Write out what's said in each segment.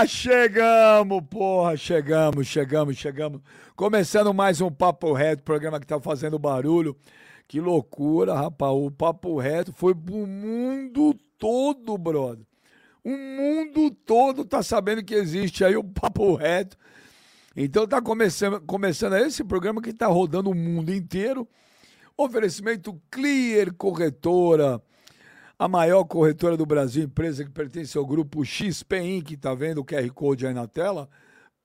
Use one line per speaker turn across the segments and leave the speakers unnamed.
Ah, chegamos, porra, chegamos, chegamos, chegamos. Começando mais um Papo Reto, programa que tá fazendo barulho. Que loucura, rapaz. O Papo Reto foi pro mundo todo, brother. O mundo todo tá sabendo que existe aí o Papo Reto. Então tá começando, começando esse programa que tá rodando o mundo inteiro. Oferecimento Clear Corretora, a maior corretora do Brasil, empresa que pertence ao grupo XP Inc., tá vendo o QR Code aí na tela?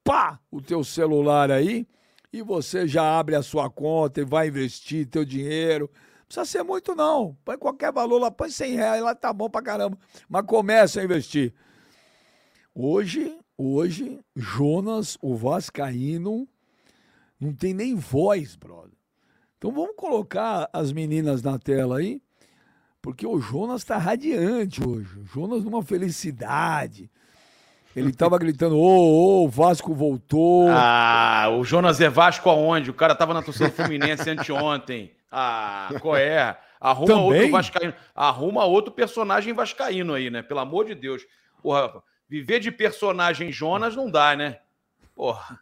Pá, o teu celular aí e você já abre a sua conta e vai investir teu dinheiro. Não precisa ser muito não, põe qualquer valor lá, põe 100 reais lá, tá bom pra caramba. Mas começa a investir. Hoje, hoje, Jonas, o Vascaíno, não tem nem voz, brother. Então vamos colocar as meninas na tela aí, porque o Jonas está radiante hoje. O Jonas numa felicidade. Ele tava gritando: Ô, ô, o Vasco voltou.
Ah, o Jonas é Vasco aonde? O cara tava na torcida Fluminense anteontem. Ah, qual é? Arruma
Também?
outro Vascaíno. Arruma outro personagem Vascaíno aí, né? Pelo amor de Deus. Porra, viver de personagem Jonas não dá, né? Porra.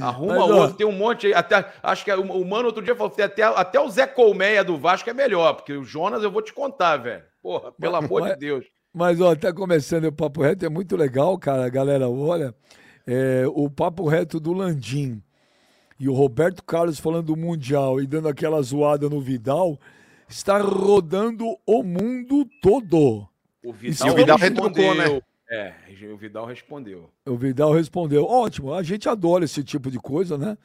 Arruma
Mas, ó,
outro, tem um monte aí. Até, acho que o, o mano outro dia falou que até, até o Zé Colmeia do Vasco é melhor, porque o Jonas eu vou te contar, velho. Porra, pelo
Mas-
amor
mas-
de Deus.
Mas, ó, tá começando o Papo Reto, é muito legal, cara. Galera, olha, é, o Papo Reto do Landim e o Roberto Carlos falando do Mundial e dando aquela zoada no Vidal, está rodando o mundo todo.
O
Isso
Vidal,
o Vidal
retrucou, né?
É, o Vidal respondeu.
O Vidal respondeu: ótimo, a gente adora esse tipo de coisa, né?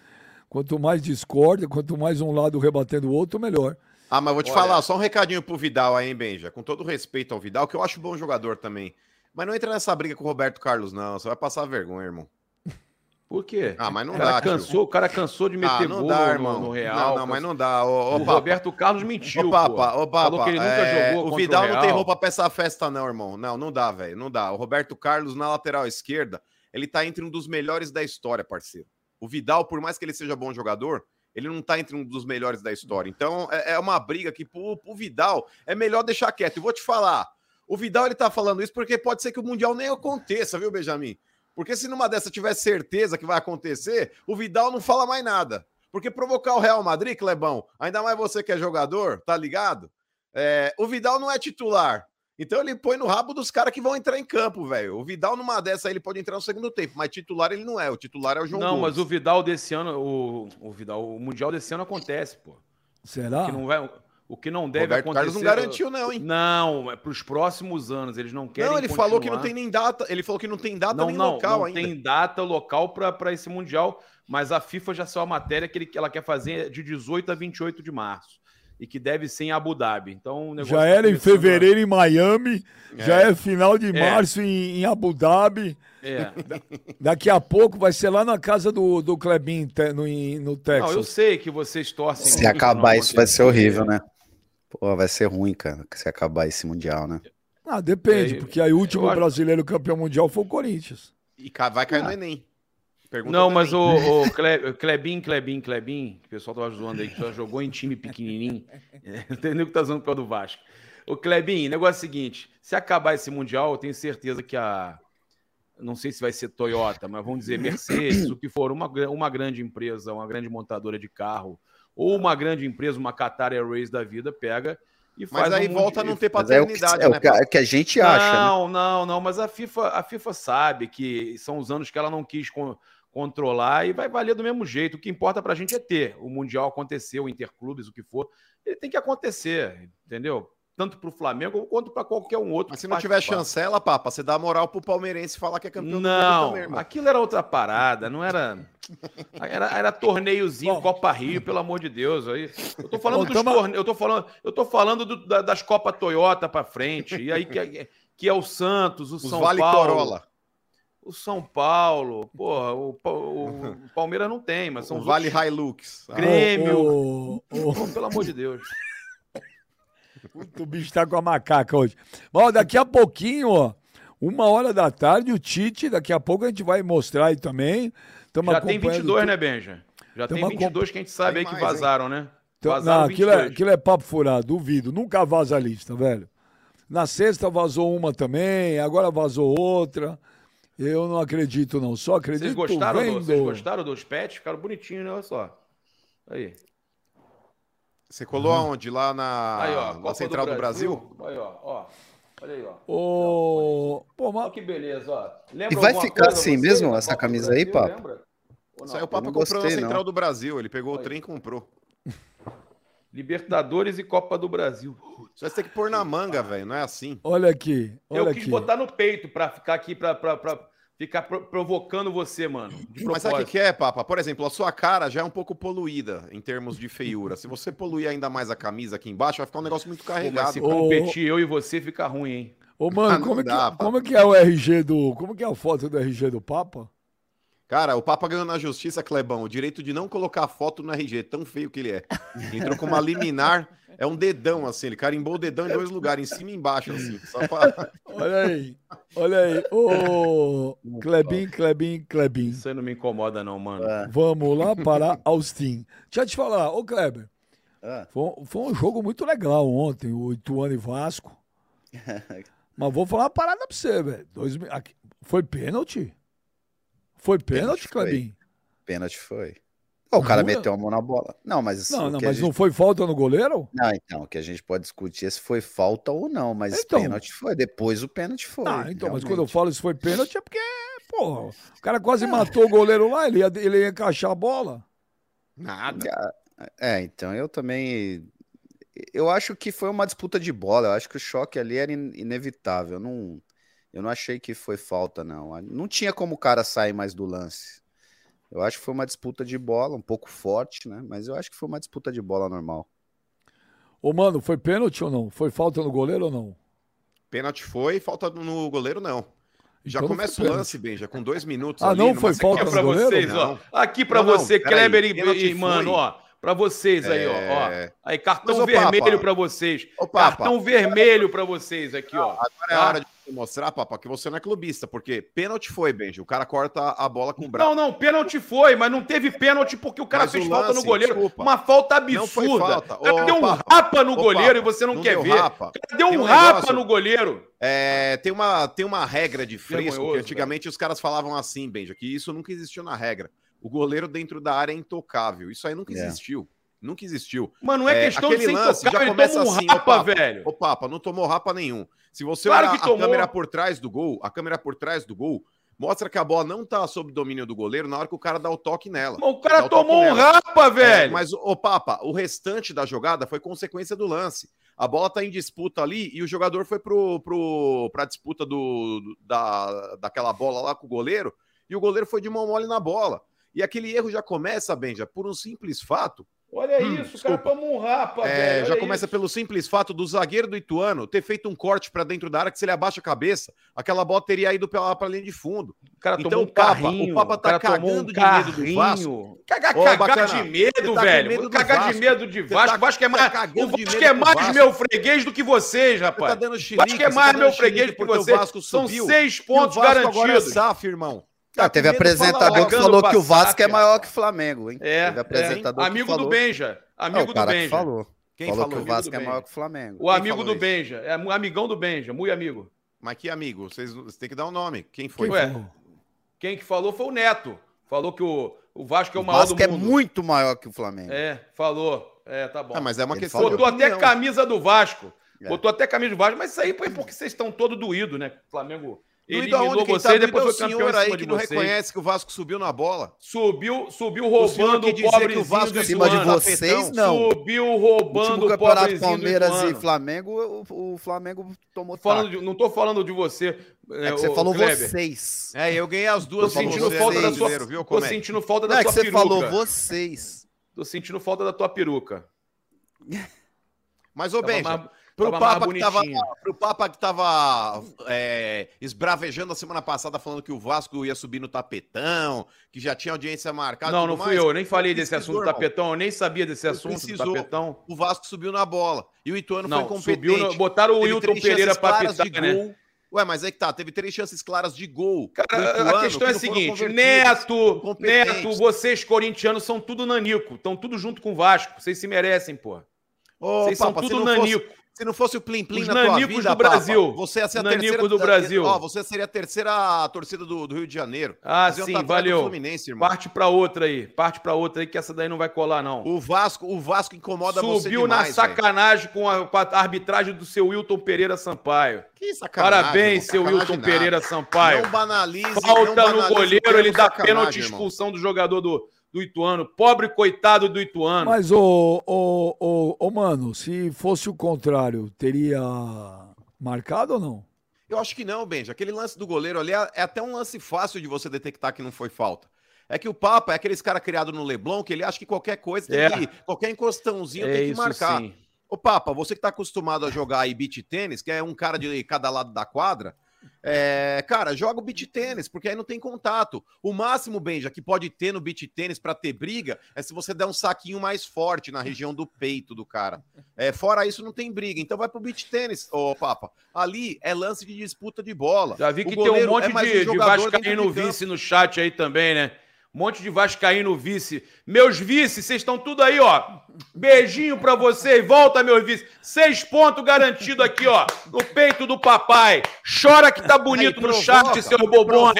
Quanto mais discorda, quanto mais um lado rebatendo o outro, melhor.
Ah, mas vou te
Olha-
falar, só um recadinho pro Vidal aí, hein, Benja? Com todo respeito ao Vidal, que eu acho bom jogador também. Mas não entra nessa briga com o Roberto Carlos, não. Você vai passar vergonha, irmão.
Por quê?
Ah, mas não
o cara
dá, tio.
cansou, O cara cansou de meter
Ah, não
gol
dá,
no,
irmão.
no Real.
não, não, mas não dá. Ô, ô,
o
Papa.
Roberto Carlos mentiu,
Ô, Papa, ô, Papa,
Falou que ele nunca
é,
jogou
O Vidal
o
não tem roupa pra essa festa, não, irmão. Não, não dá, velho. Não dá. O Roberto Carlos na lateral esquerda, ele tá entre um dos melhores da história, parceiro. O Vidal, por mais que ele seja bom jogador, ele não tá entre um dos melhores da história. Então, é, é uma briga que pro, pro Vidal é melhor deixar quieto. E vou te falar, o Vidal ele tá falando isso porque pode ser que o Mundial nem aconteça, viu, Benjamin? Porque se numa dessa tiver certeza que vai acontecer, o Vidal não fala mais nada. Porque provocar o Real Madrid, Clebão, ainda mais você que é jogador, tá ligado? É, o Vidal não é titular. Então ele põe no rabo dos caras que vão entrar em campo, velho. O Vidal, numa dessa, ele pode entrar no segundo tempo, mas titular ele não é. O titular é o João
Não,
Gomes.
mas o Vidal desse ano, o, o Vidal, o Mundial desse ano acontece, pô.
Será?
Que não vai, o que não deve
Roberto
acontecer.
Carlos não garantiu, não, hein?
Não, é para os próximos anos. Eles não querem.
Não, ele falou que não
continuar.
tem nem data. Ele falou que não tem data
Não,
nem
não,
local
não
ainda.
tem data local para esse Mundial, mas a FIFA já saiu a matéria que, ele, que ela quer fazer de 18 a 28 de março. E que deve ser em Abu Dhabi. Então, o negócio
Já
tá
era em
começando a-
fevereiro em Miami, já é final de
É.
março em, em Abu Dhabi.
É.
Daqui a pouco vai ser lá na casa do, do Klebin, no, em- no Texas.
Não, eu sei que vocês torcem.
Se acabar
não
isso vai ser horrível, né? Pô, vai ser ruim, cara, se acabar esse Mundial, né?
Ah, depende,
É,
porque aí o último
acho-
brasileiro campeão mundial foi o Corinthians.
E vai
Ah.
cair no Enem. Pergunta
Não, mas o, o Cle- Clebin, Clebin, Clebin, que o pessoal tava zoando aí, que só jogou em time pequenininho. É, Não tem nem o que tá zoando pelo do Vasco. O Clebin, o negócio é o seguinte: se acabar esse Mundial, eu tenho certeza que a. Não sei se vai ser Toyota, mas vamos dizer Mercedes, o que for, uma, uma grande empresa, uma grande montadora de carro, ou uma grande empresa, uma Qatar Airways da vida, pega e faz.
Mas aí
um
volta a não ter
Mas é o que,
paternidade,
é o
né?
que, é o que a gente acha, né?
não, não, não, mas a FIFA, a FIFA sabe que são os anos que ela não quis con- controlar e vai valer do mesmo jeito. O que importa pra gente é ter o Mundial acontecer, o Interclubes, o que for. Ele tem que acontecer, entendeu? Tanto pro Flamengo quanto pra qualquer um outro.
Mas se não tiver chancela, papa, você dá moral pro palmeirense falar que é campeão do
Não,
também, irmão.
aquilo era outra parada, não era. Era, era torneiozinho,
Bom.
Copa Rio, pelo amor de Deus. Aí, eu tô falando dos
tamo-
torne... eu tô falando, eu tô falando do- da- das Copa Toyota pra frente. E aí que é, que é o Santos, o
Os
São
Vale
Paulo.
Corolla.
O São Paulo, porra, o, Pa- o Palmeiras não tem, mas são
O
os
Vale
outros-
Hilux.
Grêmio.
O, o-
Pô, pelo amor de Deus.
O bicho tá com a macaca hoje. Bom, daqui a pouquinho, ó, uma hora da tarde, o Tite, daqui a pouco a gente vai mostrar aí também. Tamo
Já tem
acompanhando
22,
tudo.
né, Benja? Já
Tamo
tem 22 que a gente sabe
Tem
aí que
mais,
vazaram, né?
Então,
Vazaram
não, aquilo é,
22.
aquilo é papo furado, duvido. Nunca vaza a lista, velho. Na sexta vazou uma também, agora vazou outra. Eu não acredito, não. Só acredito
Vocês gostaram, do, vocês gostaram dos pets? Ficaram bonitinhos, né? Olha só. Aí.
Você colou aonde? Lá na,
Aí, ó.
na Central do Brasil?
Aí, ó. ó. Olha aí, ó.
Ô, Pô,
Olha
mas
que beleza, ó. Lembra
E vai ficar assim
você
mesmo, essa
Copa do
camisa aí,
Brasil? Ou não?
Saiu o Papa
não
comprou na
gostei, não.
Central do Brasil. Ele pegou o
Aí.
trem e comprou.
Libertadores e Copa do Brasil.
Você vai ter que pôr na manga, velho. Não é assim.
olha aqui, olha
Eu
aqui.
quis botar no peito pra ficar aqui, pra, pra, pra ficar pro- provocando você, mano.
Mas sabe o que, que é, Papa? Por exemplo, a sua cara já é um pouco poluída em termos de feiura. Se você poluir ainda mais a camisa aqui embaixo, vai ficar um negócio muito
mas
carregado.
se competir eu e você, fica ruim, hein?
Ô, mano,
Ah,
como, é
dá,
que,
pá.
como é que é o RG do. Como que é a foto do RG do Papa?
Cara, o Papa ganhou na justiça, Clebão, o direito de não colocar foto no RG, tão feio que ele é. Ele entrou com uma liminar, é um dedão assim, ele carimbou o dedão em dois lugares, em cima e embaixo, assim. Só pra...
Olha aí, olha aí. Ô, Clebin, Clebin.
Isso aí não me incomoda, não, mano.
Ah,
Vamos lá para Austin. Deixa eu te falar, ô Kleber,
ah.
foi, um- foi um jogo muito legal ontem, o Ituano e Vasco. Mas vou falar uma parada pra você, velho. Dois Foi pênalti? Foi pênalti,
Pênalti foi.
Clebin?
Pênalti foi. O cara
Jura?
meteu a mão na bola. Não, mas.
Não,
o
não,
a
mas
gente-
não foi falta no goleiro?
Não, então, o que a gente pode discutir é se foi falta ou não, mas
Então.
pênalti foi. Depois o pênalti foi.
Ah, então, mas
realmente.
quando eu falo se foi pênalti é porque, porra, o cara quase matou o goleiro lá, ele ia, ele ia encaixar a bola.
Nada.
É, então eu também. Eu acho que foi uma disputa de bola. Eu acho que o choque ali era in- inevitável. Eu não, eu não achei que foi falta, não. Não tinha como o cara sair mais do lance. Eu acho que foi uma disputa de bola, um pouco forte, né? Mas eu acho que foi uma disputa de bola normal.
Ô, mano, foi pênalti ou não? Foi falta no goleiro ou não?
Pênalti foi, falta no goleiro, não. Já
Então não
começa o lance, bem, já com dois minutos.
Ah,
ali,
não foi falta no goleiro?
vocês,
Não.
ó. Aqui pra
Não, não,
você,
peraí,
Kleber e,
pênalti
e mano, ó. Pra vocês aí, ó,
É.
ó. Aí, cartão
Mas,
vermelho
Papa.
pra vocês.
Ô, Papa.
Cartão vermelho pra vocês aqui, ó.
Agora é a hora de mostrar, Papa, que você não é clubista, porque pênalti foi, Benji. O cara corta a bola com o braço.
Não, não, pênalti foi, mas não teve pênalti porque o cara
Mas
fez
o
falta no
lance,
goleiro.
desculpa.
Uma falta absurda.
falta.
O cara
Ô,
deu um
Papa.
rapa no
Ô,
goleiro
Papa,
e você não,
não
quer ver.
rapa.
Deu um
um
rapa
negócio-
no goleiro.
É, tem, uma, tem uma regra de fresco que antigamente os caras falavam assim, Benja, que isso nunca existiu na regra. O goleiro dentro da área é intocável. Isso aí nunca
É.
existiu. Nunca existiu.
Mas não é,
É,
questão de ser
lance já
intocável, ele
começa
um
assim,
rapa,
Papa.
velho.
Ô, Papa, não tomou rapa nenhum. Se você
Claro
olhar
que
a
tomou.
câmera por trás do gol, a câmera por trás do gol mostra que a bola não tá sob domínio do goleiro na hora que o cara dá o toque nela.
Mas o cara
o
tomou um
nela.
rapa,
É,
velho.
mas, ô Papa, o restante da jogada foi consequência do lance. A bola tá em disputa ali e o jogador foi pro, pro, pra disputa do- da, daquela bola lá com o goleiro e o goleiro foi de mão mole na bola. E aquele erro já começa, Benja, por um simples fato.
Olha
Hum,
isso, o cara
desculpa.
toma um rapa,
É,
velho.
já começa
isso.
pelo simples fato do zagueiro do Ituano ter feito um corte pra dentro da área que se ele abaixa a cabeça, aquela bola teria ido pela, pra linha de fundo.
O cara
Então,
tomou um
o Papa-
carrinho.
o Papa tá cagando de medo do
carrinho. Cagar,
Ô,
cagar de medo,
tá
velho.
medo do
cagar de
Vasco.
medo de Vasco.
tá-
O Vasco é
tá
mais,
cagando
o Vasco é mais
Vasco.
meu freguês do que vocês,
Você tá
rapaz.
dando
O
xilique,
Vasco é mais
tá dando
meu freguês do que
o
vocês.
Vasco
São seis
o
pontos
Vasco agora é
garantidos.
SAF, irmão.
Ah,
Tá
teve
medo, fala
apresentador que falou que o Vasco é maior que o Flamengo, hein?
É,
teve
é,
apresentador que
Amigo
falou.
do Benja.
É,
Amigo
o
do
cara que
Benja.
falou.
Quem
falou
falou?
que o Vasco
do
é maior que o Flamengo.
O
Quem
amigo do
isso?
Benja. É amigão do Benja, muito amigo.
Mas que amigo? Vocês, vocês têm que dar o um nome. Quem foi?
Quem
Ué,
falou?
Quem que falou foi o Neto. Falou que o, o Vasco é o
O
maior
Vasco
do
é
mundo.
muito maior que o Flamengo.
É, falou. É, tá bom.
Ah, mas é uma
Ele
questão
Botou até camisa do Vasco.
É.
Botou até camisa do Vasco, mas isso aí foi porque vocês estão todos doídos, né? O Flamengo eliminou?
Quem
vocês
tá
e depois
é
foi
o
campeão
senhor aí que não
vocês.
reconhece que o Vasco subiu na bola.
Subiu, subiu
O
roubando o
o
pobrezinho
Vasco
do
é
Em cima de vocês, não.
Subiu
O
roubando o pobrezinho do
Palmeiras e Flamengo, o, o Flamengo tomou
Falando de- não tô falando de você.
É que você
ô,
falou
Kleber.
vocês.
É, eu ganhei as
Tô
duas pra
sentindo
você,
falta da sua,
viu?
tô
é?
sentindo falta
Não,
da
é que
sua
você falou vocês.
Tô sentindo falta da tua peruca.
Mas, ô,
Tava
Benja, pro
tava
Papa, que tava, pro Papa que tava é, esbravejando a semana passada falando que o Vasco ia subir no tapetão, que já tinha audiência marcada.
Não, não fui
mais,
eu, nem falei desse
precisou,
assunto do tapetão, eu nem sabia desse assunto do
precisou.
tapetão.
O Vasco subiu na bola. E o Ituano
Não,
foi competente.
subiu, no- botaram o Wilton Pereira pra apitar, né?
Ué, mas é que tá, teve três chances claras de gol.
Cara,
do
a
Ituano,
questão é a
que não foram
seguinte. Neto. Neto, vocês corintianos são tudo nanico, estão tudo junto com o Vasco, vocês se merecem, pô.
Ô,
Vocês são
Papa, se
tudo
não fosse-
nanico.
Se não fosse o Plim Plim
Os
na tua vida,
do Brasil.
você ia ser a
Nanicos
terceira
do Brasil.
Ó, você seria a terceira torcida do, do Rio de Janeiro.
Ah,
Vocês iam
sim, valeu. Parte pra outra aí. Parte pra outra aí que essa daí não vai colar, não.
O Vasco, o Vasco incomoda você
Subiu na sacanagem com a, com a arbitragem do seu Wilton Pereira Sampaio.
Que sacanagem.
Parabéns,
irmão,
seu
sacanagem
Wilton
nada.
Pereira Sampaio.
Não banalize, não
Falta no
banalize o
goleiro, ele dá pênalti
irmão.
expulsão do jogador do, do Ituano. Pobre coitado do Ituano.
Mas, ô, ô, ô, ô, mano, se fosse o contrário, teria marcado ou não?
Eu acho que não, Benja. Aquele lance do goleiro ali é, é até um lance fácil de você detectar que não foi falta. É que o Papa é aqueles cara criado no Leblon que ele acha que qualquer coisa tem
É.
que qualquer encostãozinho
é
tem que
isso
marcar.
sim.
Ô Papa, você que tá acostumado a jogar aí beach tênis, que é um cara de cada lado da quadra, é, cara, joga o beach tênis, porque aí não tem contato. O máximo, Benja, que pode ter no beach tênis pra ter briga é se você der um saquinho mais forte na região do peito do cara. É, fora isso, não tem briga. Então vai pro beach tênis, ô Papa. Ali é lance de disputa de bola.
Já vi que tem um monte
é
de,
um
de Vascaíno vice no chat aí também, né? Um monte de Vascaíno vice. Meus vice, vocês estão tudo aí, ó. Beijinho pra vocês. Volta, meus vice. Seis pontos garantido aqui, ó. No peito do papai. Chora que tá bonito
Aí,
no
provoca,
chat, seus bobões.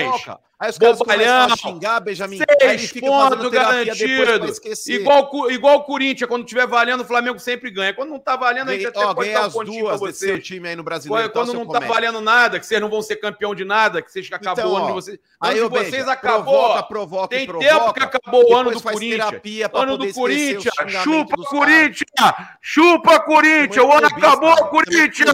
Aí os caras
Bobalhão.
a xingar, Benjamin.
Seis pontos
terapia depois pra
garantido.
esquecer.
Igual, igual o Corinthians, quando tiver valendo, o Flamengo sempre ganha. Quando não tá valendo, a gente
Ganhei,
até
ó,
pode
ganhei
dar um pontinho pra
duas seu
vocês.
time aí no brasileiro.
Quando,
seu
não tá valendo nada, que vocês não vão ser campeão de nada, que vocês acabou
Então,
o ano de vocês.
Aí,
de vocês acabou.
Provoca, provoca,
Tem
e provoca,
tempo que acabou o ano do Corinthians.
pra
Ano do Corinthians.
xingamento
Chupa. Corinthians. Chupa Corinthians. O ano acabou, Corinthians.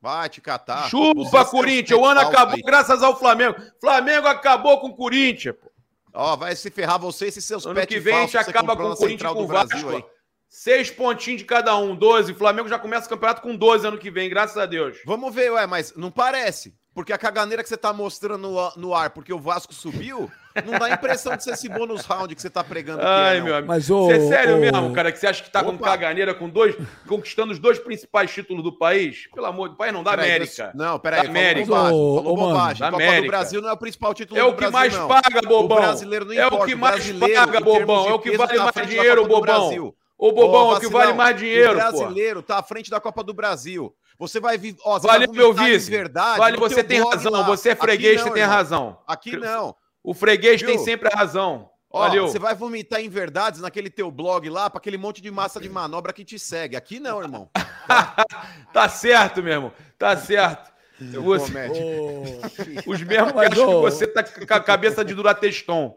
Vai te catar.
Chupa Corinthians. O ano acabou
aí.
graças ao Flamengo. Flamengo acabou com o Corinthians. pô.
Ó, vai se ferrar você e seus
Ano que vem a gente acaba com o Corinthians com o
Brasil
Vasco.
aí.
Seis pontinhos de cada um, 12. O Flamengo já começa o campeonato com 12 ano que vem, graças a Deus.
Vamos ver, ué, mas não parece. Porque a caganeira que você tá mostrando no, no ar, porque o Vasco subiu, não dá impressão de ser esse bônus round que você tá pregando que
Ai,
é,
meu amigo.
Mas, ô,
Você é sério
ô,
mesmo, cara, que você acha que tá com
Opa.
caganeira com dois, conquistando os dois principais títulos do país? Pelo amor de pai, não, da
Peraí,
América.
Não, peraí,
Da América.
bobagem.
Ô,
Falou bobagem.
da
Copa
América.
do Brasil não é o principal título
É
do
o que
Brasil,
mais
não.
paga, bobão.
O brasileiro não
é o
importa.
que mais paga, bobão. É o que vale
tá
mais dinheiro, bobão.
Brasil.
Ô, bobão,
Ô,
é o que vale mais dinheiro,
O
pô.
brasileiro tá à frente da Copa do Brasil. Você vai vir. Ó, você vai
meu
vomitar em
vice.
Verdade,
Vale, você tem razão.
lá.
Você é freguês,
não,
você tem
irmão.
razão.
Aqui não.
O freguês tem
Viu?
sempre a razão. Valeu.
você vai vomitar em verdades naquele teu blog lá, pra aquele monte de massa de manobra que te segue. Aqui não, irmão.
Tá certo, meu irmão. Tá certo.
Seu
Você-
comédia.
Ô,
Os mesmos que acham que
ô-
você tá com a cabeça de Durateston.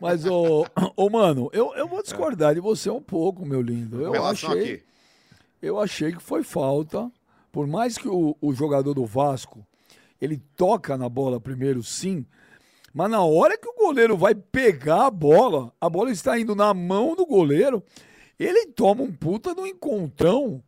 Mas, ô, ô mano, eu, eu vou discordar de você um pouco, meu lindo. Eu
relação
achei,
aqui.
eu achei que foi falta. Por mais que o, o jogador do Vasco, ele toca na bola primeiro, sim. Mas na hora que o goleiro vai pegar a bola, a bola está indo na mão do goleiro, ele toma um puta no encontrão.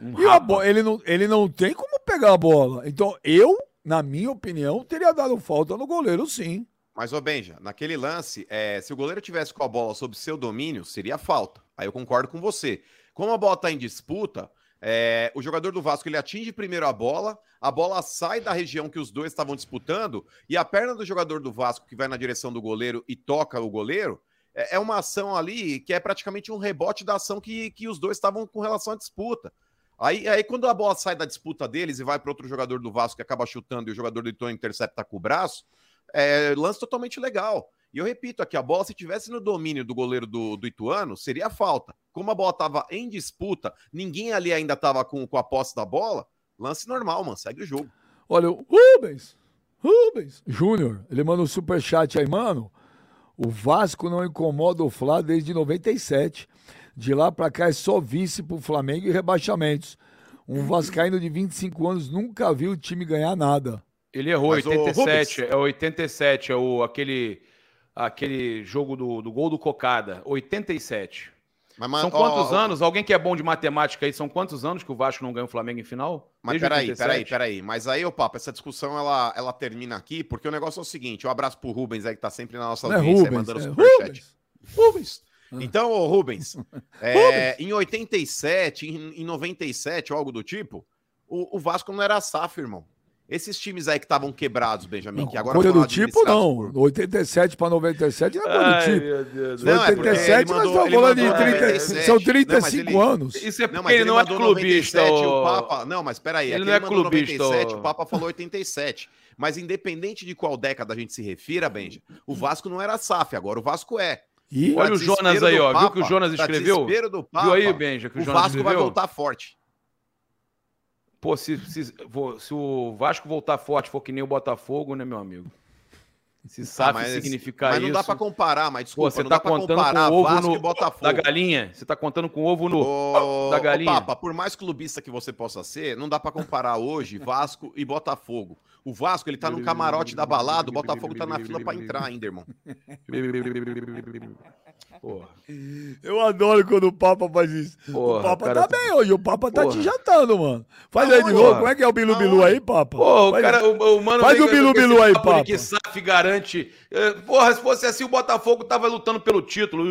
Um
E a
rapa.
bo- ele, não, ele não tem como pegar a bola. Então, eu, na minha opinião, teria dado falta no goleiro, sim.
Mas, ô Benja, naquele lance, é, se o goleiro tivesse com a bola sob seu domínio, seria falta. Aí eu concordo com você. Como a bola tá em disputa, é, o jogador do Vasco ele atinge primeiro a bola, a bola sai da região que os dois estavam disputando, e a perna do jogador do Vasco que vai na direção do goleiro e toca o goleiro, é, é uma ação ali que é praticamente um rebote da ação que, que os dois estavam com relação à disputa. Aí, aí, quando a bola sai da disputa deles e vai para outro jogador do Vasco que acaba chutando e o jogador do Ituano intercepta com o braço, é, lance totalmente legal. E eu repito aqui, a bola, se tivesse no domínio do goleiro do, do Ituano, seria falta. Como a bola estava em disputa, ninguém ali ainda estava com, com a posse da bola, lance normal, mano, segue o jogo.
Olha, o Rubens, Rubens Júnior, ele manda um superchat aí, mano. O Vasco não incomoda o Flá desde 97. De lá pra cá é só vice pro Flamengo e rebaixamentos. Um vascaíno de 25 anos nunca viu o time ganhar nada.
Ele errou,
Mas, ô,
87. É 87, é o, aquele, aquele jogo do, do gol do Cocada. 87.
Mas, mas,
São
ó,
quantos
ó,
anos? Alguém que é bom de matemática aí, são quantos anos que o Vasco não ganha o Flamengo em final?
Mas
Desde
peraí,
87?
peraí, peraí. Mas aí, ô Papo, essa discussão ela, ela termina aqui, porque o negócio é o seguinte: um abraço pro Rubens aí que tá sempre na nossa
Não é
audiência, aí,
Rubens,
mandando
é
superchat.
Rubens.
Rubens.
Ah.
Então, ô Rubens, é, em 87, em, em 97, ou algo do tipo, o, o Vasco não era SAF, irmão. Esses times aí que estavam quebrados, Benjamin,
Não,
que agora
coisa
foram
do tipo, não.
por-
87 para 97 não é coisa do
Ai,
tipo.
meu Deus.
Não, é porque
87,
ele
nós
mandou-
estamos falando de
mandou
30,
97.
são
Não, mas
35
ele-
anos.
Isso é porque
Não,
ele, não é clubista.
97,
ô-
o Papa... Não, mas peraí.
Ele
Ele,
não é clubista,
97,
ô-
o Papa falou 87. Mas independente de qual década a gente se refira, Benja, o Vasco não era SAF, agora o Vasco é.
E
Olha o Jonas aí, ó. Viu
Papa,
que o Jonas escreveu?
Papa,
Viu aí, Benja, que o,
o
Jonas
Vasco vai voltar forte.
Pô, se, se, se o Vasco voltar forte for que nem o Botafogo, né, meu amigo? Se
Ah, mas-
significar
Mas não
isso...
dá pra comparar, mas
Pô,
desculpa,
você
não
tá
dá pra
contando
comparar
com o ovo
Vasco
no,
e Botafogo.
da galinha? Você tá contando com ovo no... Da galinha.
Papa, por mais clubista que você possa ser, não dá pra comparar hoje Vasco e Botafogo. O Vasco, ele tá no camarote da balada, o Botafogo tá na fila pra entrar ainda, irmão.
Porra.
eu adoro quando o Papa faz isso.
Porra,
o Papa
cara,
tá bem hoje, o Papa tá
Porra.
te jantando, mano. Faz aí de novo, como é que é o Bilu Bilu aí, Papa?
Pô, o
Faz-
cara, o, o mano
Faz
vem
o Bilu Bilu aí, Papa.
Que SAF garante. Eh, Porra, se fosse assim, o Botafogo tava lutando pelo título.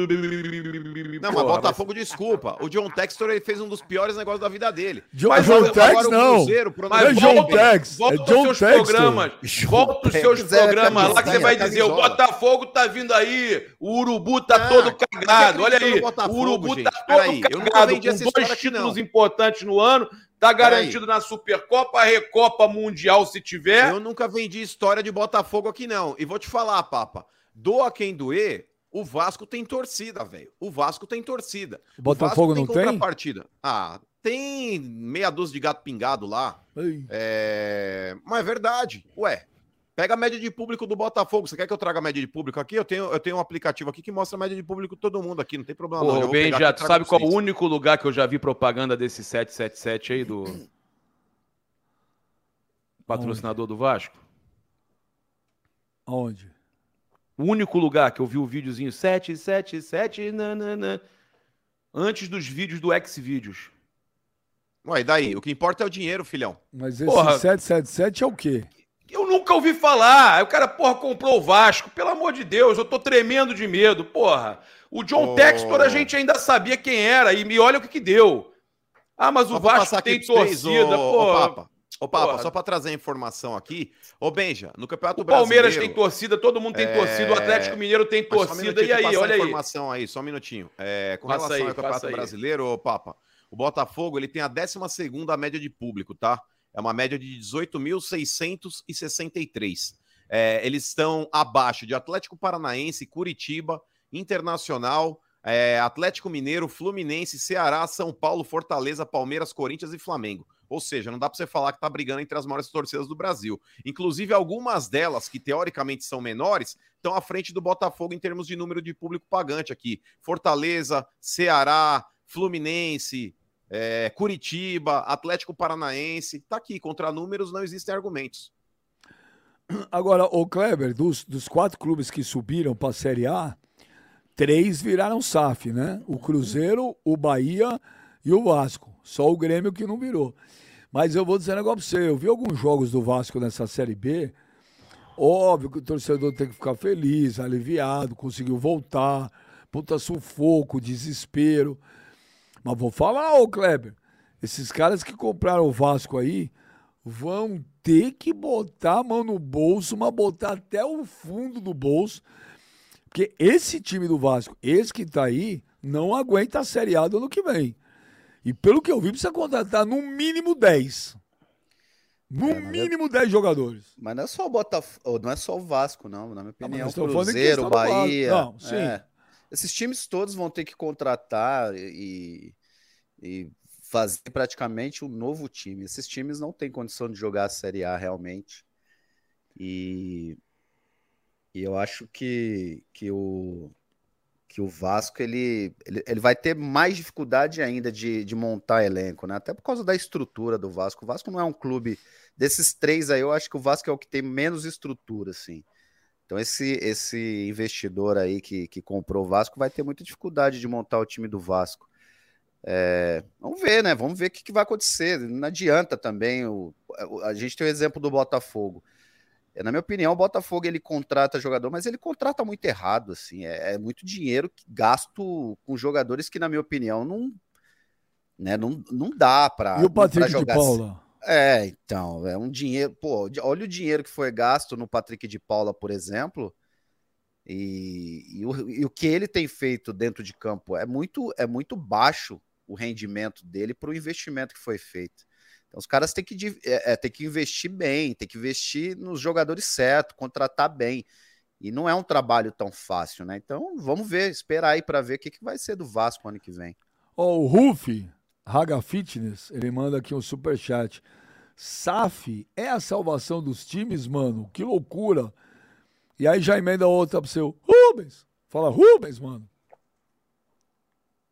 Não, mas Botafogo, desculpa. O John Textor ele fez um dos piores negócios da vida dele.
John,
Mas
John
agora-
Tex,
agora o
não.
Cruzeiro, pro
Mas
é John
volta,
Tex,
volta
é
os
John
seus
Textor.
programas.
John
Volta os seus
Tex é
programas lá que você vai dizer: o. Botafogo tá vindo aí, o Urubu tá
Ah,
todo cagado. Olha aí, o Urubu
gente.
tá todo
nunca
cagado,
vendi
com dois títulos importantes no ano. Tá garantido na Supercopa, Recopa Mundial se tiver.
Eu nunca vendi história de Botafogo aqui, não. E vou te falar, Papa. Doa quem doer, o Vasco tem torcida, velho. O Vasco tem torcida.
O Botafogo não tem?
contrapartida. Ah, tem meia dúzia de gato pingado lá. É... Mas é verdade. Ué, pega a média de público do Botafogo. Você quer que eu traga a média de público aqui? Eu tenho, eu tenho um aplicativo aqui que mostra a média de público de todo mundo aqui. Não tem problema, não.
Pô,
vou
bem, já sabe qual o
vocês.
único lugar que eu já vi propaganda desse 777 aí do patrocinador do Vasco?
Aonde?
O único lugar que eu vi o videozinho 777 nanana, antes dos vídeos do Xvideos.
Ué, e daí? O que importa é o dinheiro, filhão.
Mas esse
Porra.
777 é o quê?
Eu nunca ouvi falar. Aí O cara, porra, comprou o Vasco. Pelo amor de Deus, eu tô tremendo de medo, porra. O John
Oh.
Textor a gente ainda sabia quem era e me olha o que que deu. Ah, mas o Vasco tem torcida,
ô-
pô.
Ô, Papa, ô, Papa
Porra.
só pra trazer a informação aqui. Ô, Benja, no Campeonato
O Palmeiras
Brasileiro...
tem torcida, todo mundo tem
É,
torcida, o Atlético Mineiro tem
Mas um
torcida.
minutinho
E aí, olha aí.
informação aí, só um minutinho. É, com
Passa
relação
aí,
ao Campeonato. Brasileiro, ô, Papa, o Botafogo ele tem a 12 média de público, tá? É uma média de 18.663. É, eles estão abaixo de Atlético Paranaense, Curitiba, Internacional, é, Atlético Mineiro, Fluminense, Ceará, São Paulo, Fortaleza, Palmeiras, Corinthians e Flamengo. Ou seja, não dá pra você falar que tá brigando entre as maiores torcidas do Brasil. Inclusive, algumas delas, que teoricamente são menores, estão à frente do Botafogo em termos de número de público pagante aqui. Fortaleza, Ceará, Fluminense, é, Curitiba, Atlético Paranaense. Tá aqui, contra números não existem argumentos.
Agora, o Kleber, dos, dos quatro clubes que subiram para a Série A, três viraram SAF, né? O Cruzeiro, o Bahia e o Vasco. Só o Grêmio que não virou. Mas eu vou dizer um negócio pra você. Eu vi alguns jogos do Vasco nessa Série B. Óbvio que o torcedor tem que ficar feliz, aliviado, conseguiu voltar. Puta sufoco, desespero. Mas vou falar, ô Kleber. Esses caras que compraram o Vasco aí vão ter que botar a mão no bolso, mas botar até o fundo do bolso. Porque esse time do Vasco, esse que tá aí, não aguenta a Série A do ano que vem. E pelo que eu vi, precisa contratar no mínimo 10. No
É, eu-
mínimo 10 jogadores.
Mas não é só o Botafogo, não é só o Vasco, não. Na minha
mas
opinião, o Cruzeiro. Bahia.
Não, sim.
é. Esses times todos vão ter que contratar e, e fazer praticamente um novo time. Esses times não têm condição de jogar a Série A realmente. E, e eu acho que, que, o, que o Vasco ele, ele, ele vai ter mais dificuldade ainda de, de montar elenco, né? Até por causa da estrutura do Vasco. O Vasco não é um clube desses três aí, eu acho que o Vasco é o que tem menos estrutura, assim. Então, esse, esse investidor aí que, que comprou o Vasco vai ter muita dificuldade de montar o time do Vasco. É, vamos ver, né? Vamos ver o que, que vai acontecer. Não adianta também. O, a gente tem o exemplo do Botafogo. É, Na minha opinião, o Botafogo ele contrata jogador, mas ele contrata muito errado, assim. É, é muito dinheiro que gasto com jogadores que, na minha opinião, não, né, não, não dá para
e o Patrick de Paula?
É, então, é um dinheiro. Pô, olha o dinheiro que foi gasto no Patrick de Paula, por exemplo. E, e, o, e o que ele tem feito dentro de campo é muito, é muito baixo o rendimento dele para o investimento que foi feito. Então, os caras têm que, é, é, têm que investir bem, tem que investir nos jogadores certos, contratar bem. E não é um trabalho tão fácil, né? Então, vamos ver, esperar aí para ver o que, que vai ser do Vasco ano que vem.
Ó, oh, o Rufi, Raga Fitness, ele manda aqui um super chat. SAF é a salvação dos times, mano? Que loucura! E aí já emenda outra pro seu Rubens. Fala, Rubens, mano.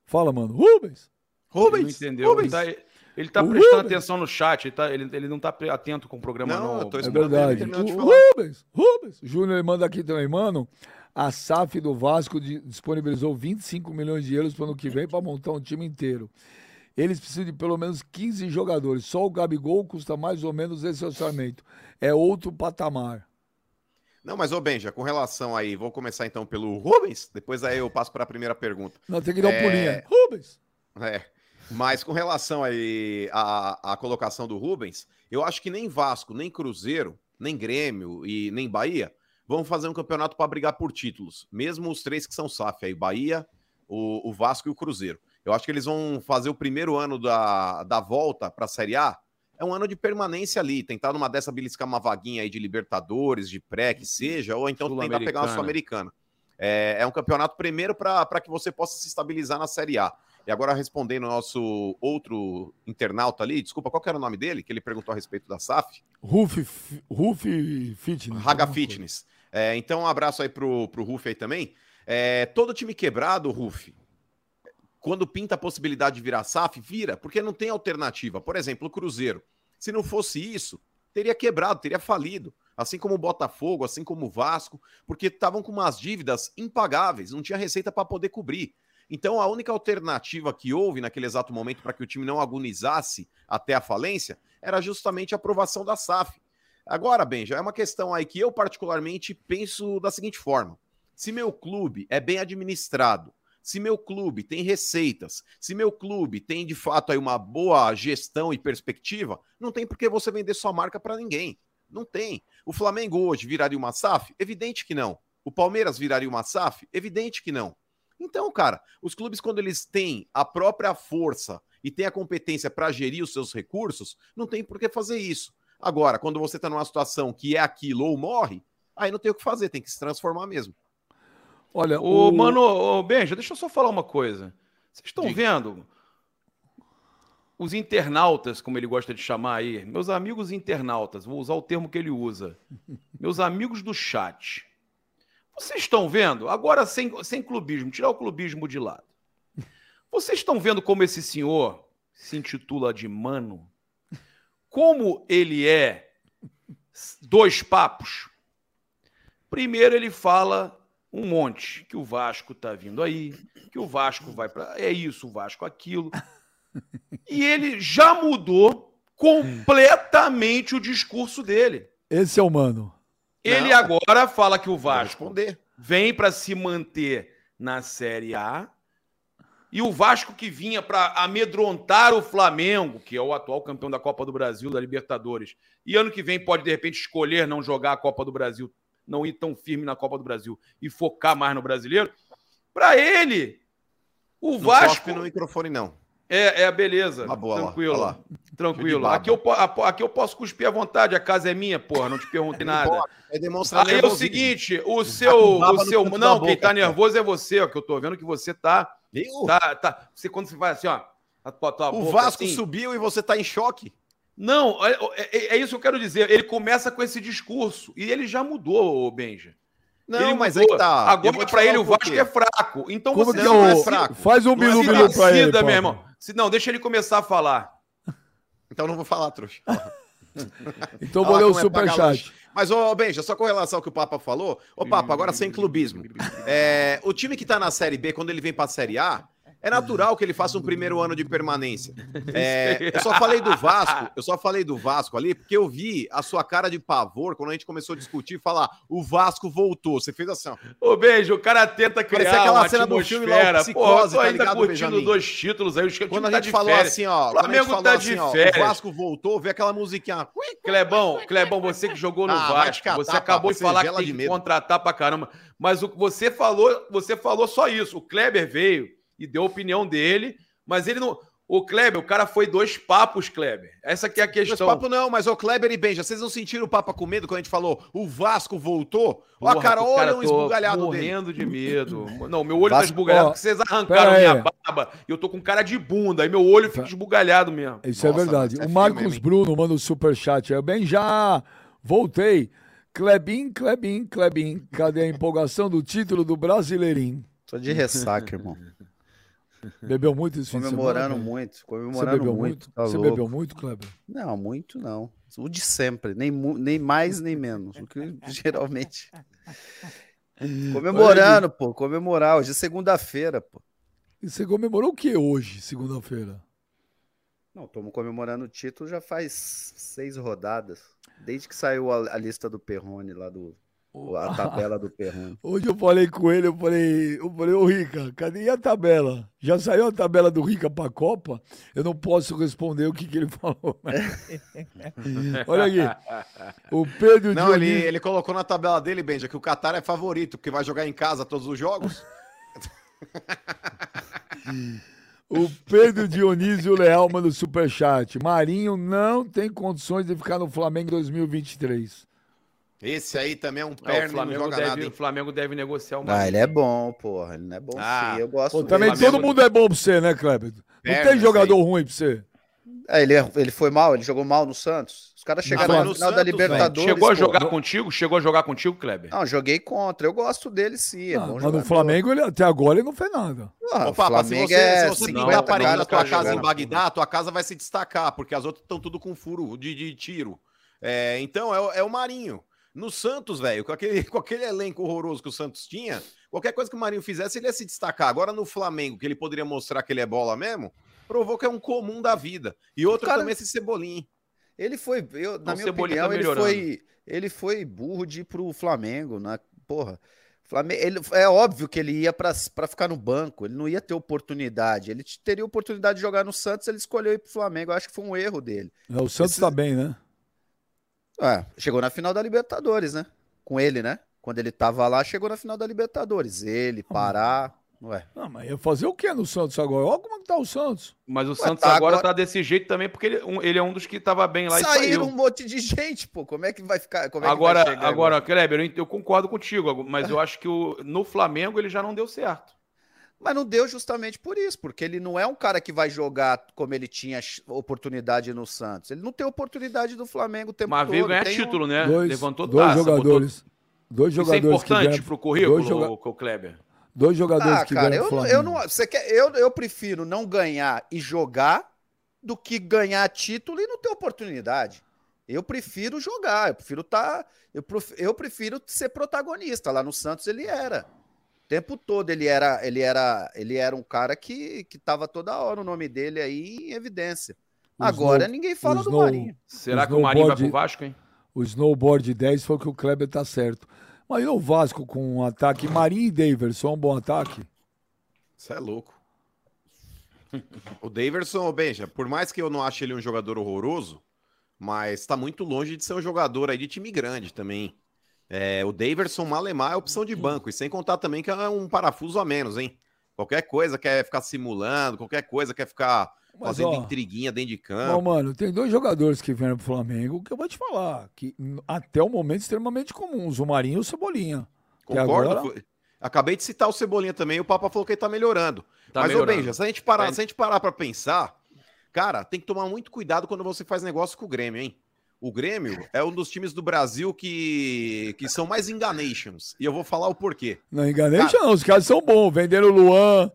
Fala, mano. Rubens.
Rubens. Ele não entendeu. Rubens. Ele tá, ele tá prestando Rubens. atenção no chat. Ele, tá, ele, ele não tá atento com o programa, não.
não. é verdade. O, Rubens. Rubens. Júnior manda aqui também, mano. A SAF do Vasco disponibilizou 25 milhões de euros para o ano que vem para montar um time inteiro. Eles precisam de pelo menos 15 jogadores. Só o Gabigol custa mais ou menos esse orçamento. É outro patamar.
Não, mas ô Benja, com relação aí, vou começar então pelo Rubens, depois aí eu passo para a primeira pergunta.
Não, tem que dar é... um pulinho. Rubens!
É, mas com relação aí à, à colocação do Rubens, eu acho que nem Vasco, nem Cruzeiro, nem Grêmio e nem Bahia vão fazer um campeonato para brigar por títulos. Mesmo os três que são SAF aí, Bahia, o, o Vasco e o Cruzeiro. Eu acho que eles vão fazer o primeiro ano da, da volta para a Série A. É um ano de permanência ali, tentar numa dessa beliscar uma vaguinha aí de Libertadores, de pré, que seja, ou então tentar pegar uma Sul-Americana. É, é, um campeonato primeiro para que você possa se estabilizar na Série A. E agora respondendo ao nosso outro internauta ali, desculpa, qual era o nome dele? Que ele perguntou a respeito da SAF?
Ruf, Ruf Fitness.
Raga Fitness. É, então, um abraço aí pro, pro Ruf aí também. É, todo time quebrado, Ruf, quando pinta a possibilidade de virar SAF, vira, porque não tem alternativa. Por exemplo, o Cruzeiro. Se não fosse isso, teria quebrado, teria falido. Assim como o Botafogo, assim como o Vasco, porque estavam com umas dívidas impagáveis, não tinha receita para poder cobrir. Então, a única alternativa que houve naquele exato momento para que o time não agonizasse até a falência era justamente a aprovação da SAF. Agora, bem, já é uma questão aí que eu particularmente penso da seguinte forma: se meu clube é bem administrado, se meu clube tem receitas, se meu clube tem de fato aí uma boa gestão e perspectiva, não tem por que você vender sua marca para ninguém. Não tem. O Flamengo hoje viraria uma SAF? Evidente que não. O Palmeiras viraria uma SAF? Evidente que não. Então, cara, os clubes, quando eles têm a própria força e têm a competência para gerir os seus recursos, não tem por que fazer isso. Agora, quando você está numa situação que é aquilo ou morre, aí não tem o que fazer, tem que se transformar mesmo.
Olha, o, o... mano, ô, Benja, deixa eu só falar uma coisa. Vocês estão vendo os internautas, como ele gosta de chamar aí, meus amigos internautas, vou usar o termo que ele usa, meus amigos do chat. Vocês estão vendo, agora sem, sem clubismo, tirar o clubismo de lado. Vocês estão vendo como esse senhor se intitula de mano? Como ele é dois papos? Primeiro ele fala um monte que o Vasco tá vindo aí, que o Vasco vai para é isso, o Vasco aquilo. E ele já mudou completamente o discurso dele.
Esse é o mano.
Ele Não. agora fala que o Vasco vem para se manter na Série A. E o Vasco que vinha para amedrontar o Flamengo, que é o atual campeão da Copa do Brasil, da Libertadores, e ano que vem pode de repente escolher não jogar a Copa do Brasil não ir tão firme na Copa do Brasil e focar mais no brasileiro. Para ele, o não Vasco.
no microfone, não.
É, é a beleza. Uma boa, tranquilo. Lá, lá. Tranquilo. Aqui eu, aqui eu posso cuspir à vontade, a casa é minha, porra, não te perguntei nada. É demonstrar Aí é o seguinte, o seu. O seu não, quem tá nervoso é você, ó, que eu tô vendo que você tá. Tá, tá. Você, quando você vai assim, ó.
o Vasco assim, subiu e você tá em choque.
Não, é, é, é, isso que eu quero dizer. Ele começa com esse discurso e ele já mudou, Benja.
Não, ele mas mudou. aí tá.
Agora para ele o Vasco é fraco. Então
Como você que é não é fraco. Faz um bilu bilu para ele.
Meu irmão. Se não, deixa ele começar a falar.
Então não vou falar, trouxa.
então vou ler o é superchat.
Mas, ô, Benja, só com relação ao que o Papa falou. Ô, Papa, agora sem clubismo. É, o time que tá na Série B, quando ele vem pra Série A, É natural que ele faça um primeiro ano de permanência. É, eu só falei do Vasco, eu só falei do Vasco ali, porque eu vi a sua cara de pavor quando a gente começou a discutir e falar: o Vasco voltou. Você fez assim, ó.
Ô, beijo, o cara tenta criar
Parecia aquela
uma
cena do filme lá, o. Psicose,
Pô,
tá ligado,
curtindo
Benjamin?
dois títulos aí, os que
Quando a
tá
gente falou
férias.
assim, ó, gente
Flamengo tá
assim,
de
ó, o
férias.
Vasco voltou, vê aquela musiquinha.
Clebão, Clebão, você que jogou no
Ah,
Vasco,
catar,
você acabou de falar que tem que
medo.
contratar pra caramba. Mas o que você falou, você falou só isso. O Kleber veio e deu a opinião dele, mas ele não. O Kleber, o cara foi dois papos, Kleber. Essa que é a questão.
papo não, mas o Kleber e Benja, vocês não sentiram o Papa com medo quando a gente falou o Vasco voltou? Ó,
Porra,
cara,
o
olha um esbugalhado dele.
morrendo de medo. Não, meu olho tá
Vasco-
esbugalhado
ó,
porque vocês arrancaram minha barba e eu tô com cara de bunda. Aí meu olho fica esbugalhado mesmo.
Isso
Nossa,
é verdade.
é
o Marcos
mesmo?
Bruno manda o superchat. Eu bem já voltei. Clebin, Clebin, Clebin. Cadê a empolgação do título do Brasileirinho?
Tô de ressaca, irmão.
Bebeu muito esse semana?
Comemorando muito,
Você
comemorando
bebeu
muito.
muito?
tá
Você
louco.
bebeu muito, Kleber?
Não, muito não. O de sempre, nem, nem mais nem menos. O que geralmente. Comemorando, pô, comemorar. Hoje é segunda-feira, pô.
E você comemorou o que hoje, segunda-feira?
Não, estamos comemorando o título já faz seis rodadas. Desde que saiu a, a lista do Perrone lá do. A tabela do Perrone.
Hoje eu falei com ele, eu falei, eu falei, ô Rica, cadê a tabela? Já saiu a tabela do Rica pra Copa? Eu não posso responder o que, que ele falou. Olha aqui. O Pedro
Não, ele,
Dionísio-
ele colocou na tabela dele, Benja, que o Qatar é favorito, porque vai jogar em casa todos os jogos.
O Pedro Dionísio Leal manda o superchat. Marinho não tem condições de ficar no Flamengo em 2023.
Esse aí também é um
É,
perna
o,
e não
Flamengo
joga
deve,
nada,
o? Flamengo deve negociar uma.
Ah, ele é bom, porra. Ele não é bom
Ah,
sim. Eu gosto
Pô,
dele.
também
Flamengo-
todo mundo é bom pra você, né, Kleber? Não
Perna,
tem jogador ruim pra você.
É, ele, é- ele foi mal, ele jogou mal no Santos. Os caras chegaram na
no
final da
Santos,
Libertadores.
Chegou a
pô.
jogar contigo? Chegou a jogar contigo, Kleber?
Não, joguei contra. Eu gosto dele sim. É
Ah,
bom
mas no Flamengo, ele, até agora, ele não fez nada.
Ah,
Ô,
o
Papa, se
Flamengo
você,
é
se você
50
pintar a parede da tua
jogando.
casa em Bagdá, a tua casa vai se destacar, porque as outras estão tudo com furo de, de tiro. É, então, é, o- é o Marinho. No Santos, velho, com aquele, com aquele elenco horroroso que o Santos tinha, qualquer coisa que o Marinho fizesse, ele ia se destacar. Agora, no Flamengo, que ele poderia mostrar que ele é bola mesmo, provou que é um comum da vida. E outro
Cara-
também, esse Cebolinha.
Ele foi, eu, na
O
minha
Cebolinha
opinião,
tá
ele foi, ele foi burro de ir pro Flamengo, né? Porra. Flamengo, ele, é óbvio que ele ia pra pra ficar no banco, ele não ia ter oportunidade. Ele teria oportunidade de jogar no Santos, ele escolheu ir pro Flamengo. Eu acho que foi um erro dele.
É, O Santos
Esse-
tá bem, né?
É, chegou na final da Libertadores, né? Com ele, né? Quando ele tava lá, chegou na final da Libertadores. Ele, Pará. Ué.
Ah, mas ia fazer o que no Santos agora? Olha como que tá o Santos.
Mas o Santos
tá
agora,
agora-
tá desse jeito também, porque ele, um- ele é um dos que tava bem lá e
Saíram um
saiu.
monte de gente, pô. Como é que vai ficar? Como é que
Agora,
vai chegar
agora, Kleber, eu, eu concordo contigo, mas eu acho que o, no Flamengo ele já não deu certo.
Mas não deu justamente por isso, porque ele não é um cara que vai jogar como ele tinha oportunidade no Santos. Ele não tem oportunidade do Flamengo o tempo
Mas
todo.
veio ganhar
Tem um-
título, né?
Dois,
Levantou
dois
taça, botou-
jogadores. Dois
Isso é
jogadores que
importante
vieram,
pro currículo,
dois joga-
o, o Kleber.
dois jogadores
Ah,
que
cara,
vieram
eu,
Flamengo.
eu não. Você quer, eu, eu prefiro não ganhar e jogar do que ganhar título e não ter oportunidade. Eu prefiro jogar, eu prefiro estar. eu, prof- eu prefiro ser protagonista. Lá no Santos ele era. O tempo todo ele era, ele era, ele era um cara que, que tava toda hora o nome dele aí em evidência.
O
Agora
Snow-
ninguém fala do
Snow-
Marinho.
Será
O
que o Marinho vai pro Vasco, hein?
O snowboard 10 foi que o Kleber tá certo. Mas e o Vasco com um ataque? Marinho e Daverson, um bom ataque?
Isso é louco. O Daverson, ô, Benja, por mais que eu não ache ele um jogador horroroso, mas tá muito longe de ser um jogador aí de time grande também. É, o Daverson Malemar é opção de banco, e sem contar também que é um parafuso a menos, hein? Qualquer coisa quer ficar simulando, qualquer coisa quer ficar
Mas,
fazendo
ó,
intriguinha dentro de
Bom,
campo.
mano, tem dois jogadores que vieram pro Flamengo que eu vou te falar, que até o momento extremamente comuns, o Marinho e o Cebolinha.
Concordo.
agora-
Acabei de citar o Cebolinha também, o Papa falou que ele tá melhorando.
Tá
Mas,
melhorando.
ô Benja, se a gente parar,
Tá-
se a gente parar pra pensar, cara, tem que tomar muito cuidado quando você faz negócio com o Grêmio, hein? O Grêmio é um dos times do Brasil que, que são mais enganations. E eu vou falar o porquê.
Não enganei, não, os caras são bons, venderam o Luan,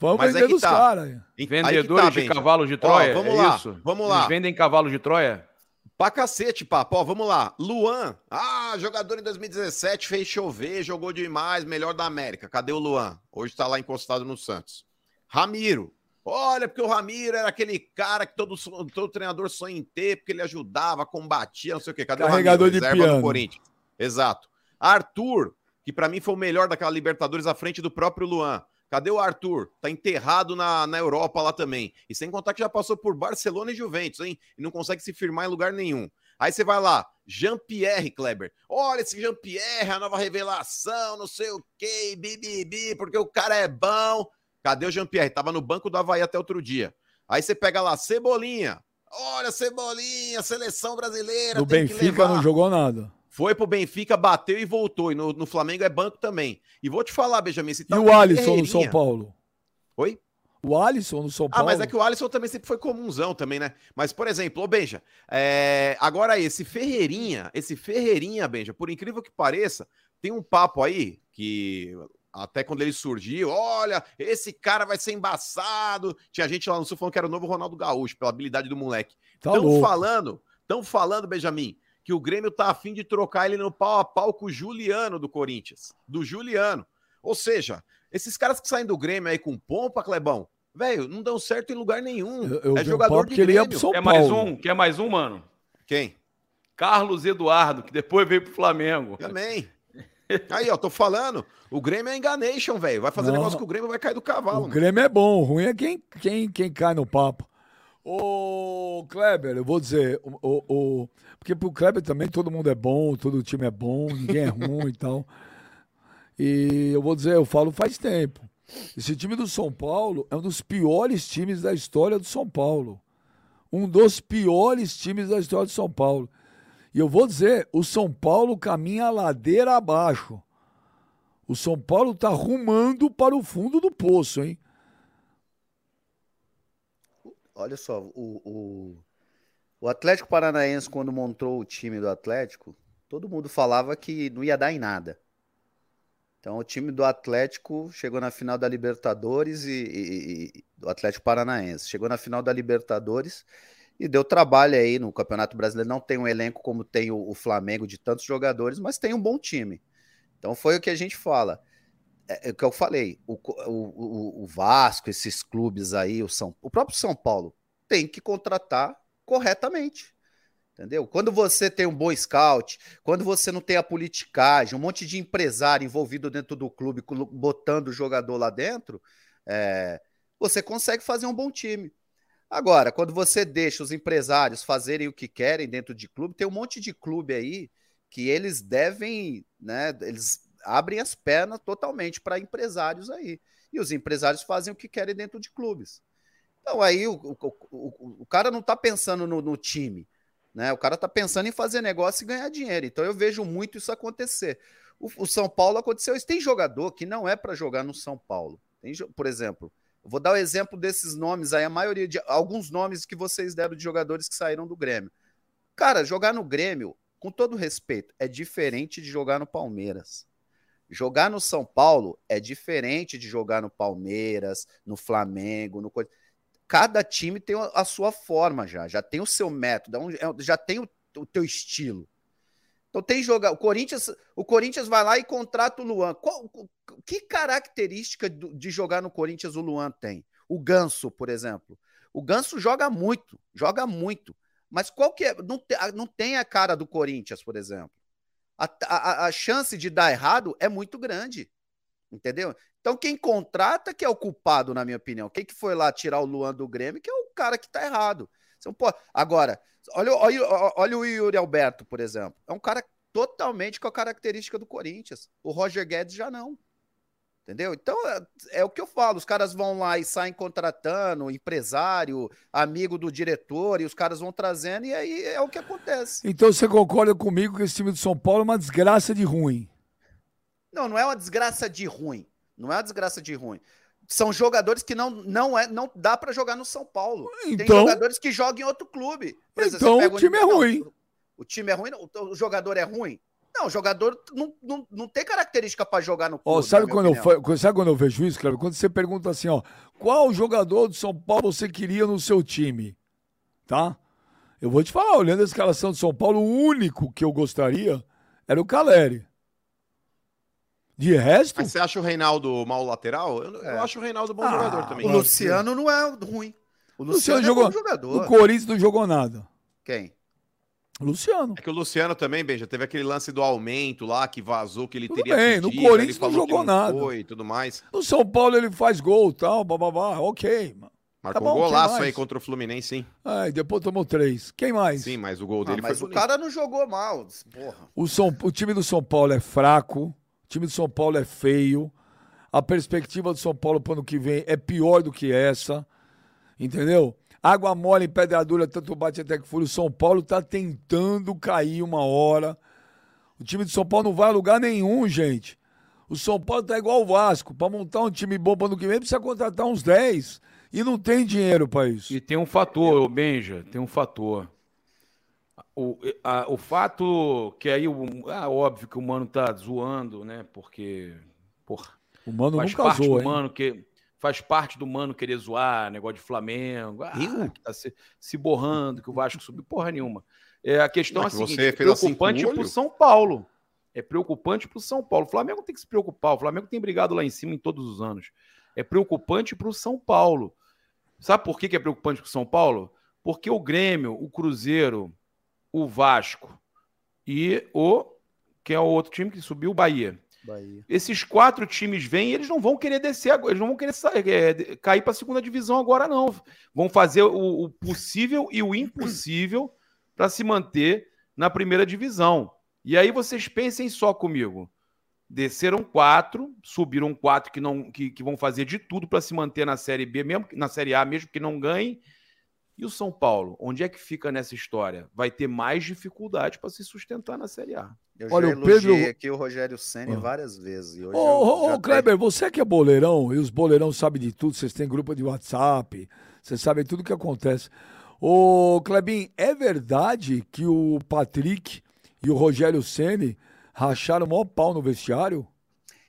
vamos
Mas é
vender
que
os
tá.
caras.
Aí que
Vendedores
tá,
de
Benja.
cavalos de Troia,
vamos
é
lá,
isso?
vamos lá.
Eles vendem cavalos de Troia?
Pra cacete, papo. Ó, vamos lá. Luan. Ah, jogador em 2017, fez chover, jogou demais, melhor da América. Cadê o Luan? Hoje tá lá encostado no Santos. Ramiro. Olha, porque o Ramiro era aquele cara que todo, todo treinador sonha em ter, porque ele ajudava, combatia, não sei o quê. Cadê
Carregador
o Ramiro?
de piano.
do Corinthians. Exato. Arthur, que pra mim foi o melhor daquela Libertadores à frente do próprio Luan. Cadê o Arthur? Tá enterrado na, na Europa lá também. E sem contar que já passou por Barcelona e Juventus, hein? E não consegue se firmar em lugar nenhum. Aí você vai lá, Jean-Pierre Kleber. Olha esse Jean-Pierre, a nova revelação, não sei o quê, bibibi, porque o cara é bom. Cadê o Jean-Pierre? Tava no banco do Havaí até outro dia. Aí você pega lá, Cebolinha. Olha, Cebolinha, seleção brasileira.
No Benfica não jogou nada.
Foi pro Benfica, bateu e voltou. E no, no Flamengo é banco também. E vou te falar, Benjamin, se
E
tal
o Alisson no São Paulo?
Oi?
O Alisson no São
Ah,
Paulo?
mas é que o Alisson também sempre foi comunzão também, né? Mas, por exemplo, ô Benja, é, agora esse Ferreirinha, esse Ferreirinha, Benja, por incrível que pareça, tem um papo aí que até quando ele surgiu, olha, esse cara vai ser embaçado. Tinha gente lá no Sul falando que era o novo Ronaldo Gaúcho, pela habilidade do moleque.
Tá
Estão
louco.
falando, estão falando, Benjamin, que o Grêmio tá afim de trocar ele no pau a pau com o Juliano do Corinthians. Do Juliano. Ou seja, esses caras que saem do Grêmio aí com pompa, Clebão, velho, não dão certo em lugar nenhum.
Eu, eu
é
um
jogador
papo
de
ele
Grêmio.
pro São
Quer mais um? Quer mais um, mano?
Quem?
Carlos Eduardo, que depois veio pro Flamengo.
Também. Aí, ó, tô falando. O Grêmio é enganation, velho. Vai fazer
Não.
negócio que o Grêmio vai cair do cavalo.
O
mano.
Grêmio é bom, o ruim é quem, quem, quem cai no papo. Ô, Kleber, eu vou dizer, o, o, o- porque pro Kleber também todo mundo é bom, todo time é bom, ninguém é ruim e tal. E eu vou dizer, eu falo faz tempo. Esse time do São Paulo é um dos piores times da história do São Paulo. Um dos piores times da história do São Paulo. E eu vou dizer, o São Paulo caminha ladeira abaixo. O São Paulo tá rumando para o fundo do poço, hein?
Olha só, o, o, o Atlético Paranaense, quando montou o time do Atlético, todo mundo falava que não ia dar em nada. Então, o time do Atlético chegou na final da Libertadores e, e- e- do Atlético Paranaense chegou na final da Libertadores e deu trabalho aí no Campeonato Brasileiro. Não tem um elenco como tem o, o Flamengo de tantos jogadores, mas tem um bom time. Então, foi o que a gente fala. É, é o que eu falei. O, o- o- Vasco, esses clubes aí, o, São, o próprio São Paulo, tem que contratar corretamente. Entendeu? Quando você tem um bom scout, quando você não tem a politicagem, um monte de empresário envolvido dentro do clube, botando o jogador lá dentro, é, você consegue fazer um bom time. Agora, quando você deixa os empresários fazerem o que querem dentro de clube, tem um monte de clube aí que eles devem, né? Eles abrem as pernas totalmente para empresários aí. E os empresários fazem o que querem dentro de clubes. Então aí o, o, o, o cara não está pensando no, no time, né? O cara está pensando em fazer negócio e ganhar dinheiro. Então eu vejo muito isso acontecer. O, o São Paulo aconteceu isso. Tem jogador que não é para jogar no São Paulo. Tem, por exemplo, vou dar o exemplo desses nomes aí, a maioria de alguns nomes que vocês deram de jogadores que saíram do Grêmio. Cara, jogar no Grêmio, com todo respeito, é diferente de jogar no Palmeiras. Jogar no São Paulo é diferente de jogar no Palmeiras, no Flamengo, no. Cada time tem a sua forma já, já tem o seu método, é é- já tem o, o teu estilo. Então tem jogar. O Corinthians, o Corinthians vai lá e contrata o Luan. Qual- que característica de jogar no Corinthians o Luan tem? O Ganso, por exemplo. O Ganso joga muito, joga muito. Mas qual que é? Não, não tem a cara do Corinthians, por exemplo. A, a- a chance de dar errado é muito grande. Entendeu? Então, quem contrata que é o culpado, na minha opinião. Quem que foi lá tirar o Luan do Grêmio, que é o cara que tá errado. Você não pode... Agora, olha, olha, olha o Yuri Alberto, por exemplo. É um cara totalmente com a característica do Corinthians. O Roger Guedes já não. Entendeu? Então, é, é o que eu falo. Os caras vão lá e saem contratando, empresário, amigo do diretor, e os caras vão trazendo, e aí é o que acontece.
Então você concorda comigo que esse time do São Paulo é uma desgraça de ruim?
Não, não é uma desgraça de ruim. Não é uma desgraça de ruim. São jogadores que não, não, é, não dá pra jogar no São Paulo. Tem
Então,
jogadores que jogam em outro clube. Exemplo,
Então, o time é
não,
ruim.
O time é ruim? não, o jogador é ruim? Não, o jogador não, não, não tem característica pra jogar no clube.
ó, sabe, quando eu,
opinião.
sabe quando eu vejo isso, cara? Quando você pergunta assim, ó, qual jogador do São Paulo você queria no seu time? Tá? Eu vou te falar, olhando a escalação do São Paulo, o único que eu gostaria era o Caleri. De resto,
Mas você acha o Reinaldo mau lateral? Eu, eu
É.
acho o Reinaldo bom
Ah,
jogador também.
O Luciano não é ruim. O
Luciano
Luciano,
jogou-
é bom jogador.
o Corinthians não jogou nada.
Quem?
Luciano.
É que o Luciano também, Benja, teve aquele lance do aumento lá que vazou que ele
Tudo
teria
bem, no
pedido,
Corinthians
ele
não jogou nada.
Foi e tudo mais.
No São Paulo ele faz gol e tal, bababá, ok. mano.
Marcou
bom,
um golaço aí contra o Fluminense, sim.
Ai, depois tomou três. Quem mais?
Sim, mas o gol
Ah,
dele
mas
foi
o
bonito.
cara não jogou mal. Porra.
O, São, o time do São Paulo é fraco, o time do São Paulo é feio, a perspectiva do São Paulo para o ano que vem é pior do que essa, entendeu? Água mole em pedra dura, tanto bate até que fura. O São Paulo tá tentando cair uma hora. O time do São Paulo não vai a lugar nenhum, gente. O São Paulo tá igual o Vasco. Para montar um time bom para ano que vem, precisa contratar uns 10. E não tem dinheiro para isso.
E tem um fator, Benja, tem um fator. O, a- o fato que aí, o, ah, óbvio que o Mano tá zoando, né? Porque, porra,
O Mano
faz
nunca
parte
zoou,
do
hein?
Mano que faz parte do Mano querer zoar, negócio de Flamengo, ah,
Eu?
que tá se, se borrando, que o Vasco subiu, porra nenhuma. É, a questão
Não,
é a seguinte,
você
é
assim
preocupante
o
pro? São Paulo. É preocupante pro São Paulo. O Flamengo tem que se preocupar. O Flamengo tem brigado lá em cima em todos os anos. É preocupante pro São Paulo. Sabe por que que é preocupante pro São Paulo? Porque o Grêmio, o Cruzeiro, o Vasco e o que é o outro time que subiu, o Bahia.
Bahia.
Esses quatro times vêm eles não vão querer descer agora, eles não vão querer sa- é, de- cair para a segunda divisão agora, não. Vão fazer o, o possível e o impossível para se manter na primeira divisão. E aí vocês pensem só comigo. Desceram quatro, subiram quatro que, não, que, que vão fazer de tudo para se manter na Série B, mesmo na Série A, mesmo que não ganhem. E o São Paulo, onde é que fica nessa história? Vai ter mais dificuldade para se sustentar na Série A.
Eu
Olha,
já
o Pedro-
elogiei aqui o Rogério Senna
Ah.
várias vezes.
Ô, Kleber, você que é boleirão, e os boleirão sabem de tudo, vocês têm grupo de WhatsApp, vocês sabem tudo que acontece. Ô, Klebin, é verdade que o Patrick e o Rogério Ceni racharam o maior pau no vestiário?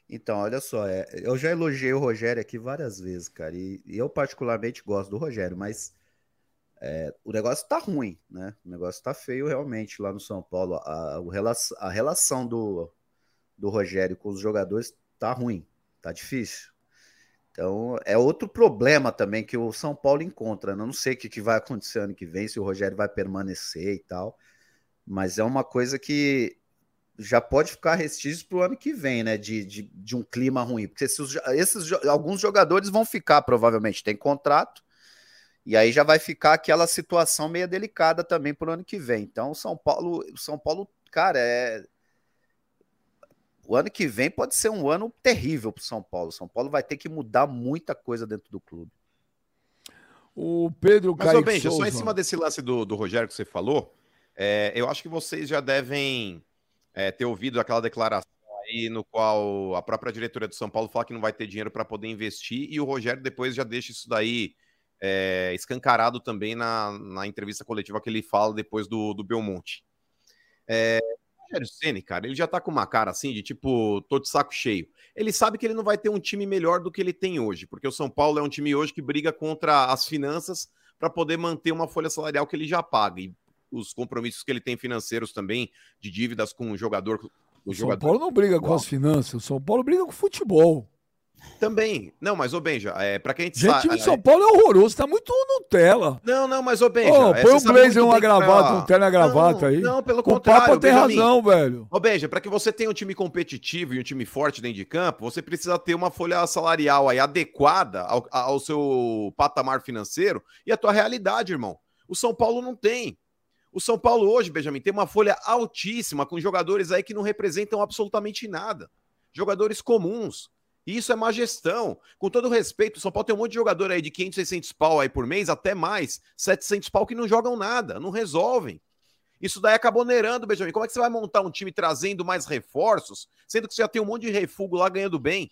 Então, olha só, é, eu já elogiei o Rogério aqui várias vezes, cara, e, e eu particularmente gosto do Rogério, mas é, o negócio tá ruim, né? O negócio tá feio realmente lá no São Paulo. A, a relação do, do Rogério com os jogadores tá ruim, tá difícil. Então, é outro problema também que o São Paulo encontra. né? Eu não sei o que, que vai acontecer ano que vem, se o Rogério vai permanecer e tal, mas é uma coisa que já pode ficar restício para o ano que vem, né? De, de, de um clima ruim. Porque se os esses, alguns jogadores vão ficar, provavelmente, tem contrato, e aí já vai ficar aquela situação meio delicada também para o ano que vem. Então, o São Paulo, o São Paulo, cara, é. O ano que vem pode ser um ano terrível para o São Paulo. São Paulo vai ter que mudar muita coisa dentro do clube.
O Pedro
Mas,
Kaique
Benja, só
Souza.
em cima desse lance do, do Rogério que você falou, é, eu acho que vocês já devem é, ter ouvido aquela declaração aí no qual a própria diretoria do São Paulo fala que não vai ter dinheiro para poder investir e o Rogério depois já deixa isso daí é, escancarado também na, na entrevista coletiva que ele fala depois do, do Belmonte. É, o Rogério Ceni, cara, ele já tá com uma cara assim de tipo, tô de saco cheio. Ele sabe que ele não vai ter um time melhor do que ele tem hoje, porque o São Paulo é um time hoje que briga contra as finanças para poder manter uma folha salarial que ele já paga. E os compromissos que ele tem financeiros também, de dívidas com o jogador. O
O São
jogador
Paulo não briga com as finanças, o São Paulo briga com o futebol.
Também. Não, mas ô Benja, é, para quem a gente
Gente, o
sabe.
de São Paulo é horroroso, tá muito Nutella.
Não, não, mas ô Benja. É,
põe um blazer, uma
pra-
gravata, um terno e gravata
Não,
aí.
Não, pelo
O
contrário.
Papa tem
Benjamin.
razão, velho.
Ô, Benja, para que você tenha um time competitivo e um time forte dentro de campo, você precisa ter uma folha salarial aí adequada ao, ao seu patamar financeiro e à tua realidade, irmão. O São Paulo não tem. O São Paulo hoje, Benjamin, tem uma folha altíssima com jogadores aí que não representam absolutamente nada. Jogadores comuns. E isso é má gestão. Com todo respeito, o São Paulo tem um monte de jogador aí de 500, 600 pau aí por mês, até mais, 700 pau que não jogam nada, não resolvem. Isso daí acabou onerando, Benjamin. Como é que você vai montar um time trazendo mais reforços, sendo que você já tem um monte de refugo lá ganhando bem?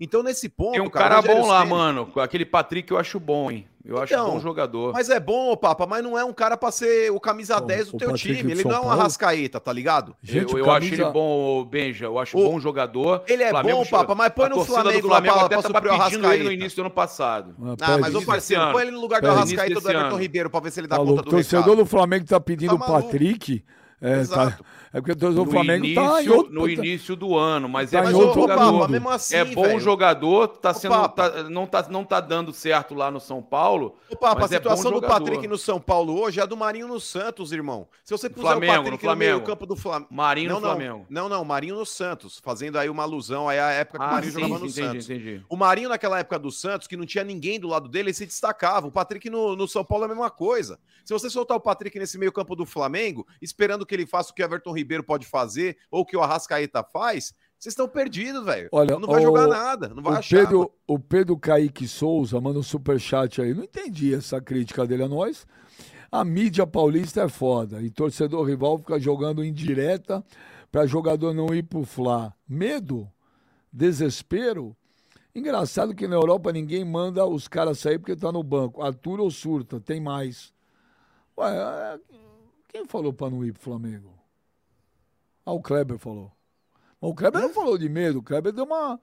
Então, nesse ponto.
Tem um
cara,
cara bom lá,
Ceni-
mano. Aquele Patrick eu acho bom, hein? Eu acho
Então,
bom jogador.
Mas é bom, ô Papa, mas não é um cara pra ser o camisa
Bom,
10 do
o
teu
Patrick
time. Ele não é um arrascaeta, tá ligado?
Gente,
eu eu
o
acho
camisa-
ele bom, Benja. Eu acho
O-
bom jogador.
Ele é
Flamengo
bom,
chegou-
Papa, mas põe no
torcida do
Flamengo lá
Flamengo
pra,
até
pra suprir o
pedindo ele no
Arrascaeta.
início do ano passado.
Ah,
Ah, mas ô parceiro,
ano.
põe ele no lugar do. Arrascaeta do Everton. Ribeiro pra ver se ele dá
Tá
conta do
O torcedor do Flamengo tá pedindo
Tá
o. Patrick. É, tá,
Exato.
É porque o
No
Flamengo
início,
tá outro.
no início do ano, mas
Tá
é bom jogador.
Mesmo assim,
é bom
velho.
jogador, tá sendo, tá- não, tá, não tá dando certo lá no São Paulo.
Ô, Papa, a
é
situação do
jogador.
Patrick no São Paulo hoje é a do Marinho no Santos, irmão. Se você puser
Flamengo,
o
no
Patrick no,
Flamengo.
meio campo do Flamengo...
Marinho
Não,
no
não,
Flamengo.
não, não, Marinho no Santos, fazendo aí uma alusão aí à época que o
Ah,
Marinho
sim,
jogava no
entendi,
Santos.
entendi.
O Marinho, naquela época do Santos, que não tinha ninguém do lado dele, ele se destacava. O Patrick no, no São Paulo é a mesma coisa. Se você soltar o Patrick nesse meio campo do Flamengo, esperando que ele faça o que o Everton Ribeiro pode fazer, ou que o Arrascaeta faz, vocês estão perdidos, velho.
Olha,
Não vai
o-
jogar nada, não vai
O
achar.
Pedro, o Pedro Kaique Souza manda um superchat aí. Não entendi essa crítica dele a nós. A mídia paulista é foda. E torcedor rival fica jogando indireta para jogador não ir pro Fla. Medo? Desespero? Engraçado que na Europa ninguém manda os caras sair porque tá no banco. Atura ou surta? Tem mais. Ué, é, quem falou para não ir pro Flamengo? Ah, o Kleber falou. Mas o Kleber não falou de medo. O Kleber deu uma,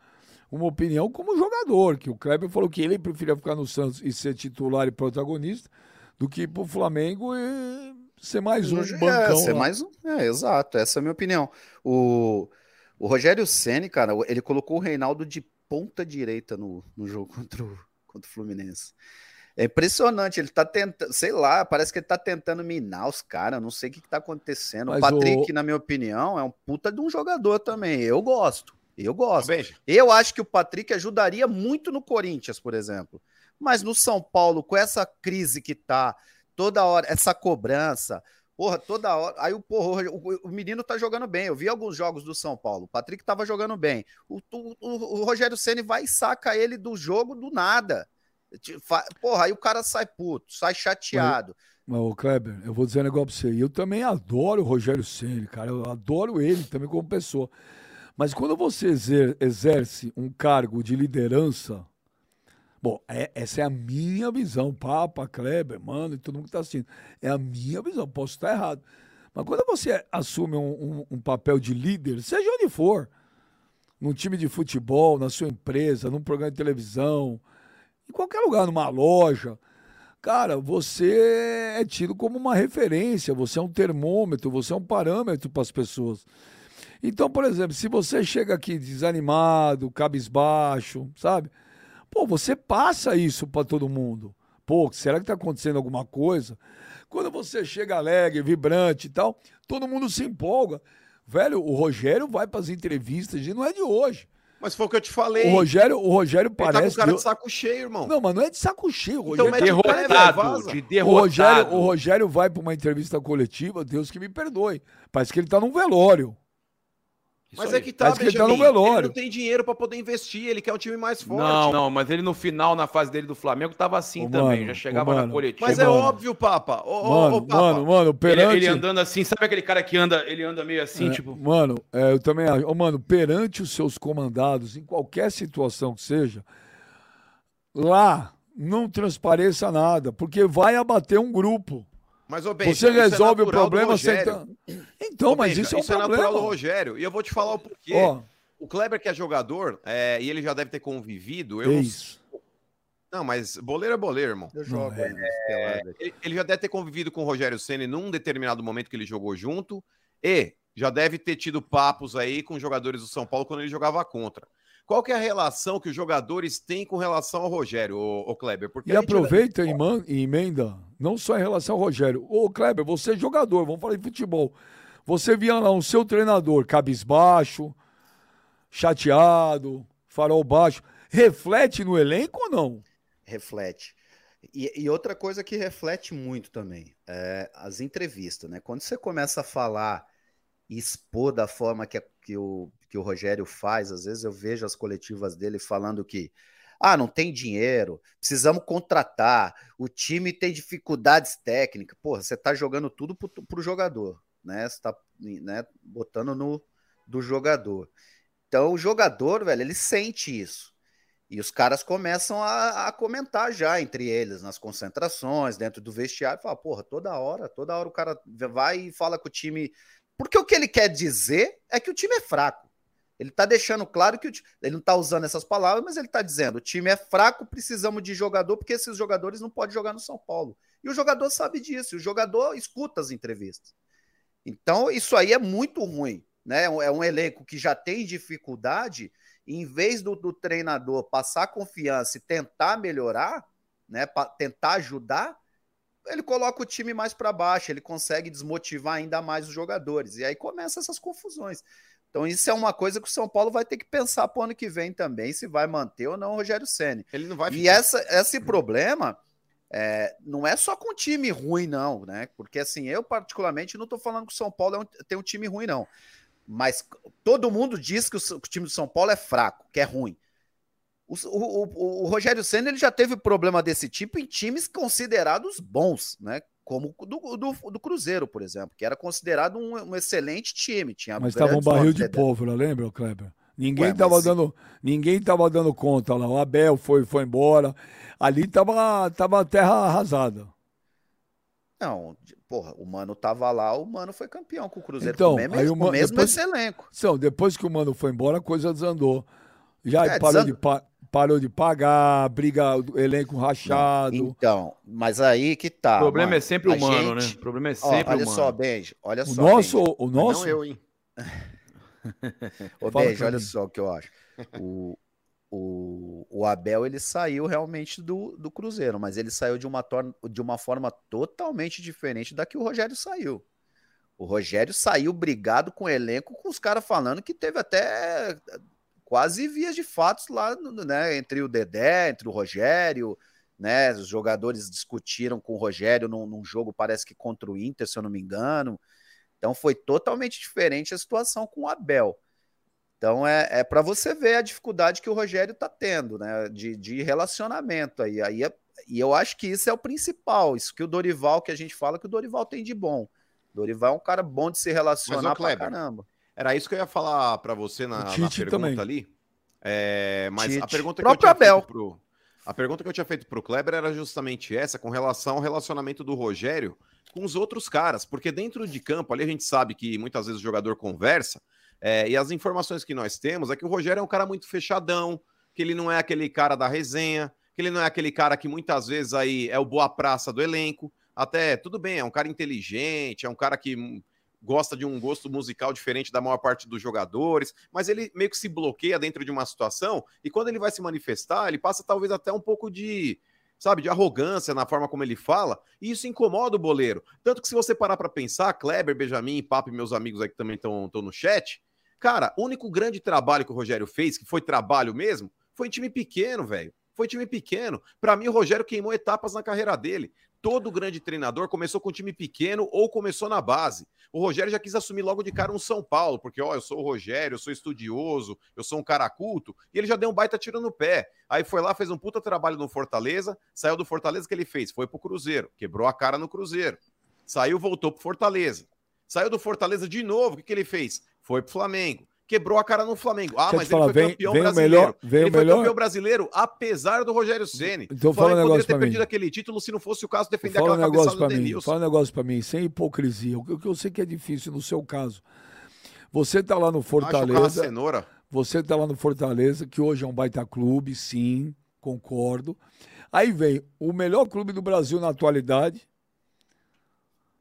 uma opinião como jogador, que o Kleber falou que ele preferia ficar no Santos e ser titular e protagonista do que ir pro Flamengo e ser mais um
é,
bancão.
ser
lá.
mais um. É, exato, essa é a minha opinião. O, o Rogério Ceni, cara, ele colocou o Reinaldo de ponta direita no, no jogo contra o, contra o Fluminense. É impressionante, ele tá tentando, sei lá, parece que ele tá tentando minar os caras, não sei o que, que tá acontecendo.
Mas
o Patrick,
o-
na minha opinião, é um puta de um jogador também. Eu gosto, eu gosto. Eu acho que o Patrick ajudaria muito no Corinthians, por exemplo. Mas no São Paulo, com essa crise que tá, toda hora, essa cobrança, porra, toda hora. Aí o, porra, o, o menino tá jogando bem. Eu vi alguns jogos do São Paulo. O Patrick tava jogando bem. O, o, o- o Rogério Ceni vai e saca ele do jogo do nada. Porra, aí o cara sai puto, sai chateado.
Mas, ô Kleber, eu vou dizer um negócio pra você. Eu também adoro o Rogério Ceni, cara. Eu adoro ele também como pessoa. Mas quando você exer- exerce um cargo de liderança, bom, é- essa é a minha visão. Papa, Kleber, mano, e todo mundo que tá assistindo. É a minha visão. Posso estar errado. Mas quando você assume um, um- um papel de líder, seja onde for, num time de futebol, na sua empresa, num programa de televisão, em qualquer lugar, numa loja, Cara, você é tido como uma referência, você é um termômetro, você é um parâmetro para as pessoas. Então, por exemplo, se você chega aqui desanimado, cabisbaixo, sabe? Pô, você passa isso para todo mundo. Pô, será que está acontecendo alguma coisa? Quando você chega alegre, vibrante e tal, todo mundo se empolga. Velho, o Rogério vai para as entrevistas e não é de hoje.
Mas foi o que eu te falei.
O Rogério, o Rogério
Ele tá com
parece
cara
que...
de saco cheio, irmão.
Não, mas não é de saco cheio. O
Então
Rogério
o velho, vaza.
Derrotado, de
o
derrotado.
Rogério, o Rogério vai para uma entrevista coletiva, Deus que me perdoe. Parece que ele tá num velório.
Isso
Mas
aí.
é que tá,
Parece que ele tá
Benjamin,
no velório.
Ele não tem dinheiro pra poder investir, ele quer um time mais forte.
Não, não, mas ele no final, na fase dele do Flamengo, tava assim
Ô,
também.
mano,
já chegava
ô,
na coletiva.
Mas é
mano.
óbvio, Papa. Ô,
Mano,
ô, Papa.
mano, mano,
Ele,
perante...
ele andando assim, sabe aquele cara que anda, ele anda meio assim,
É,
tipo.
Mano, é, eu também acho. Ô, mano, perante os seus comandados, em qualquer situação que seja, lá não transpareça nada, porque vai abater um grupo.
Mas, ô, Benja,
Você
isso é
resolve o problema sentando. Então,
Ô,
mas
Benja,
isso é um
natural do
problema.
Rogério. E eu vou te falar o porquê.
Ó,
O Kleber, que é jogador, é, e ele já deve ter convivido. Eu não...
ex.
não, mas boleiro é boleiro, irmão.
Eu
jogo ainda,
pelada.
Ele, ele já deve ter convivido com o Rogério Ceni num determinado momento que ele jogou junto. E já deve ter tido papos aí com jogadores do São Paulo quando ele jogava contra. Qual que é a relação que os jogadores têm com relação ao Rogério, ô Kleber? Porque
E aproveita e man- e emenda, não só em relação ao Rogério. Ô, Kleber, você é jogador, vamos falar de futebol. Você via lá um seu treinador cabisbaixo, chateado, farol baixo. Reflete no elenco ou não?
reflete. E, e outra coisa que reflete muito também, é as entrevistas, né? Quando você começa a falar e expor da forma que, a- que o, que o Rogério faz, às vezes eu vejo as coletivas dele falando que ah, não tem dinheiro, precisamos contratar, o time tem dificuldades técnicas. Porra, você tá jogando tudo pro, pro jogador, né? Você tá né, botando no do jogador. Então o jogador, velho, ele sente isso. E os caras começam a, a comentar já entre eles, nas concentrações, dentro do vestiário, fala, porra, toda hora, toda hora o cara vai e fala que o time. Porque o que ele quer dizer é que o time é fraco. Ele tá deixando claro que o ele não tá usando essas palavras, mas ele tá dizendo: o time é fraco, precisamos de jogador, porque esses jogadores não podem jogar no São Paulo. E o jogador sabe disso, o jogador escuta as entrevistas. Então, isso aí é muito ruim. Né? É um elenco que já tem dificuldade, em vez do, do treinador passar confiança e tentar melhorar, né? tentar ajudar, ele coloca o time mais para baixo, ele consegue desmotivar ainda mais os jogadores. E aí começam essas confusões. Então, isso é uma coisa que o São Paulo vai ter que pensar para o ano que vem também, se vai manter ou não o Rogério Senna.
Ele não vai
E essa, esse problema é, não é só com time ruim, não, né? Porque assim, eu particularmente não estou falando que o São Paulo é um, tem um time ruim, não. Mas todo mundo diz que o, o time do São Paulo é fraco, que é ruim. O, o, o, Rogério Senna ele já teve problema desse tipo em times considerados bons, né? Como o do, do, do, Cruzeiro, por exemplo, que era considerado um, um excelente time. Tinha
mas estava um barril de pólvora, lembra, Kleber? Ninguém estava dando, ninguém tava dando conta lá. O Abel foi, foi embora. Ali estava tava terra arrasada.
Não, porra, o Mano tava lá, o Mano foi campeão com o Cruzeiro então, com o mesmo, aí o, Mano, mesmo depois, esse elenco.
Então, depois que o Mano foi embora, a coisa desandou. Já é, parou, desand... de parou de pagar, briga, elenco rachado.
Então, mas aí que tá.
O problema mano. é sempre o Mano, gente... né? O problema é sempre
Ó, olha
o
só, Benji, olha
o
só.
Nosso, o nosso,
não eu, hein?
Ô, Benji, olha só o que eu acho. O, o, o Abel ele saiu realmente do, do Cruzeiro, mas ele saiu de uma, de uma forma totalmente diferente da que o Rogério saiu. O Rogério saiu brigado com o elenco, com os caras falando que teve até quase vias de fatos lá né, entre o Dedé, entre o Rogério. Né, os jogadores discutiram com o Rogério num, num jogo, parece que contra o Inter, se eu não me engano. Então foi totalmente diferente a situação com o Abel. Então é, é para você ver a dificuldade que o Rogério está tendo, né? De, de relacionamento aí. aí é, e eu acho que isso é o principal. Isso que o Dorival, que a gente fala que o Dorival tem de bom. Dorival é um cara bom de se relacionar
pra caramba. Era isso que eu ia falar para você na, na pergunta também. ali. É, mas Tite. a pergunta que eu tinha Abel. feito pro, a pergunta que eu tinha feito pro Kleber era justamente essa, com relação ao relacionamento do Rogério com os outros caras, porque dentro de campo ali a gente sabe que muitas vezes o jogador conversa, é, e as informações que nós temos é que o Rogério é um cara muito fechadão, que ele não é aquele cara da resenha, que ele não é aquele cara que muitas vezes aí é o boa praça do elenco. Até, tudo bem, é um cara inteligente, é um cara que gosta de um gosto musical diferente da maior parte dos jogadores, mas ele meio que se bloqueia dentro de uma situação e quando ele vai se manifestar, ele passa talvez até um pouco de, sabe, de arrogância na forma como ele fala, e isso incomoda o boleiro. Tanto que se você parar para pensar, Kleber, Benjamin, Papo e meus amigos aí que também estão no chat, Cara, o único grande trabalho que o Rogério fez, que foi trabalho mesmo, foi em time pequeno, velho. Foi time pequeno. Para mim, o Rogério queimou etapas na carreira dele. Todo grande treinador começou com time pequeno ou começou na base. O Rogério já quis assumir logo de cara um São Paulo, porque, ó, eu sou o Rogério, eu sou estudioso, eu sou um cara culto, e ele já deu um baita tiro no pé. Aí foi lá, fez um puta trabalho no Fortaleza, saiu do Fortaleza que ele fez, foi pro Cruzeiro, quebrou a cara no Cruzeiro. Saiu, voltou pro Fortaleza. Saiu do Fortaleza de novo, o que, que ele fez? foi pro Flamengo. Quebrou a cara no Flamengo. Ah, mas ele foi vem, campeão vem brasileiro. Melhor, vem ele foi melhor... campeão brasileiro, apesar do Rogério Ceni.
Então fala um negócio
ter
perdido
aquele título se não fosse o caso defender fala aquela um negócio
para mim. Fala um negócio para mim, sem hipocrisia. O que eu sei que é difícil no seu caso. Você tá lá no Fortaleza. Você tá lá no Fortaleza, que hoje é um baita clube, sim, concordo. Aí vem o melhor clube do Brasil na atualidade,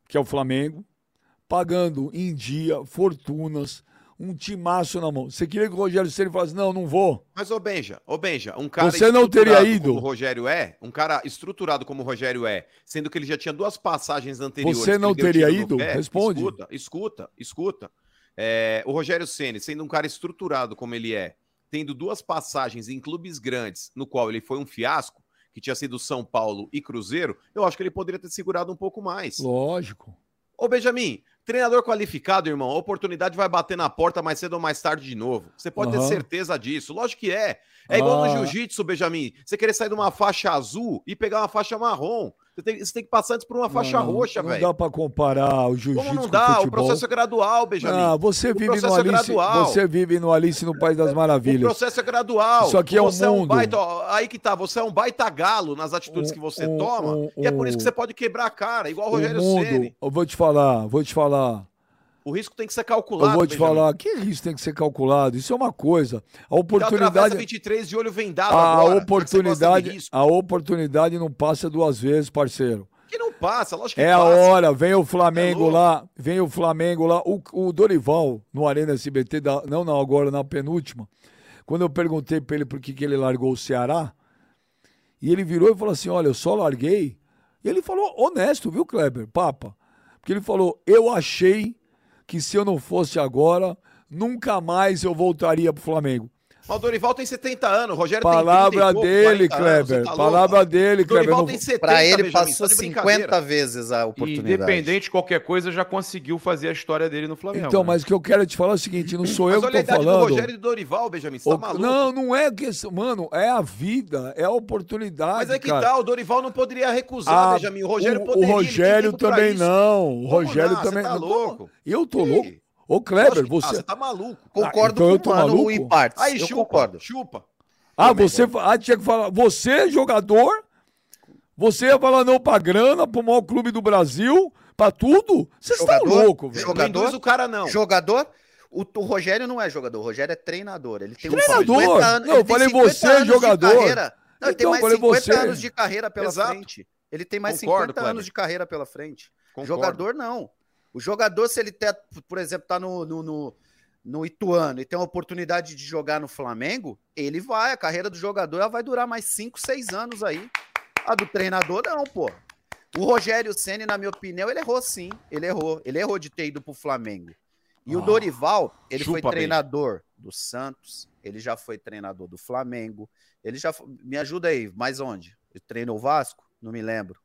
que é o Flamengo pagando em dia fortunas, um timaço na mão. Você queria que o Rogério Ceni falasse, não, não vou.
Mas, ô Benja, ô Benja, um cara
Você não teria ido.
como o Rogério é, um cara estruturado como o Rogério é, sendo que ele já tinha duas passagens anteriores.
Você não teria ido? Pé, Responde.
Escuta, escuta, escuta. É, o Rogério Ceni, sendo um cara estruturado como ele é, tendo duas passagens em clubes grandes, no qual ele foi um fiasco, que tinha sido São Paulo e Cruzeiro, eu acho que ele poderia ter segurado um pouco mais.
Lógico.
Ô, Benjamin, Treinador qualificado, irmão, a oportunidade vai bater na porta mais cedo ou mais tarde de novo. Você pode uhum. ter certeza disso. Lógico que é. É igual no jiu-jitsu, Benjamin. Você querer sair de uma faixa azul e pegar uma faixa marrom. Você tem, você tem que passar antes por uma faixa não, roxa, velho.
Não dá pra comparar o jiu-jitsu
Como não dá? O processo é gradual, Benjamin. Ah,
você vive no é Alice, é você vive no Alice no País das Maravilhas. O
processo é gradual.
Isso aqui é um mundo. É um
baita, ó, aí que tá, você é um baita galo nas atitudes um, que você um, toma, e é por isso que você pode quebrar a cara, igual o Rogério Ceni.
Eu vou te falar, vou te falar.
O risco tem que ser calculado.
Eu vou te Benjamin. falar, que risco tem que ser calculado? Isso é uma coisa. A oportunidade.
23 de olho vendado
a agora, oportunidade, a oportunidade não passa duas vezes, parceiro.
Que não passa, lógico que
É a
passa.
hora, vem o Flamengo
É
lá, vem o Flamengo lá. O, o Dorival, no Arena SBT, da- não, não, agora na penúltima, quando eu perguntei pra ele por que, que ele largou o Ceará, e ele virou e falou assim: Olha, eu só larguei. E ele falou, honesto, viu, Kleber? Papa. Porque ele falou: Eu achei que se eu não fosse agora, nunca mais eu voltaria pro Flamengo.
Mas o Dorival tem 70 anos, o Rogério tem 30
Palavra
e pouco,
dele,
40 anos,
Kleber.
você tá louco?
Palavra dele,
Dorival
Kleber. Não-
tem 70,
Pra ele
Benjamin,
passou
tá de brincadeira.
50 vezes a oportunidade.
independente de qualquer coisa, já conseguiu fazer a história dele no Flamengo.
Então,
né?
mas o que eu quero te falar é o seguinte: não sou eu
Mas
que
olha a
tô
idade do
falando.
Rogério e do Dorival, Benjamin, você tá
O-
maluco?
Não, não é questão. Mano, é a vida, é a oportunidade.
Mas é que
cara.
tá, o Dorival não poderia recusar,
Ah,
Benjamin. O Rogério
o,
poderia.
o
tem
Rogério também não. O
Como
Rogério
não? Você
também
tá
não.
louco?
Eu tô louco. Ô, Kleber,
que tá,
você.
Você tá maluco.
Concordo
então eu
com o Mano
maluco?
em partes.
Aí,
eu
chupa,
concordo.
chupa.
Ah,
Também,
você ah, tinha que falar. Você, jogador, você ia falar não pra grana, pro maior clube do Brasil, pra tudo? Vocês estão
Jogador,
loucos, velho.
jogador.
O cara, não.
Jogador, o, o Rogério não é jogador, o Rogério é treinador. Ele tem
Treinador?
50 anos,
Não, eu falei
50
você,
anos de
jogador.
carreira. Não, ele tem
Então,
mais
eu falei
50
você.
anos de carreira pela
Exato.
frente. Ele tem mais
Concordo,
50
Kleber.
anos de carreira pela frente.
Concordo.
Jogador, não. O jogador, se ele, tem, por exemplo, tá no, no, no, no Ituano e tem a oportunidade de jogar no Flamengo, ele vai. A carreira do jogador ela vai durar mais 5, 6 anos aí. A do treinador, não, pô. O Rogério Ceni, na minha opinião, ele errou sim. Ele errou. Ele errou de ter ido pro Flamengo. E o
Ah,
Dorival, ele foi
chupa bem.
treinador do Santos, ele já foi treinador do Flamengo. Ele já foi- me ajuda aí, mais onde? Ele treinou o Vasco? Não me lembro.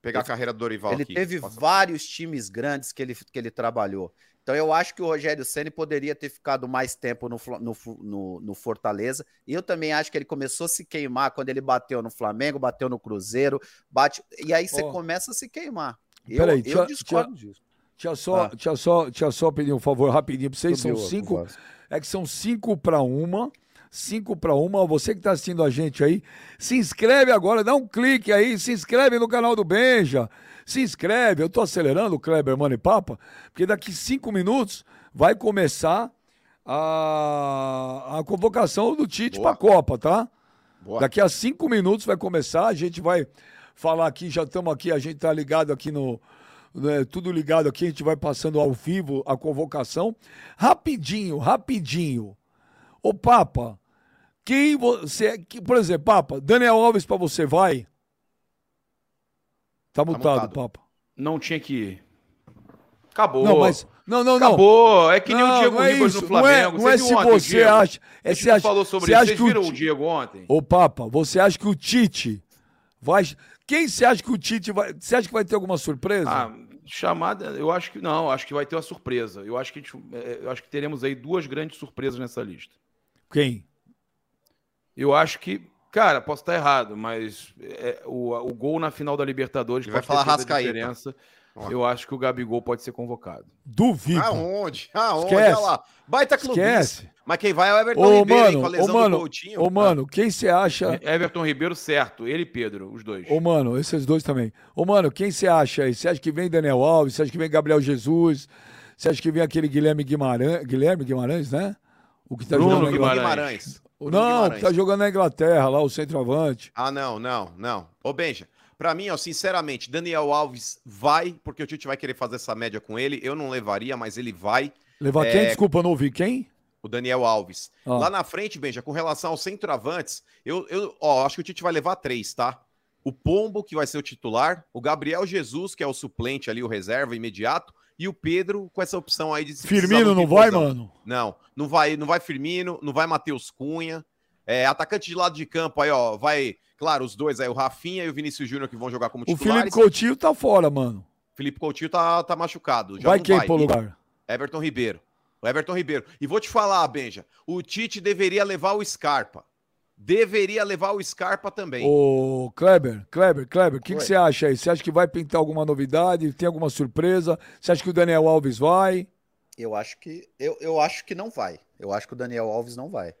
Pegar a carreira do Dorival
Ele
aqui.
teve
Passa-
vários times grandes que ele, que ele trabalhou. Então eu acho que o Rogério Ceni poderia ter ficado mais tempo no, no, no- no Fortaleza. E eu também acho que ele começou a se queimar quando ele bateu no Flamengo, bateu no Cruzeiro, bate. E aí você
Ó.
começa a se queimar. Eu,
Peraí,
eu
deixa-
discordo disso.
Deixa só,
Ah.
deixa só, deixa só pedir um favor rapidinho pra vocês. São
Subiu
cinco. É que são cinco para uma. Cinco para uma. Você que está assistindo a gente aí, se inscreve agora, dá um clique aí, se inscreve no canal do Benja. Se inscreve. Eu tô acelerando o Kleber Mano e Papa, porque daqui cinco minutos vai começar a, a convocação do Tite para a Copa, tá?
Boa.
Daqui a cinco minutos vai começar, a gente vai falar aqui, já estamos aqui, a gente tá ligado aqui no. né, tudo ligado aqui, a gente vai passando ao vivo a convocação. Rapidinho, rapidinho. Ô Papa, quem você. que- Por exemplo, Papa, Daniel Alves pra você vai? Tá mutado,
mutado.
Papa.
Não tinha que ir. Acabou.
Não, mas. Não, não, não.
Acabou. É que nem o
Não,
Diego
não é
Ribas
isso.
no
Não é,
Flamengo.
não é
viu
se
ontem o
você
Diego?
acha. É, você
não
acha
falou sobre
você
isso. Vocês viram
o
o Diego ontem?
Ô, Papa, você acha que o Tite vai. Quem você acha que o Tite vai. Você acha que vai ter alguma surpresa?
Ah, chamada, eu acho que não, acho que vai ter uma surpresa. Eu acho que, é, eu acho que teremos aí duas grandes surpresas nessa lista.
Quem?
Eu acho que, cara, posso estar errado, mas é, o, o gol na final da Libertadores
Ele vai
pode
falar
ter diferença. Eu acho que o Gabigol pode ser convocado.
Duvido.
Aonde? Aonde?
Esquece.
Olha lá. Baita clubista.
Esquece.
Mas quem vai é o Everton
Ô,
Ribeiro, hein,
mano,
com a
ô,
lesão
mano,
do Coutinho.
ô, mano, quem você acha.
Everton Ribeiro, certo. Ele e Pedro, os dois.
Ô, mano, esses dois também. Ô, mano, quem você acha aí? Você acha que vem Daniel Alves? Você acha que vem Gabriel Jesus? Você acha que vem aquele Guilherme Guimarães? Guilherme Guimarães, né? O que tá
Bruno
jogando.
Guimarães.
Guimarães.
Não,
Bruno
que
Guimarães.
tá jogando na Inglaterra, lá, o centroavante.
Ah, não, não, não. Ô, Benja, pra mim, ó, sinceramente, Daniel Alves vai, porque o Tite vai querer fazer essa média com ele. Eu não levaria, mas ele vai.
Levar
É.
quem? Desculpa, eu não ouvi quem?
O Daniel Alves.
Ah.
Lá na frente, Benja, com relação aos centroavantes, eu, eu ó, acho que o Tite vai levar três, tá? O Pombo, que vai ser o titular, o Gabriel Jesus, que é o suplente ali, o reserva imediato, e o Pedro com essa opção aí de se
Firmino não vai, mano?
Não, não vai, não vai Firmino, não vai Matheus Cunha. É, atacante de lado de campo aí, ó, vai, claro, os dois aí, o Rafinha e o Vinícius Júnior que vão jogar como
O
titulares.
Felipe Coutinho tá fora, mano.
Felipe Coutinho tá, tá machucado.
Vai quem
vai.
pro lugar?
Everton Ribeiro. O Everton Ribeiro. E vou te falar, Benja, o Tite deveria levar o Scarpa. Deveria levar o Scarpa também.
Ô, Kleber, Kleber, Kleber, o que você acha aí? Você acha que vai pintar alguma novidade? Tem alguma surpresa? Você acha que o Daniel Alves vai?
Eu acho que eu, eu acho que não vai. Eu acho que o Daniel Alves não vai.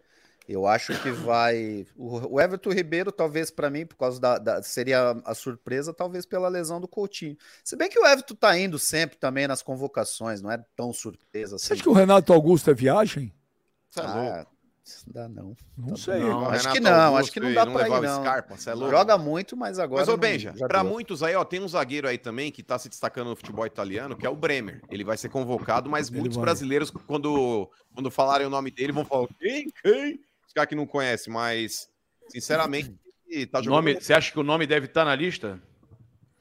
Eu acho que vai. O, Everton Ribeiro, talvez para mim, por causa da, da- seria a surpresa, talvez pela lesão do Coutinho. Se bem que o Everton tá indo sempre também nas convocações, não é tão surpresa
Você
assim.
acha que o Renato Augusto é viagem?
Você é
Ah,
louco.
Dá não.
Não
Tá
sei.
Não,
Acho
Renato
que não,
Augusto
acho que não dá pra
levar
ir, não.
Scarpa, é.
Joga muito, mas agora.
Mas, ô
não-
Benja,
já
pra
deu.
muitos aí, ó, tem um zagueiro aí também que tá se destacando no futebol italiano, que é o Bremer. Ele vai ser convocado, mas
Ele
muitos
vai.
brasileiros, quando, quando falarem o nome dele, vão falar: quem? Quem? Os caras que não conhecem, mas, sinceramente, tá jogando.
Nome, você acha que o nome deve estar na lista?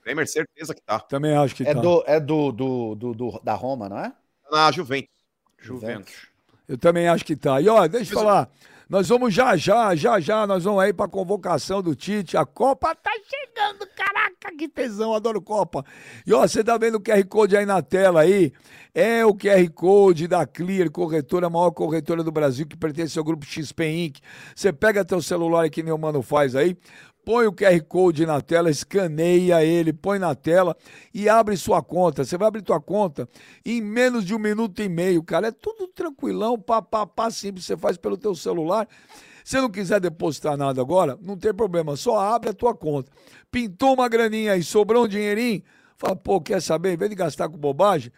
Bremer, certeza que tá.
Também acho que
É,
tá.
do, é do, do, do, do- da Roma, não é?
Tá Na Juventus.
Juventus.
Eu também acho que tá. E ó, deixa eu falar. Nós vamos já, já, já, já, nós vamos aí pra convocação do Tite. A Copa tá chegando, caraca, que tesão, adoro Copa. E ó, você tá vendo o QR Code aí na tela aí? É o QR Code da Clear, corretora, a maior corretora do Brasil, que pertence ao grupo XP Inc. Você pega teu celular aí que nem o mano faz aí, põe o QR Code na tela, escaneia ele, põe na tela e abre sua conta. Você vai abrir tua conta em menos de um minuto e meio, cara. É tudo tranquilão, pá, pá, pá, simples. Você faz pelo teu celular. Se não quiser depositar nada agora, não tem problema. Só abre a tua conta. Pintou uma graninha aí, sobrou um dinheirinho. Fala, pô, quer saber? Em vez de gastar com bobagem,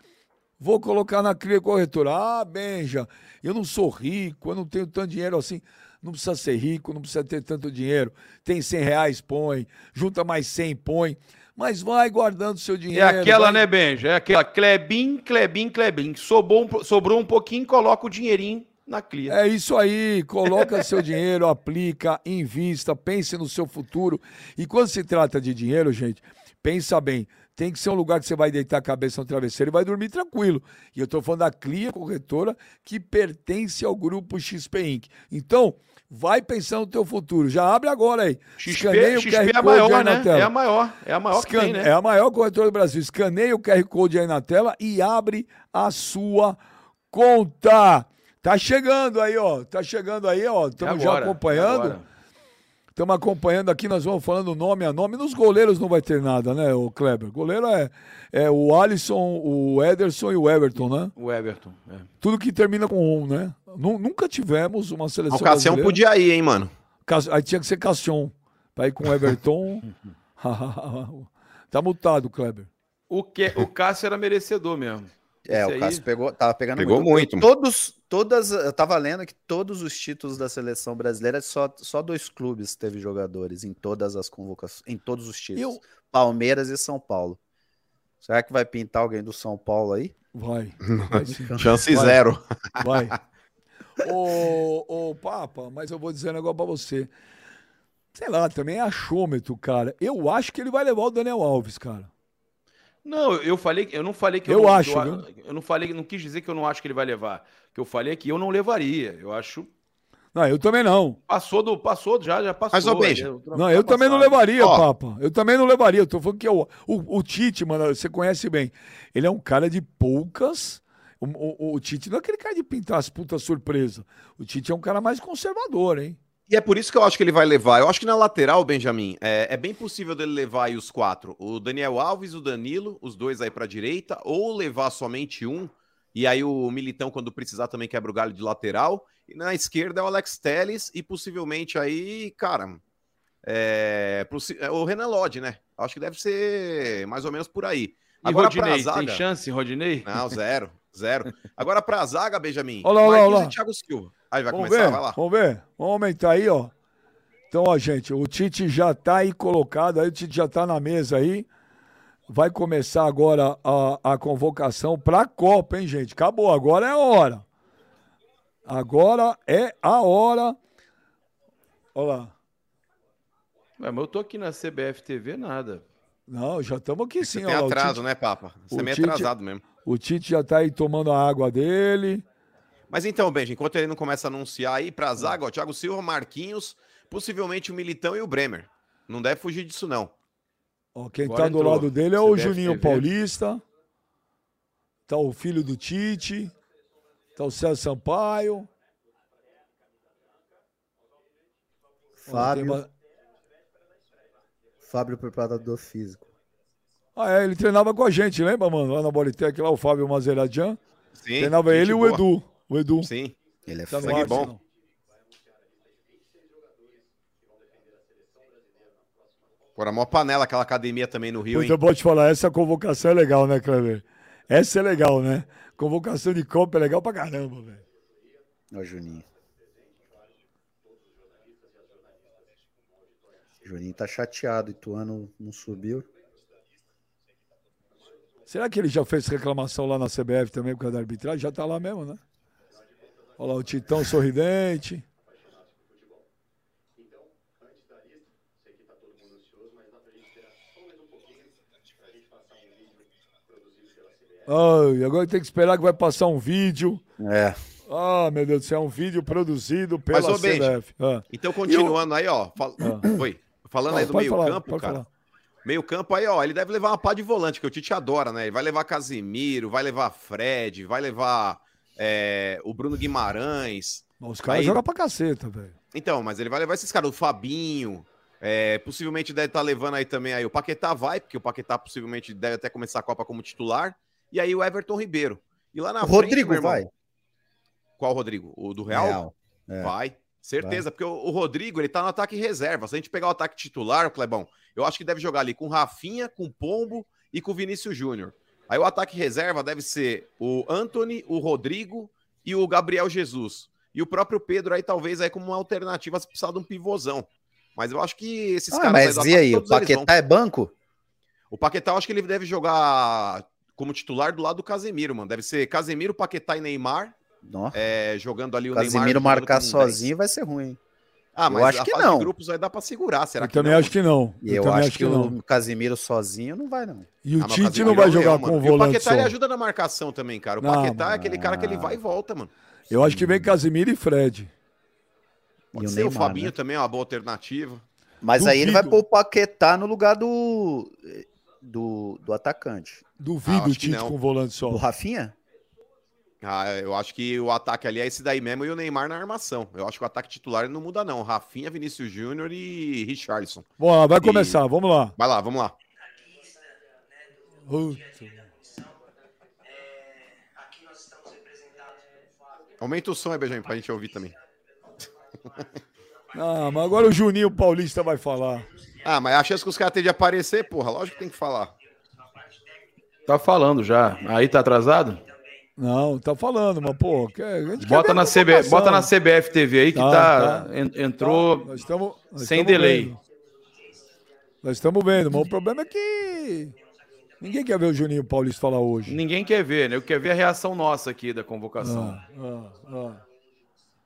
Vou colocar na Cria Corretora. Ah, Benja, eu não sou rico, eu não tenho tanto dinheiro assim. Não precisa ser rico, não precisa ter tanto dinheiro. Tem 100 reais, põe. Junta mais 100, põe. Mas vai guardando seu dinheiro.
É aquela,
vai-
né, Benja? É aquela Clebin, Clebin, Clebin. Sobrou um, sobrou um pouquinho, coloca o dinheirinho na Clia.
É isso aí, coloca seu dinheiro, aplica, invista, pense no seu futuro. E quando se trata de dinheiro, gente, pensa bem. Tem que ser um lugar que você vai deitar a cabeça no travesseiro e vai dormir tranquilo. E eu tô falando da Clia Corretora, que pertence ao grupo XP Inc. Então, vai pensando no teu futuro. Já abre agora aí.
XP, XP é a
Code
maior,
aí na
né?
tela.
É a maior. É a maior que
Escane-
tem, né?
É a maior corretora do Brasil. Escaneia o QR Code aí na tela e abre a sua conta. Tá chegando aí, ó. Tá chegando aí, ó.
É
Estamos já
agora, é
acompanhando.
agora.
Estamos acompanhando aqui, nós vamos falando nome a nome. Nos goleiros não vai ter nada, né, o Kleber? Goleiro é, é o Alisson, o Ederson e o Everton, né?
O Everton. é.
Tudo que termina com um, né? Nu- Nunca tivemos uma seleção
O Cassião
brasileira.
podia ir, hein, mano?
Aí tinha que ser Cassion. Pra ir com o Everton. tá mutado, Kleber.
O, que, o Cássio era merecedor mesmo.
É,
Esse
o
aí-
Cássio pegou, tava pegando
Pegou muito.
Todos, todas, eu tava lendo que todos os títulos da seleção brasileira, só, só dois clubes teve jogadores em todas as convocações, em todos os títulos.
Eu-
Palmeiras e São Paulo. Será que vai pintar alguém do São Paulo aí?
Vai. Vai.
Chance
Vai.
zero.
Vai. Ô, ô, Papa, mas eu vou dizer um negócio pra você. Sei lá, também é achômetro, cara. Eu acho que ele vai levar o Daniel Alves, cara.
Não, eu falei, eu não falei que
Eu
não,
acho,
Eu, eu não falei, não quis dizer que eu não acho que ele vai levar. O que eu falei é que eu não levaria. Eu acho
Não, eu também não.
passou do passou já, já passou.
Mas, ô, Benja,
né?
Não, eu também não
passado.
levaria,
Ó.
Papa. Eu também não levaria. Eu tô falando que é o, o, o Tite, mano, você conhece bem. Ele é um cara de poucas. O, o- o Tite não é aquele cara de pintar as putas surpresa. O Tite é um cara mais conservador, hein?
E é por isso que eu acho que ele vai levar. Eu acho que na lateral, Benjamin, é, é bem possível dele levar aí os quatro. O Daniel Alves, o Danilo, os dois aí pra direita, ou levar somente um. E aí o Militão, quando precisar, também quebra o galho de lateral. E na esquerda é o Alex Telles e possivelmente aí, cara, é, é o Renan Lodge, né? Acho que deve ser mais ou menos por aí.
E
Agora pra
Rodinei,
zaga...
tem chance, Rodinei?
Não, zero, zero. Agora pra zaga, Benjamin,
Olha lá, olha lá,
Thiago Silva. Aí vai
Vamos
começar,
ver,
vai lá.
vamos ver. Vamos aumentar aí, ó. Então, ó, gente, o Tite já tá aí colocado, aí o Tite já tá na mesa aí. Vai começar agora a, a convocação pra Copa, hein, gente? Acabou, agora é a hora. Agora é a hora. Olha lá.
Ué, mas eu tô aqui na CBF TV, nada.
Não, já estamos aqui sim,
Você
ó.
tem
lá, o
atraso,
Tite-
né, Papa? Você
o
é meio
Tite-
atrasado mesmo.
O Tite já tá aí tomando a água dele.
Mas então, Benji, enquanto ele não começa a anunciar aí pra zaga, ó, Thiago Silva, Marquinhos, possivelmente o Militão e o Bremer. Não deve fugir disso, não.
Ó, quem
Agora
tá do
entrou.
lado dele é o Juninho
TV.
Paulista. Tá o filho do Tite. Tá o César Sampaio. Ó, tem
Fábio, preparador físico.
Ah, é, ele treinava com a gente, lembra, mano? Lá na Bolitec, lá o Fábio Mazeradian.
Sim.
Treinava ele e o. Edu. O Edu.
Sim.
Ele é
Tá
Sangue bom.
Arsenal.
Fora mó panela aquela academia também no Rio,
Puta,
hein?
eu vou te falar, essa convocação é legal, né, Cleber? Essa é legal, né? Convocação de Copa é legal pra caramba, velho.
Ó, Juninho. Juninho tá chateado, Ituano não subiu.
Será que ele já fez reclamação lá na CBF também por causa da arbitragem? Já tá lá mesmo, né? Olha lá o Titão sorridente. Ai, agora tem que esperar que vai passar um vídeo.
É.
Ah, meu Deus do céu, é um vídeo produzido pela
Mas, ô,
CBF. Ah.
Então, continuando aí, ó. fal- Oi. Falando aí
Ah,
do meio-campo, cara.
falar.
Meio-campo aí, ó. Ele deve levar uma pá de volante, que o Tite adora, né? Ele vai levar Casimiro, vai levar Fred, vai levar é, o Bruno Guimarães.
Mas os caras
Aí-
jogam pra caceta, velho.
Então, mas ele vai levar esses caras, o Fabinho. é, possivelmente deve estar levando aí também aí. O Paquetá vai, porque o Paquetá possivelmente deve até começar a Copa como titular. E aí o Everton Ribeiro. E lá na
O
frente,
Rodrigo
irmão,
vai.
Qual Rodrigo? O do Real?
Real. É.
Vai. Certeza, porque o, o Rodrigo, ele tá no ataque reserva. Se a gente pegar o ataque titular, o Clebão, eu acho que deve jogar ali com Rafinha, com Pombo e com Vinícius Júnior. Aí o ataque reserva deve ser o Anthony, o Rodrigo e o Gabriel Jesus. E o próprio Pedro aí, talvez, aí como uma alternativa se precisar de um pivôzão. Mas eu acho que esses
Ah,
caras
mas
do
e aí, o. Paquetá é banco?
O Paquetá, eu acho que ele deve jogar como titular do lado do Casemiro, mano. Deve ser Casemiro, Paquetá e Neymar, é, jogando ali o
o Casimiro
Neymar.
marcar
como 10.
sozinho vai ser ruim. hein?
Ah,
Eu
mas
acho
a
que
fase
não.
de grupos vai dar pra segurar, será
eu
que
também
não?
acho que não.
E eu,
também
acho que,
não.
o Casimiro sozinho não vai, não.
E o
Ah,
Tite não vai
é o
jogar
leão,
com o.
E
volante
o Paquetá
só.
ele ajuda na marcação também, cara. O
Não,
Paquetá é
mano.
aquele cara que ele vai e volta, mano.
Eu acho que vem Casimiro e Fred.
Pode
E o
ser, o
Neymar,
Fabinho
né?
também é uma boa alternativa.
Mas aí ele vai
Duvido.
pôr o Paquetá no lugar do, do, do atacante.
Duvido
Ah,
o
acho
Tite com volante só.
Do Rafinha?
Ah, eu acho que o ataque ali é esse daí mesmo e o Neymar na armação. Eu acho que o ataque titular não muda, não. Rafinha, Vinícius Júnior e Richarlison.
Bom, vai
E-
começar, vamos lá.
Vai lá, vamos lá. Aumenta o som aí, Beijão, pra gente ouvir também.
Ah, mas agora o Juninho Paulista vai falar.
Ah, mas a chance que os caras têm de aparecer, porra, lógico que tem que falar.
Tá falando já. Aí tá atrasado?
Não, tá falando, mas pô,
Bota na,
a
CB,
convocação.
bota na CBF TV aí que
Tá,
tá,
tá.
en- entrou.
Tá, nós tamo- nós
sem delay.
vendo. Nós estamos vendo, mas o problema é que ninguém quer ver o Juninho Paulista falar hoje.
Ninguém quer ver, né? Eu quero ver a reação nossa aqui da convocação.
Ah, ah, ah.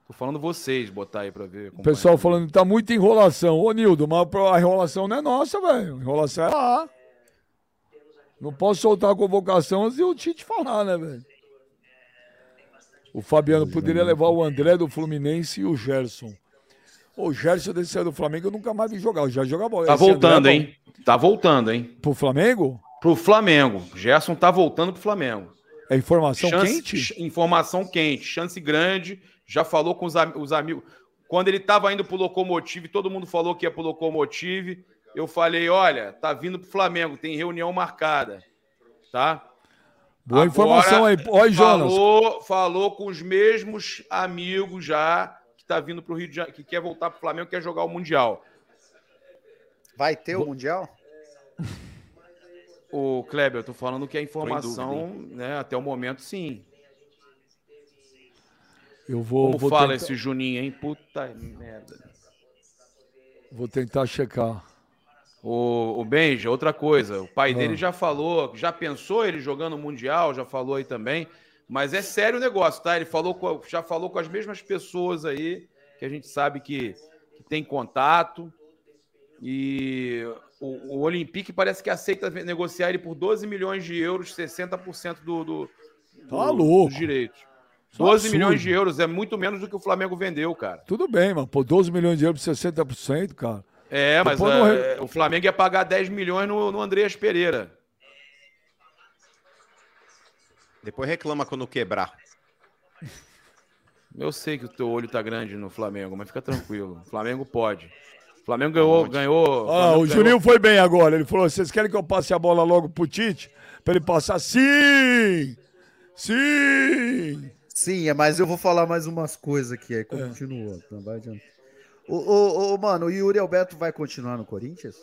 Tô falando vocês, botar aí pra ver.
O pessoal falando tá muita enrolação. Ô, Nildo, mas a enrolação não é nossa, velho. A enrolação é lá. Não posso soltar a convocação antes de o Tite falar, né, velho? O Fabiano poderia levar o André do Fluminense e o Gerson. O Gerson desse saiu do Flamengo, eu nunca mais vi jogar. Eu já joga bola.
Tá
Esse
voltando,
André,
hein? Tá voltando, hein?
Pro Flamengo?
Pro Flamengo. Gerson tá voltando pro Flamengo.
É informação
Chance-
quente?
Informação quente, chance grande. Já falou com os, am- os amigos. Quando ele tava indo pro Locomotive, todo mundo falou que ia pro Locomotive. Eu falei: olha, tá vindo pro Flamengo, tem reunião marcada. Tá?
Boa
Agora,
informação aí. Oi, Jonas.
Falou, falou com os mesmos amigos já que tá vindo pro Rio de Janeiro, que quer voltar pro Flamengo, quer jogar o Mundial.
Vai ter o Mundial?
O Kleber, eu tô falando que a informação, né, até o momento, sim.
Eu vou,
Como
vou,
fala
tentar,
esse Juninho, hein? Puta merda.
vou tentar checar.
O, o Benja, outra coisa, o pai
Ah.
dele já falou, já pensou ele jogando Mundial, já falou aí também, mas é sério o negócio, tá? Ele falou com- já falou com as mesmas pessoas aí, que a gente sabe que, que tem contato, e o, o Olympique parece que aceita negociar ele por 12 milhões de euros, 60% do, do, do,
Tá louco.
dos direitos.
Isso é um
12
absurdo.
milhões de euros é muito menos do que o Flamengo vendeu, cara.
Tudo bem, mano. Pô, 12 milhões de euros por 60%, cara.
É, mas
Depois não
é, o Flamengo ia pagar 10 milhões no, no Andreas Pereira.
Depois reclama quando quebrar.
Eu sei que o teu olho tá grande no Flamengo, mas fica tranquilo. O Flamengo pode. O Flamengo ganhou. ganhou
Ah,
Flamengo
o
ganhou-
Juninho foi bem agora. Ele falou: vocês querem que eu passe a bola logo pro Tite? Pra ele passar? Sim! Sim!
Sim, é, mas eu vou falar mais umas coisas aqui, aí continua. Então vai adiante. Ô, ô, ô, mano, o Yuri Alberto vai continuar no Corinthians?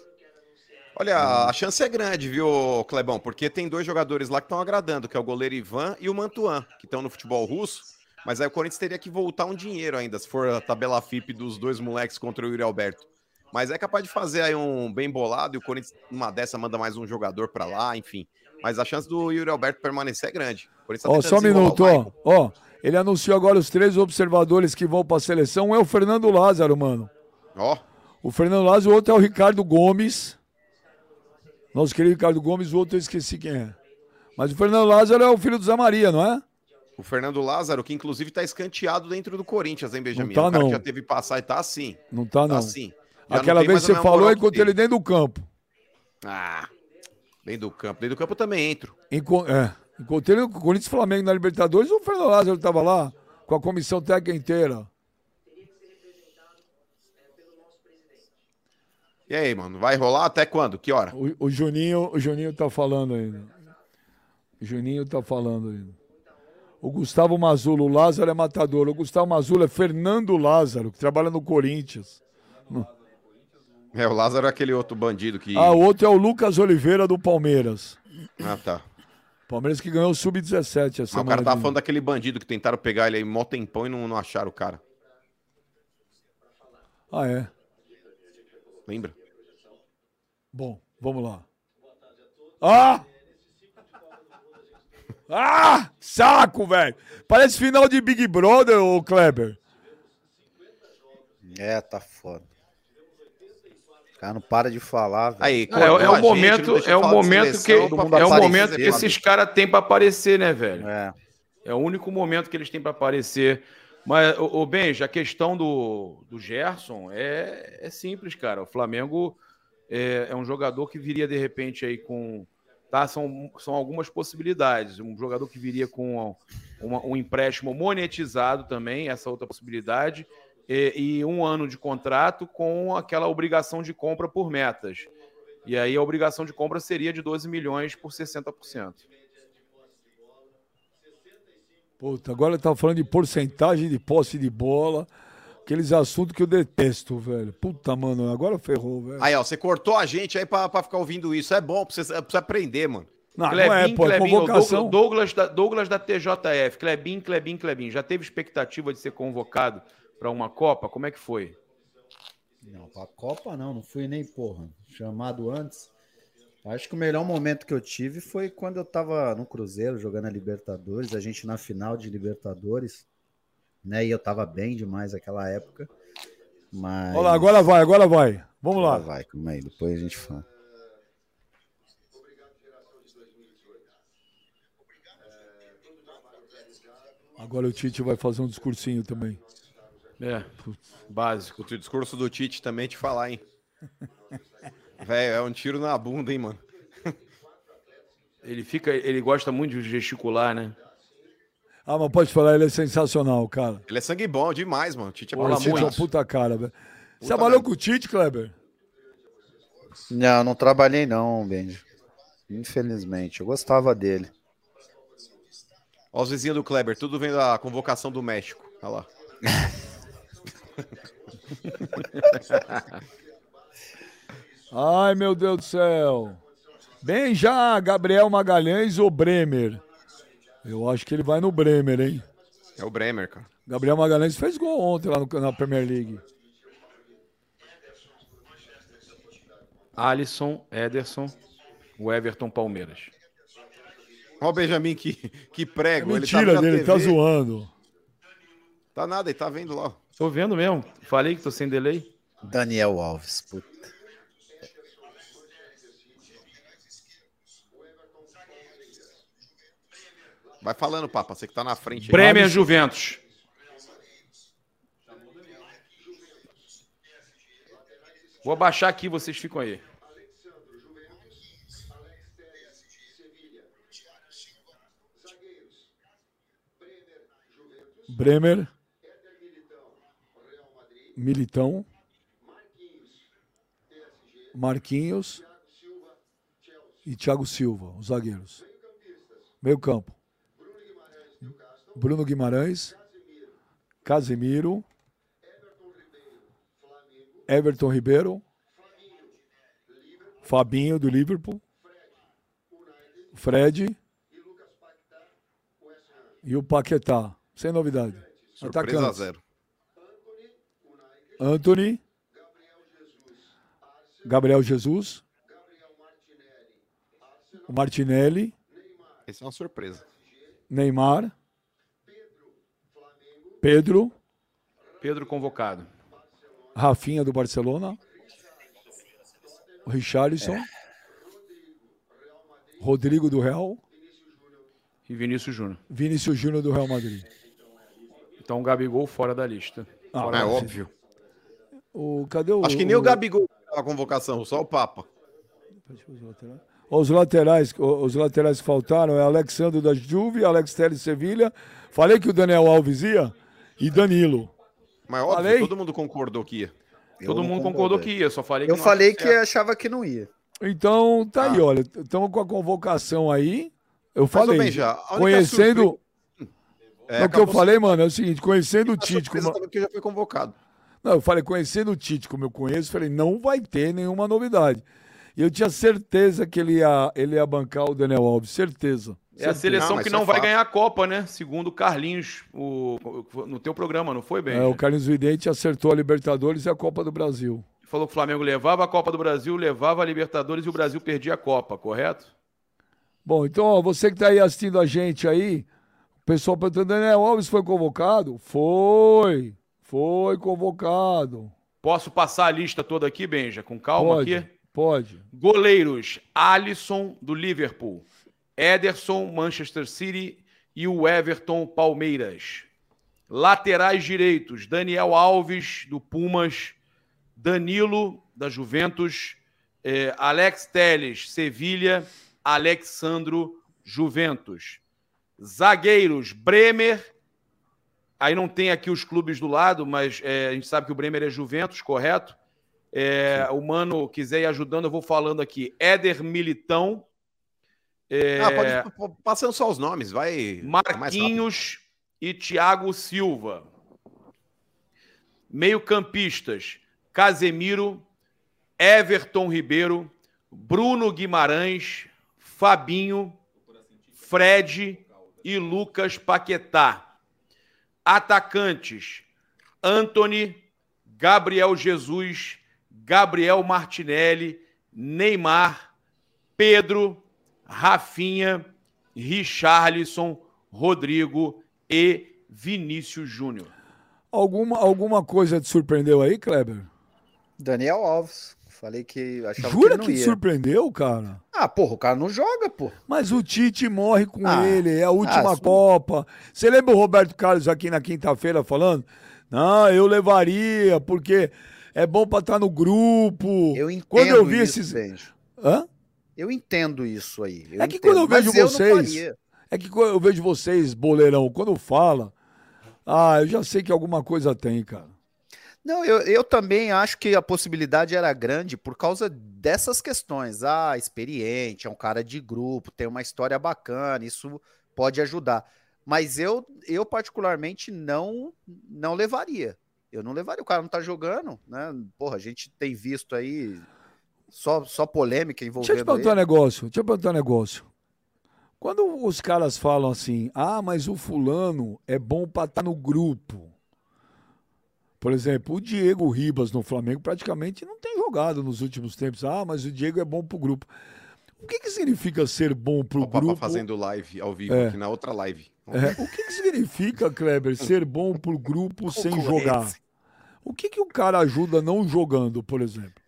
Olha, a chance é grande, viu, Clebão? Porque tem dois jogadores lá que estão agradando, que é o goleiro Ivan e o Mantuan, que estão no futebol russo. Mas aí o Corinthians teria que voltar um dinheiro ainda, se for a tabela FIP dos dois moleques contra o Yuri Alberto. Mas é capaz de fazer aí um bem bolado e o Corinthians, numa dessa, manda mais um jogador pra lá, enfim. Mas a chance do Yuri Alberto permanecer é grande. O Corinthians tá
Ó,
tentando
só um minuto, ó. Ó, ele anunciou agora os três observadores que vão pra seleção. Um é o Fernando Lázaro, mano.
Ó,
O Fernando Lázaro, o outro é o Ricardo Gomes. Nosso querido Ricardo Gomes, o outro eu esqueci quem é. Mas o Fernando Lázaro é o filho do Zé Maria, não é?
o Fernando Lázaro, que inclusive tá escanteado dentro do Corinthians, hein, Benjamin?
tá,
o cara
não.
que já teve passagem, tá assim.
Não tá,
Tá
não.
assim. Já não
Aquela
tem
vez
a
você falou enquanto
teve.
ele dentro do campo.
Ah, dentro do campo. Dentro do campo eu também entro.
Enco- é, encontrei no Corinthians e Flamengo na Libertadores, o Fernando Lázaro estava lá com a comissão técnica inteira.
E aí, mano, vai rolar até quando? Que hora?
O, o Juninho, o Juninho tá falando ainda. O Juninho tá falando ainda. O Gustavo Mazulo, o Lázaro é matador. O Gustavo Mazulo é Fernando Lázaro, que trabalha no Corinthians.
É, o Lázaro é aquele outro bandido que.
Ah, o outro é o Lucas Oliveira do Palmeiras.
Ah, tá.
Palmeiras que ganhou o Sub-17 essa
Mas o cara tava
de-
falando daquele bandido que tentaram pegar ele aí mó tempão e não, não acharam o cara.
Ah, é.
Lembra?
Bom, vamos lá. Ah! Ah! Saco, velho! Parece final de Big Brother, ô Kleber.
É, tá foda. O cara não para de falar, velho.
Aí,
É, é o
gente,
momento,
deixou
é o momento que
seleção
é o
aparecer,
momento que esses caras têm pra aparecer, né, velho?
É.
É o único momento que eles têm para aparecer. Mas, o, Benja, a questão do, do Gerson é, é simples, cara. O Flamengo é, é um jogador que viria de repente aí com. Tá, são, são algumas possibilidades. Um jogador que viria com uma- um empréstimo monetizado também, essa outra possibilidade, e, e um ano de contrato com aquela obrigação de compra por metas. E aí a obrigação de compra seria de 12 milhões por 60%.
Puta, agora tá falando de porcentagem de posse de bola. Aqueles assuntos que eu detesto, velho. Puta, mano, agora ferrou, velho.
Aí, ó, você cortou a gente aí pra, pra ficar ouvindo isso. É bom, pra você, pra você aprender, mano.
Não, não
Clebin,
é, pô, é
Clebin,
convocação.
Douglas, Douglas, da, Douglas da TJF, Clebin, Clebin, Clebin, já teve expectativa de ser convocado para uma Copa? Como é que foi?
Não, pra Copa não, não fui nem, porra, chamado antes. Acho que o melhor momento que eu tive foi quando eu tava no Cruzeiro jogando a Libertadores, a gente na final de Libertadores, né? E eu tava bem demais naquela época. Mas.
Olha lá, agora vai, agora vai. Vamos
Lá
lá.
vai, calma aí, depois a gente fala.
Agora o Tite vai fazer um discursinho também.
É, básico.
O discurso do Tite também te falar, hein? Velho, é um tiro na bunda, hein, mano?
Ele fica, ele gosta muito de gesticular, né?
Ah, mas pode falar, ele é sensacional, cara.
Ele é sangue bom demais, mano. O Tite é
Tite é uma puta cara, velho. Você trabalhou com o Tite, Kleber?
Não, não trabalhei não, Benji. Infelizmente, eu gostava dele.
Ó, os vizinhos do Kleber, tudo vendo a convocação do México. Olha lá.
Ai, meu Deus do céu. Bem já, Gabriel Magalhães ou Bremer? Eu acho que ele vai no Bremer, hein?
É o Bremer, cara.
Gabriel Magalhães fez gol ontem lá no- na Premier League.
Alisson, Ederson, o Everton Palmeiras.
Ó o Benjamin que, que
É
prego. ele tá
mentira
vendo a
dele, ele tá
TV.
zoando.
Tá nada, ele tá vendo lá.
Tô vendo mesmo. Falei que tô sem delay.
Daniel Alves, puta.
Vai falando, Papa, você que tá na frente aí.
Bremer Juventus. Vou abaixar aqui, vocês ficam aí.
Bremer. Militão. Marquinhos. E Thiago Silva, os zagueiros. Meio campo. Bruno Guimarães. Casemiro. Everton Ribeiro. Fabinho do Liverpool. Fred. E o Paquetá. Sem novidade.
Surpresa
Atacantes.
zero.
Anthony. Gabriel Jesus. O Martinelli.
Esse é uma surpresa.
Neymar. Pedro.
Pedro convocado.
Rafinha do Barcelona. Richarlison. Rodrigo do Real.
E Vinícius Júnior.
Vinícius Júnior do Real Madrid.
Então o Gabigol fora da lista.
Ah,
Fora
É
da lista.
O, cadê o.
Acho que nem o Gabigol a convocação, só o Papa.
Os laterais, os laterais que faltaram é Alexandre da Juve, Alex Telles Sevilha. Falei que o Daniel Alves ia e Danilo.
Mas óbvio,
Falei?
todo mundo concordou que ia.
Todo
Eu
mundo
não
concordou que ia, só falei que
Eu
não
falei que
certo.
achava que não ia.
Então tá aí,
Ah.
olha, estamos com a convocação aí. Eu
Mas,
falei,
a única
conhecendo.
É,
o que eu falei, mano, é o seguinte: conhecendo o
sendo
Tite, como,
porque já foi convocado.
Não, eu falei, conhecendo o Tite como eu conheço, falei, não vai ter nenhuma novidade. E eu tinha certeza que ele ia, ele ia bancar o Daniel Alves, certeza.
É a seleção
Não,
que
isso
não
é
vai
fato.
ganhar a Copa, né? Segundo o Carlinhos, o, o- no teu programa, não foi, bem?
É, o Carlos Vidente acertou a Libertadores e a Copa do Brasil.
Falou que o Flamengo levava a Copa do Brasil, levava a Libertadores e o Brasil perdia a Copa, correto?
Bom, então, ó, você que está aí assistindo a gente aí, o pessoal perguntando, Daniel Alves foi convocado? Foi, foi convocado.
Posso passar a lista toda aqui, Benja, com calma
Pode,
aqui?
pode.
Goleiros: Alisson, do Liverpool. Ederson, Manchester City. E o Everton, Palmeiras. Laterais direitos: Daniel Alves, do Pumas. Danilo, da Juventus. eh, Alex Teles, Sevilha. Alexandro, Juventus. Zagueiros: Bremer. Aí não tem aqui os clubes do lado, mas eh, a gente sabe que o Bremer é Juventus, correto? É, o Mano quiser ir ajudando, eu vou falando aqui. Éder Militão, É.
Ah, pode passando só os nomes, vai. é rápido.
Marquinhos e Thiago Silva. Meio-campistas: Casemiro, Everton Ribeiro, Bruno Guimarães, Fabinho, Fred e Lucas Paquetá. Atacantes: Anthony, Gabriel Jesus, Gabriel Martinelli, Neymar, Pedro, Rafinha, Richarlison, Rodrigo e Vinícius Júnior.
Alguma, alguma coisa te surpreendeu aí, Kleber?
Daniel Alves. Falei que achava
Jura
que
que te surpreendeu, cara?
Ah, porra, o cara não joga, pô.
Mas o Tite morre com
Ah,
ele, é a última
ah.
Copa. Você lembra o Roberto Carlos aqui na quinta-feira falando? Não, eu levaria, porque é bom pra estar no grupo.
Eu entendo
Quando eu vi
isso,
esses.
Benjo.
Hã?
Eu entendo isso aí. eu
É que
entendo,
quando eu
mas
vejo
não
vocês-
faria.
É que quando eu vejo vocês, boleirão, quando fala, ah, eu já sei que alguma coisa tem, cara.
Não, eu, eu também acho que a possibilidade era grande por causa dessas questões. Ah, experiente, é um cara de grupo, tem uma história bacana, isso pode ajudar. Mas eu, eu particularmente não não levaria. Eu não levaria. O cara não tá jogando, né? Porra, a gente tem visto aí só, só polêmica
Deixa eu te
envolvendo
perguntar um negócio. Deixa eu perguntar um negócio. Quando os caras falam assim, ah, mas o fulano é bom pra estar no grupo. Por exemplo, o Diego Ribas no Flamengo praticamente não tem jogado nos últimos tempos. Ah, mas o Diego é bom pro grupo. O que, que significa ser bom pro
O Papa
grupo?
fazendo live ao vivo
É.
aqui na outra live.
É, o que, que significa, Kleber, ser bom pro grupo sem jogar? O que, que o cara ajuda não jogando, por exemplo?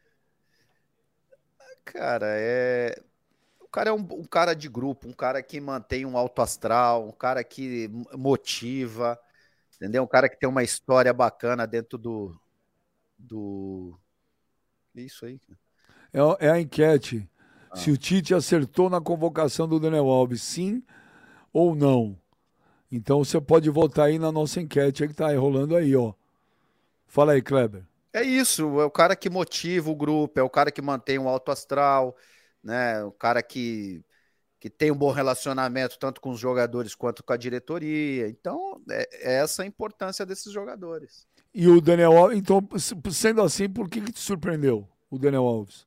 Cara, é. O cara é um, um cara de grupo, um cara que mantém um alto astral, um cara que motiva, entendeu? Um cara que tem uma história bacana dentro do. do... Isso aí.
É, é a enquete. Se o Tite acertou na convocação do Daniel Alves, sim ou não. Então você pode votar aí na nossa enquete que tá rolando aí, ó. Fala aí, Kleber.
É isso, é o cara que motiva o grupo, é o cara que mantém um alto astral, né? O cara que, que tem um bom relacionamento tanto com os jogadores quanto com a diretoria. Então, é, é essa a importância desses jogadores.
E o Daniel Alves, então, sendo assim, por que, que te surpreendeu o Daniel Alves?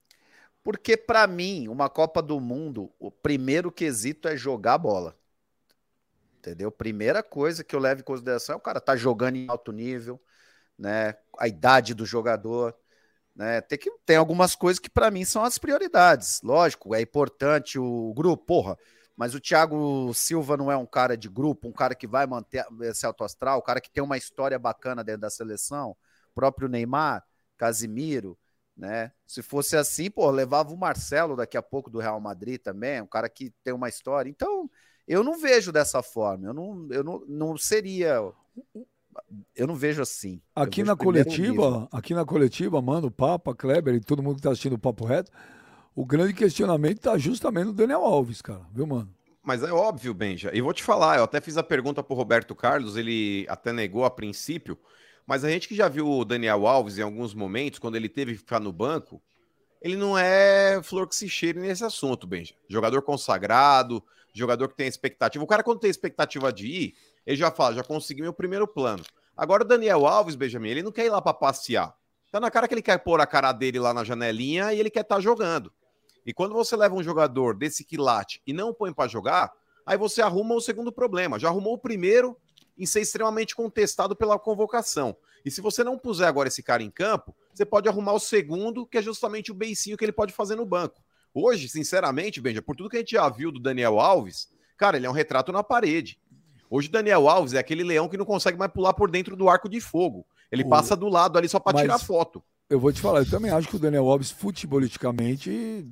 Porque, para mim, uma Copa do Mundo, o primeiro quesito é jogar bola. Entendeu? Primeira coisa que eu levo em consideração é o cara tá jogando em alto nível, né? A idade do jogador. Né? Tem, que, tem algumas coisas que para mim são as prioridades. Lógico, é importante o grupo, porra. Mas o Thiago Silva não é um cara de grupo, um cara que vai manter esse alto astral, um cara que tem uma história bacana dentro da seleção. O próprio Neymar, Casimiro, né? Se fosse assim, pô, levava o Marcelo daqui a pouco do Real Madrid também, um cara que tem uma história. Então, eu não vejo dessa forma. Eu não, eu não, não seria eu não vejo assim.
Aqui
vejo
na coletiva, aqui na coletiva, mano, Papa, Kleber e todo mundo que tá assistindo o Papo Reto, o grande questionamento tá justamente no Daniel Alves, cara, viu, mano?
Mas é óbvio, Benja. E vou te falar, eu até fiz a pergunta pro Roberto Carlos, ele até negou a princípio, mas a gente que já viu o Daniel Alves em alguns momentos, quando ele teve que ficar no banco, ele não é flor que se cheire nesse assunto, Benja. Jogador consagrado, jogador que tem expectativa. O cara, quando tem expectativa de ir, ele já fala, já consegui meu primeiro plano. Agora o Daniel Alves, Benjamin, ele não quer ir lá para passear. Tá na cara que ele quer pôr a cara dele lá na janelinha e ele quer estar tá jogando. E quando você leva um jogador desse quilate e não põe para jogar, aí você arruma o segundo problema. Já arrumou o primeiro em ser extremamente contestado pela convocação. E se você não puser agora esse cara em campo, você pode arrumar o segundo, que é justamente o beicinho que ele pode fazer no banco. Hoje, sinceramente, Benja, por tudo que a gente já viu do Daniel Alves, cara, ele é um retrato na parede. Hoje, Daniel Alves é aquele leão que não consegue mais pular por dentro do arco de fogo. Ele o... passa do lado ali só para tirar foto.
Eu vou te falar, eu também acho que o Daniel Alves, futebolisticamente,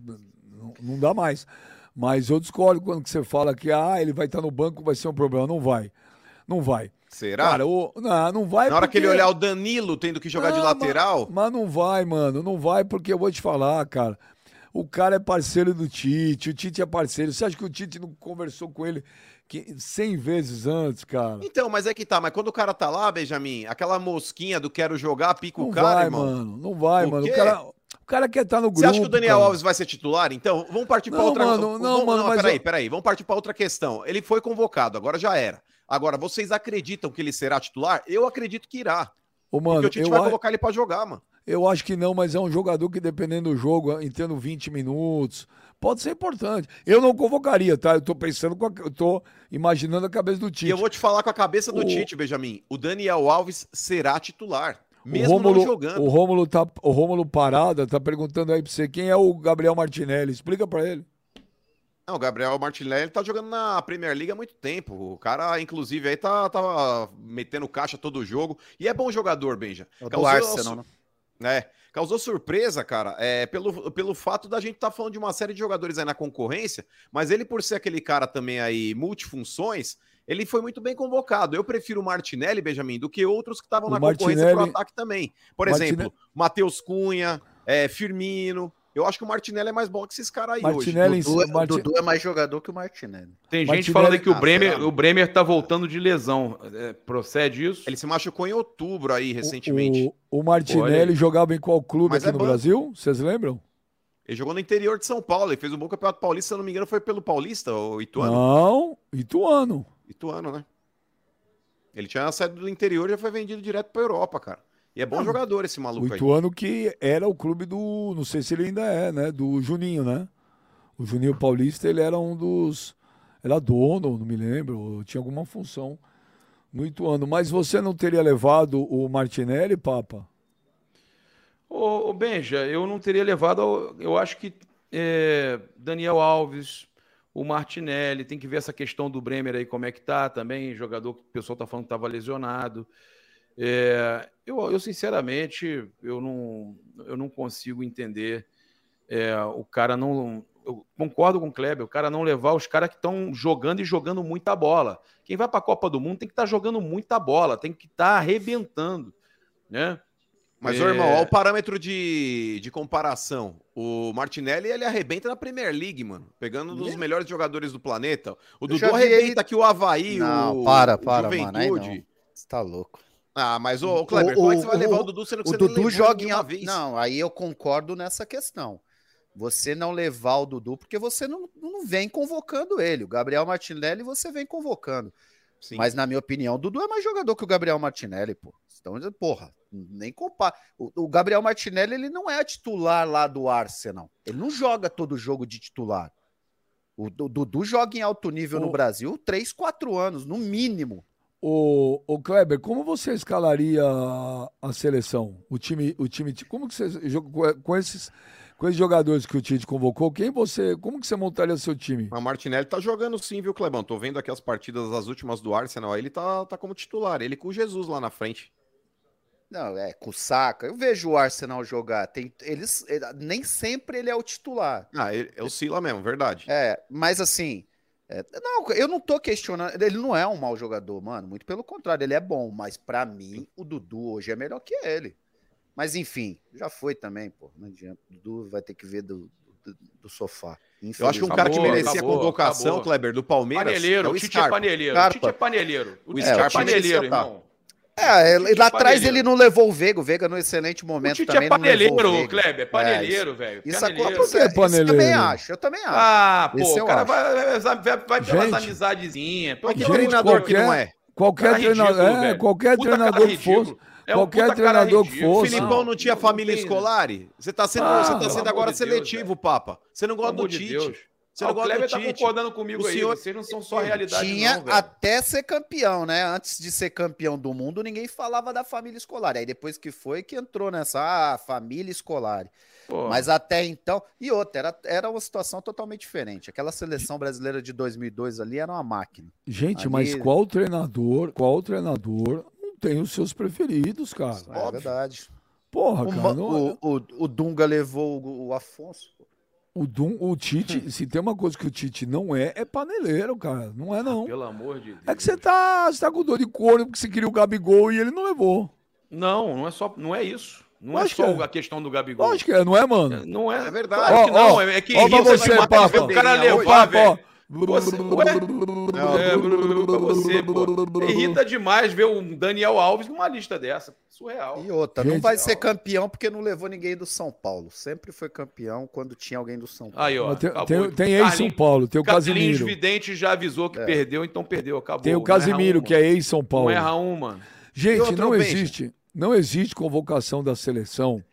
não, não dá mais. Mas eu discordo quando você fala que ah, ele vai estar no banco, vai ser um problema. Não vai. Não vai.
Será?
Cara, o, não, não vai.
Na hora porque... que ele olhar o Danilo tendo que jogar não, de lateral.
Mas, mas não vai, mano. Não vai, porque eu vou te falar, cara. O cara é parceiro do Tite, o Tite é parceiro. Você acha que o Tite não conversou com ele 100 vezes antes, cara?
Então, mas é que tá. Mas quando o cara tá lá, Benjamin, aquela mosquinha do quero jogar, pica
não
o cara,
vai,
irmão.
mano. Não vai, mano. O cara, o cara quer estar tá no grupo. Você
acha que o Daniel
cara.
Alves vai ser titular? Então, vamos partir para outra...
Mano, não,
vamos,
mano,
não, peraí, peraí. Vamos partir para outra questão. Ele foi convocado, agora já era. Agora, vocês acreditam que ele será titular? Eu acredito que irá.
Ô, mano,
Porque o Tite vai a... colocar ele para jogar, mano.
Eu acho que não, mas é um jogador que, dependendo do jogo, entrando 20 minutos, pode ser importante. Eu não convocaria, tá? Eu tô pensando, com a, eu tô imaginando a cabeça do Tite. E
eu vou te falar com a cabeça do o... Tite, Benjamin. O Daniel Alves será titular. Mesmo o Rômulo, não jogando.
O Rômulo, tá, o Rômulo Parada tá perguntando aí pra você quem é o Gabriel Martinelli. Explica para ele.
Não, o Gabriel Martinelli tá jogando na Premier League há muito tempo. O cara, inclusive, aí tá, tá metendo caixa todo o jogo. E é bom jogador, Benja.
É do Arsenal, né?
É, causou surpresa, cara, é, pelo, pelo fato da gente estar tá falando de uma série de jogadores aí na concorrência, mas ele, por ser aquele cara também aí multifunções, ele foi muito bem convocado. Eu prefiro o Martinelli, Benjamin, do que outros que estavam na Martinelli... concorrência pro ataque também. Por Martinelli... exemplo, Matheus Cunha, é, Firmino. Eu acho que o Martinelli é mais bom que esses caras aí
Martinelli
hoje.
Dudu, Martin... Dudu é mais jogador que o Martinelli.
Tem Martinelli... gente falando que o Bremer, ah, o Bremer tá voltando de lesão. É, procede isso?
Ele se machucou em outubro aí, recentemente.
O, o, o Martinelli jogava em qual clube Mas aqui é no Brasil? Vocês lembram?
Ele jogou no interior de São Paulo. Ele fez um bom campeonato paulista, se eu não me engano, foi pelo Paulista ou Ituano?
Não, Ituano.
Ituano, né? Ele tinha saído do interior e já foi vendido direto pra Europa, cara. E é bom não, jogador esse maluco
o Ituano aí. que era o clube do. Não sei se ele ainda é, né? Do Juninho, né? O Juninho Paulista, ele era um dos. Era dono, não me lembro, tinha alguma função no Ituano. Mas você não teria levado o Martinelli, Papa?
Ô, ô Benja, eu não teria levado. Eu acho que é, Daniel Alves, o Martinelli, tem que ver essa questão do Bremer aí, como é que tá também. Jogador que o pessoal tá falando que estava lesionado. É, eu, eu, sinceramente, eu não, eu não consigo entender é, o cara não. Eu concordo com o Kleber, o cara não levar os caras que estão jogando e jogando muita bola. Quem vai para a Copa do Mundo tem que estar tá jogando muita bola, tem que estar tá arrebentando, né?
Mas, é... irmão, olha o parâmetro de, de comparação. O Martinelli, ele arrebenta na Premier League, mano. Pegando um dos melhores jogadores do planeta. O Dudu arrebenta aqui o Havaí,
não,
o
para, para, Juventude. Mano, Você tá louco.
Ah, mas o Kleber, o, como é que você vai levar o Dudu sendo que
o você Dudu joga em uma vez? Não, aí eu concordo nessa questão. Você não levar o Dudu porque você não, não vem convocando ele. O Gabriel Martinelli você vem convocando. Sim. Mas na minha opinião, o Dudu é mais jogador que o Gabriel Martinelli, pô. Então, porra, nem compara. O, o Gabriel Martinelli, ele não é titular lá do Arsenal. Ele não joga todo jogo de titular. O, o Dudu joga em alto nível o... no Brasil 3, 4 anos, no mínimo.
O, o Kleber, como você escalaria a, a seleção? O time, o time, como que você com esses, com esses jogadores que o Tite convocou? Quem você, como que você montaria seu time?
O Martinelli tá jogando sim, viu, Clebão? Tô vendo aqui as partidas, as últimas do Arsenal, ele tá, tá como titular, ele com o Jesus lá na frente.
Não, é, com o Saka. Eu vejo o Arsenal jogar. Tem, eles, ele- nem sempre ele é o titular.
Ah, ele, é o Sila mesmo, verdade.
É, mas assim. É, não, eu não tô questionando. Ele não é um mau jogador, mano. Muito pelo contrário, ele é bom. Mas pra mim, o Dudu hoje é melhor que ele. Mas enfim, já foi também, pô. Não adianta. O Dudu vai ter que ver do, do, do sofá.
Eu acho que um cara que
Acabou,
merecia
acabou,
convocação,
acabou.
Kleber, do Palmeiras.
Paneleiro,
é
o Tite é paneleiro. O
Scarpa.
Tite é paneleiro. O Tite é
Scarpa
paneleiro,
tá.
irmão.
É, ele-
Tite
lá
é
atrás
paneleiro.
ele não levou o Veiga. O Veiga no excelente
O
momento
Tite
também
é
não levou o
paneleiro. Kleber. É paneleiro, velho.
Isso
Paneleiro.
acontece.
Por que
Isso eu também
paneleiro?
acho. Eu também acho.
Ah, pô,
Esse
o cara
acho.
vai, vai, vai, pelas
Gente.
amizadezinhas.
Que
Gente,
treinador que
qualquer-
não é?
Qualquer treinador,
ridículo,
é, qualquer
Puta
treinador que fosse,
É um
qualquer
puta cara
treinador que
ridículo.
O
fosse.
Filipão não tinha família
tem,
escolare? Você tá sendo,
Ah,
você tá
pelo
sendo agora
de Deus,
seletivo, Papa. Você não gosta do Tite. Você
Ah,
não
o Kleber tá concordando comigo
O
aí.
senhor-
Vocês não são só realidade,
Tinha
não, velho.
até ser campeão, né? Antes de ser campeão do mundo, ninguém falava da família escolar. Aí depois que foi, que entrou nessa ah, família escolar.
Pô,
Mas até então. E outra, era, era uma situação totalmente diferente. Aquela seleção brasileira de 2002 ali era uma máquina.
Gente,
Ali-
mas qual treinador, qual treinador não tem os seus preferidos, cara?
É
Óbvio.
verdade.
Porra,
O,
cara, não-
o, o, o Dunga levou o, o Afonso. pô.
O, Dum, o Tite, se tem uma coisa que o Tite não é, é paneleiro, cara. Não é, não.
Pelo amor de Deus.
É que você tá, você tá com dor de corno porque você queria o Gabigol e ele não levou.
Não, não é só, não é isso. Não
Lógico
é só
que é.
a questão do Gabigol.
Lógico que é, não é, mano?
Não é,
É verdade.
Que
Ó,
não,
ó,
é que
ó pra
irrita
você,
demais
Papa.
o cara levar,
Papa, ó.
velho. Você- ué? É, você, pô. Irrita demais ver o Daniel Alves numa lista dessa. Surreal.
E outra, não vai ser campeão porque não levou ninguém do São Paulo. Sempre foi campeão quando tinha alguém do São Paulo.
Aí, ó.
Tem, tem, tem ex-São Paulo, tem o
Carlinhos
Casimiro.
Vidente já avisou que perdeu, então perdeu. Acabou.
Tem o Casimiro,
uma.
que é ex-São Paulo.
Não erra um, mano.
Gente,
outro,
não existe, não existe convocação da seleção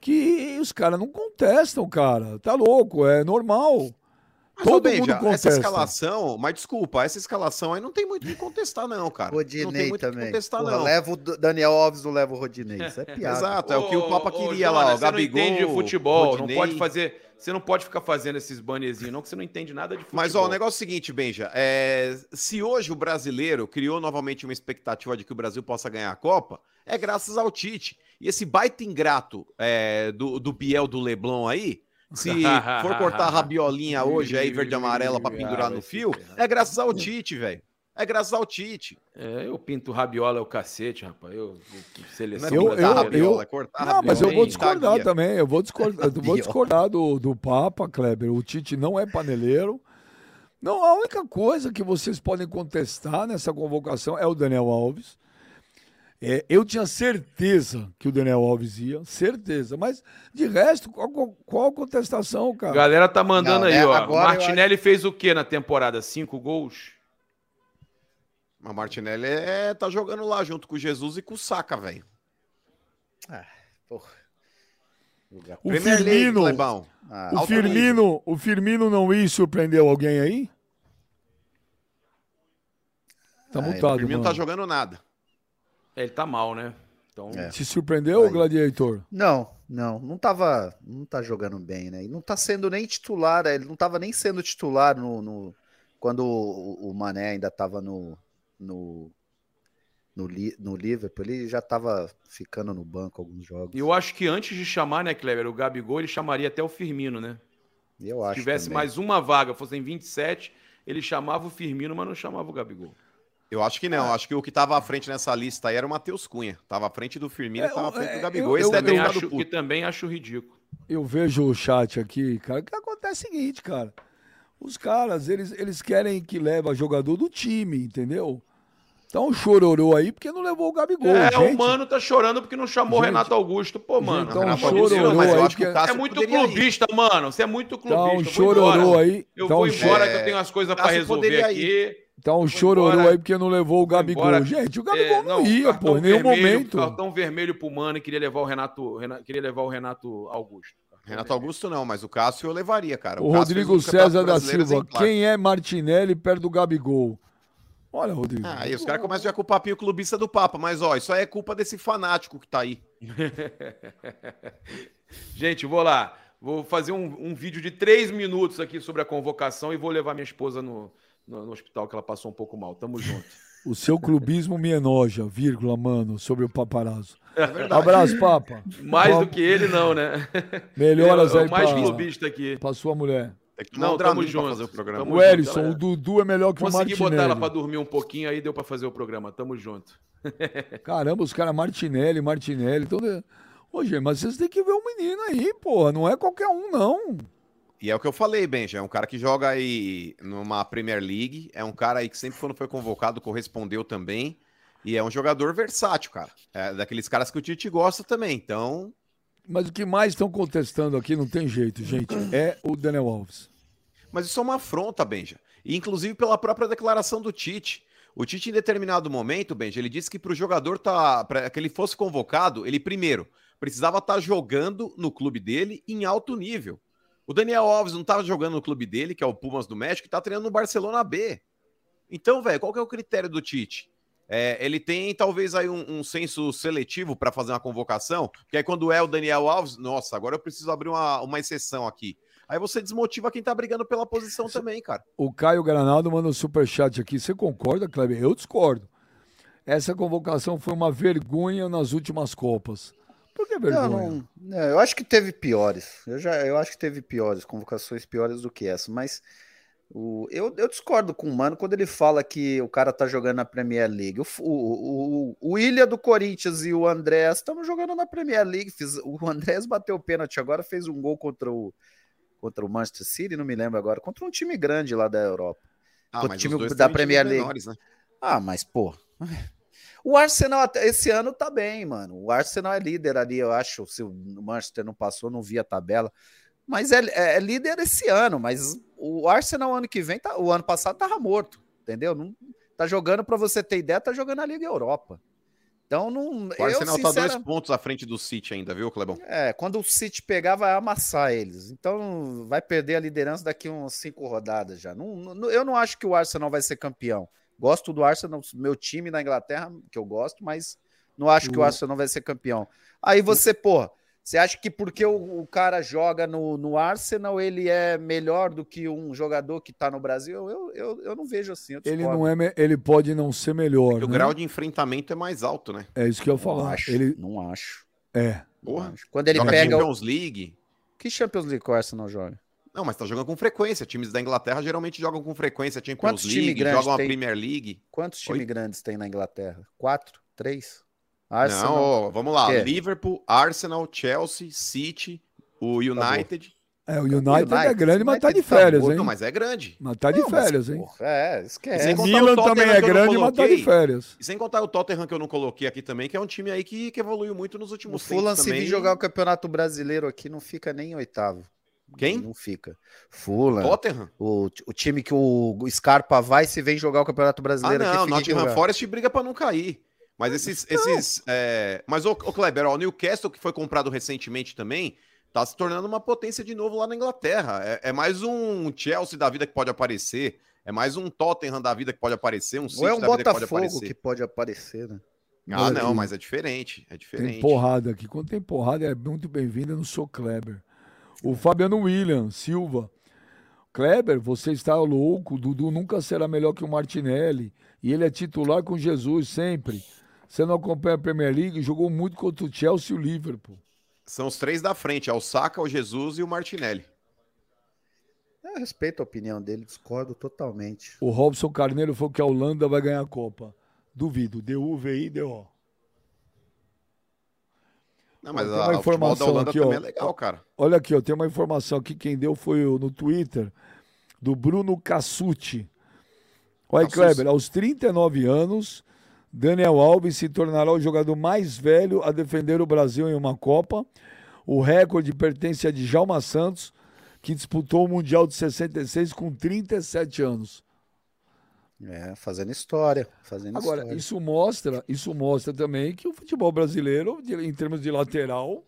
que os caras não contestam, cara. Tá louco, é normal.
Mas, ô,
Todo
Benja,
mundo
essa
contesta.
escalação, mas desculpa, essa escalação aí não tem muito o que contestar, não, cara. não tem
Rodinei
muito o que
também.
contestar,
Porra,
não.
leva o Daniel Alves, não leva o Rodinei. Isso é piada.
Exato, é o que o Papa
Ô,
queria
Jonas,
lá, o
você
Gabigol.
não entende de futebol,
Rodinei.
não pode fazer, você não pode ficar fazendo esses bannerzinhos não, que você não entende nada de futebol.
Mas ó, o negócio é o seguinte, Benja, é, se hoje o brasileiro criou novamente uma expectativa de que o Brasil possa ganhar a Copa, é graças ao Tite. E esse baita ingrato é, do, do Biel do Leblon aí, se for cortar a rabiolinha hoje aí, verde e amarela, pra pendurar
Ah,
no fio, é graças ao Tite, velho. É graças ao Tite.
É, eu pinto rabiola é o cacete, rapaz. Eu, eu
Eu- eu-
rabiola, é cortar
Não, mas eu vou discordar também. Eu vou discordar, eu vou discordar do, do Papa, Kleber. O Tite não é paneleiro. Não, a única coisa que vocês podem contestar nessa convocação é o Daniel Alves. É, eu tinha certeza que o Daniel Alves ia, certeza. Mas, de resto, qual, qual- contestação, cara?
Galera tá mandando
Não,
aí,
né,
ó.
agora
Martinelli fez o que na temporada? Cinco gols?
Mas Martinelli é, tá jogando lá junto com o Jesus e com o Saca, velho.
Porra.
O
Premier League,
Firmino,
Clebão.
Ah,
o Firmino, o Firmino não ia e surpreendeu alguém aí? Tá
Ah,
mutado,
O Firmino
mano.
tá jogando nada.
Ele tá mal, né? Então,
É.
Se surpreendeu,
Aí.
Gladiator?
Não, não, não tava, não tá jogando bem, né? E não tá sendo nem titular, ele não tava nem sendo titular no, no- quando o, o Mané ainda tava no no, no, no Liverpool, ele já tava ficando no banco alguns jogos.
eu acho que antes de chamar, né, Kleber, o Gabigol, ele chamaria até o Firmino, né?
Eu
Se
acho
tivesse
também.
mais uma vaga, fossem 27, ele chamava o Firmino, mas não chamava o Gabigol.
Eu acho que não.
Ah.
Acho que o que tava à frente nessa lista aí era o Matheus Cunha. Tava à frente do Firmino
É,
e tava à
eu-
frente
é,
do Gabigol.
eu- eu-
ficado
acho, que também acho ridículo.
Eu vejo o chat aqui, cara. O que acontece é o seguinte, cara. Os caras, eles, eles querem que leva jogador do time, entendeu? Então chororou aí porque não levou o Gabigol.
é,
gente.
o Mano tá chorando porque não chamou o Renato Augusto. Pô, mano.
então
Renato
chororou
mas eu
aí
acho que o
é muito
poderia ir.
clubista, mano. Você é muito clubista.
Então
Eu
chororou aí.
Eu
então,
vou embora
é,
que eu tenho umas coisas pra
Cássio
resolver
poderia
aqui.
Então chororou
embora.
aí porque não levou o Gabigol.
embora.
Gente, o Gabigol
É,
não, ia,
cartão
pô, em nenhum
vermelho,
momento.
Cartão vermelho pro Mano e queria levar o Renato, Rena- queria levar o Renato Augusto.
Renato Augusto não, mas o Cássio eu levaria, cara.
O
Cássio
Rodrigo César da Silva,
exemplar.
quem é Martinelli perto do Gabigol? Olha, Rodrigo.
Ah, aí os caras começam já com o papinho clubista do Papa, mas ó, isso aí é culpa desse fanático que tá aí.
Gente, vou lá. Vou fazer um, um vídeo de três minutos aqui sobre a convocação e vou levar minha esposa no, no, no hospital, que ela passou um pouco mal. Tamo junto.
O seu clubismo me enoja, vírgula, mano, sobre o paparazzo.
É verdade.
Abraço, Papa.
Mais
Bom,
do que ele, não, né?
Melhoras
É o
aí
mais
pra,
clubista aqui.
pra sua mulher.
Tem que
Não, tamo junto.
fazer o programa.
Tamo
O
junto,
Erisson,
galera.
o Dudu é melhor que
Consegui
o
botar ela pra
Martinelli.
dormir um pouquinho, aí deu pra fazer o programa. Tamo junto.
Caramba, os caras Martinelli, Martinelli. Então... Ô, gente, mas vocês têm que ver o menino aí, porra. Não é qualquer um, não.
E é o que eu falei, Benja. É um cara que joga aí numa Premier League. É um cara aí que sempre quando foi convocado correspondeu também. E é um jogador versátil, cara. É daqueles caras que o Tite gosta também. Então,
Mas o que mais estão contestando aqui, não tem jeito, gente, é o Daniel Alves.
Mas isso é uma afronta, Benja. E inclusive pela própria declaração do Tite. O Tite, em determinado momento, Benja, ele disse que para o jogador tá, para que ele fosse convocado, ele primeiro precisava estar jogando no clube dele em alto nível. O Daniel Alves não estava jogando no clube dele, que é o Pumas do México, e está treinando no Barcelona B. Então, velho, qual que é o critério do Tite? É, ele tem talvez aí um, um senso seletivo para fazer uma convocação, que aí quando é o Daniel Alves, nossa, agora eu preciso abrir uma, uma exceção aqui. Aí você desmotiva quem tá brigando pela posição também, cara.
O Caio Granado manda um superchat aqui. Você concorda, Kleber? Eu discordo. Essa convocação foi uma vergonha nas últimas Copas. Por que
Eu,
vergonha?
não, não, eu acho que teve piores. Eu, já, eu acho que teve piores, convocações piores do que essa. Mas o, eu, eu discordo com o Mano quando ele fala que o cara tá jogando na Premier League. O, o, o, o William do Corinthians e o Andrés estão jogando na Premier League. Fiz, o Andrés bateu o pênalti agora, fez um gol contra o, contra o Manchester City, não me lembro agora, contra um time grande lá da Europa.
Ah,
O
mas
time
os dois
da Premier League.
menores, né?
Ah, mas pô. O Arsenal esse ano tá bem, mano. O Arsenal é líder ali, eu acho. Se o Manchester não passou, não vi a tabela. Mas é, é- é líder esse ano. Mas o Arsenal ano que vem, tá, o ano passado tava morto, entendeu? Não, tá jogando, pra você ter ideia, tá jogando a Liga Europa. Então não.
O Arsenal
eu,
tá dois pontos à frente do City ainda, viu, Clebão?
É, quando o City pegar, vai amassar eles. Então vai perder a liderança daqui uns cinco rodadas já. Não, não- eu não acho que o Arsenal vai ser campeão. Gosto do Arsenal, meu time na Inglaterra, que eu gosto, mas não acho que o
O-
Arsenal vai ser campeão. Aí você, pô, você acha que porque o, o cara joga no, no Arsenal, ele é melhor do que um jogador que tá no Brasil? Eu, eu, eu não vejo assim. eu
Ele não é, ele pode não ser melhor.
Porque o
né?
grau de enfrentamento é mais alto, né?
É isso que eu ia
Não
falar.
acho,
Ele
não acho.
é.
Porra.
acho. Quando ele
Joga
pega. o-
Champions League.
Que Champions League que o Arsenal joga?
Não, mas tá jogando com frequência. Times da Inglaterra geralmente jogam com frequência Champions
Quantos
League, jogam a
tem?
Premier League.
Quantos times grandes tem na Inglaterra? Quatro? Três?
Não,
Arsenal.
ó, vamos lá. Liverpool, Arsenal, Chelsea, City, o United.
É, o United, é
United,
grande, mas tá de
United tá
férias, hein?
Não, mas é grande.
Mas tá de
Não, mas,
férias, hein?
porra, é, esquece.
O Milan
o
também é
não
grande, mas tá de férias.
E sem contar o Tottenham que eu não coloquei aqui também, que é um time aí que, que evoluiu muito nos
O
últimos
Fulham,
tempos
se
também.
vir jogar o Campeonato Brasileiro aqui, não fica nem em oitavo.
Quem?
Não fica. Fulham.
Tottenham?
O, o time que o, o Scarpa vai, se vem jogar o Campeonato
Ah,
Brasileiro aqui,
não,
que
Nottingham? Forest briga pra não cair. Mas esses. esses é, Mas, ô, ô Kleber, ó, o Newcastle, que foi comprado recentemente também, tá se tornando uma potência de novo lá na Inglaterra. É, é mais um Chelsea da vida que pode aparecer. É mais um Tottenham da vida que pode aparecer, um City
Ou é um
da vida que pode
Botafogo
aparecer.
que pode aparecer, né?
Ah, não, mas é diferente. É diferente.
Tem porrada aqui. Quando tem porrada, é muito bem-vinda no Sou Kleber. O Fabiano William Silva. Kleber, você está louco. O Dudu nunca será melhor que o Martinelli. E ele é titular com Jesus sempre. Você não acompanha a Premier League? Jogou muito contra o Chelsea e o Liverpool.
São os três da frente: é o Saka, o Jesus e o Martinelli.
Eu respeito a opinião dele, discordo totalmente.
O Robson Carneiro falou que a Holanda vai ganhar a Copa. Duvido. D-U-V-I, D-O.
Não, mas a,
uma informação aqui,
também
ó.
é legal, cara.
Olha aqui, ó, tem uma informação aqui. Quem deu foi no Twitter do Bruno Cassucci. Olha. Kleber, aos 39 anos, Daniel Alves se tornará o jogador mais velho a defender o Brasil em uma Copa. O recorde pertence a Djalma Santos, que disputou o Mundial de 66 com 37 anos.
É, fazendo história. Fazendo
Agora,
história.
isso mostra, isso mostra também que o futebol brasileiro, em termos de lateral,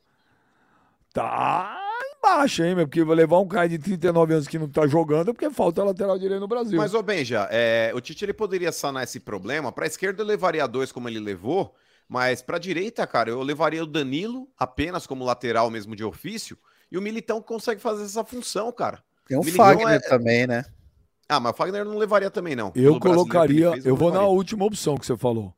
tá baixa, hein, meu? Porque vai levar um cara de 39 anos que não tá jogando porque falta lateral direito no Brasil.
Mas, ô Benja, é, o Tite ele poderia sanar esse problema. Pra esquerda eu levaria dois como ele levou, mas pra direita, cara, eu levaria o Danilo apenas como lateral mesmo de ofício e o Militão consegue fazer essa função, cara.
Tem um Fagner
é-
também, né?
Ah, mas o Fagner não levaria também, não.
Eu
Pelo
colocaria,
fez,
eu
não
vou na última opção que você falou.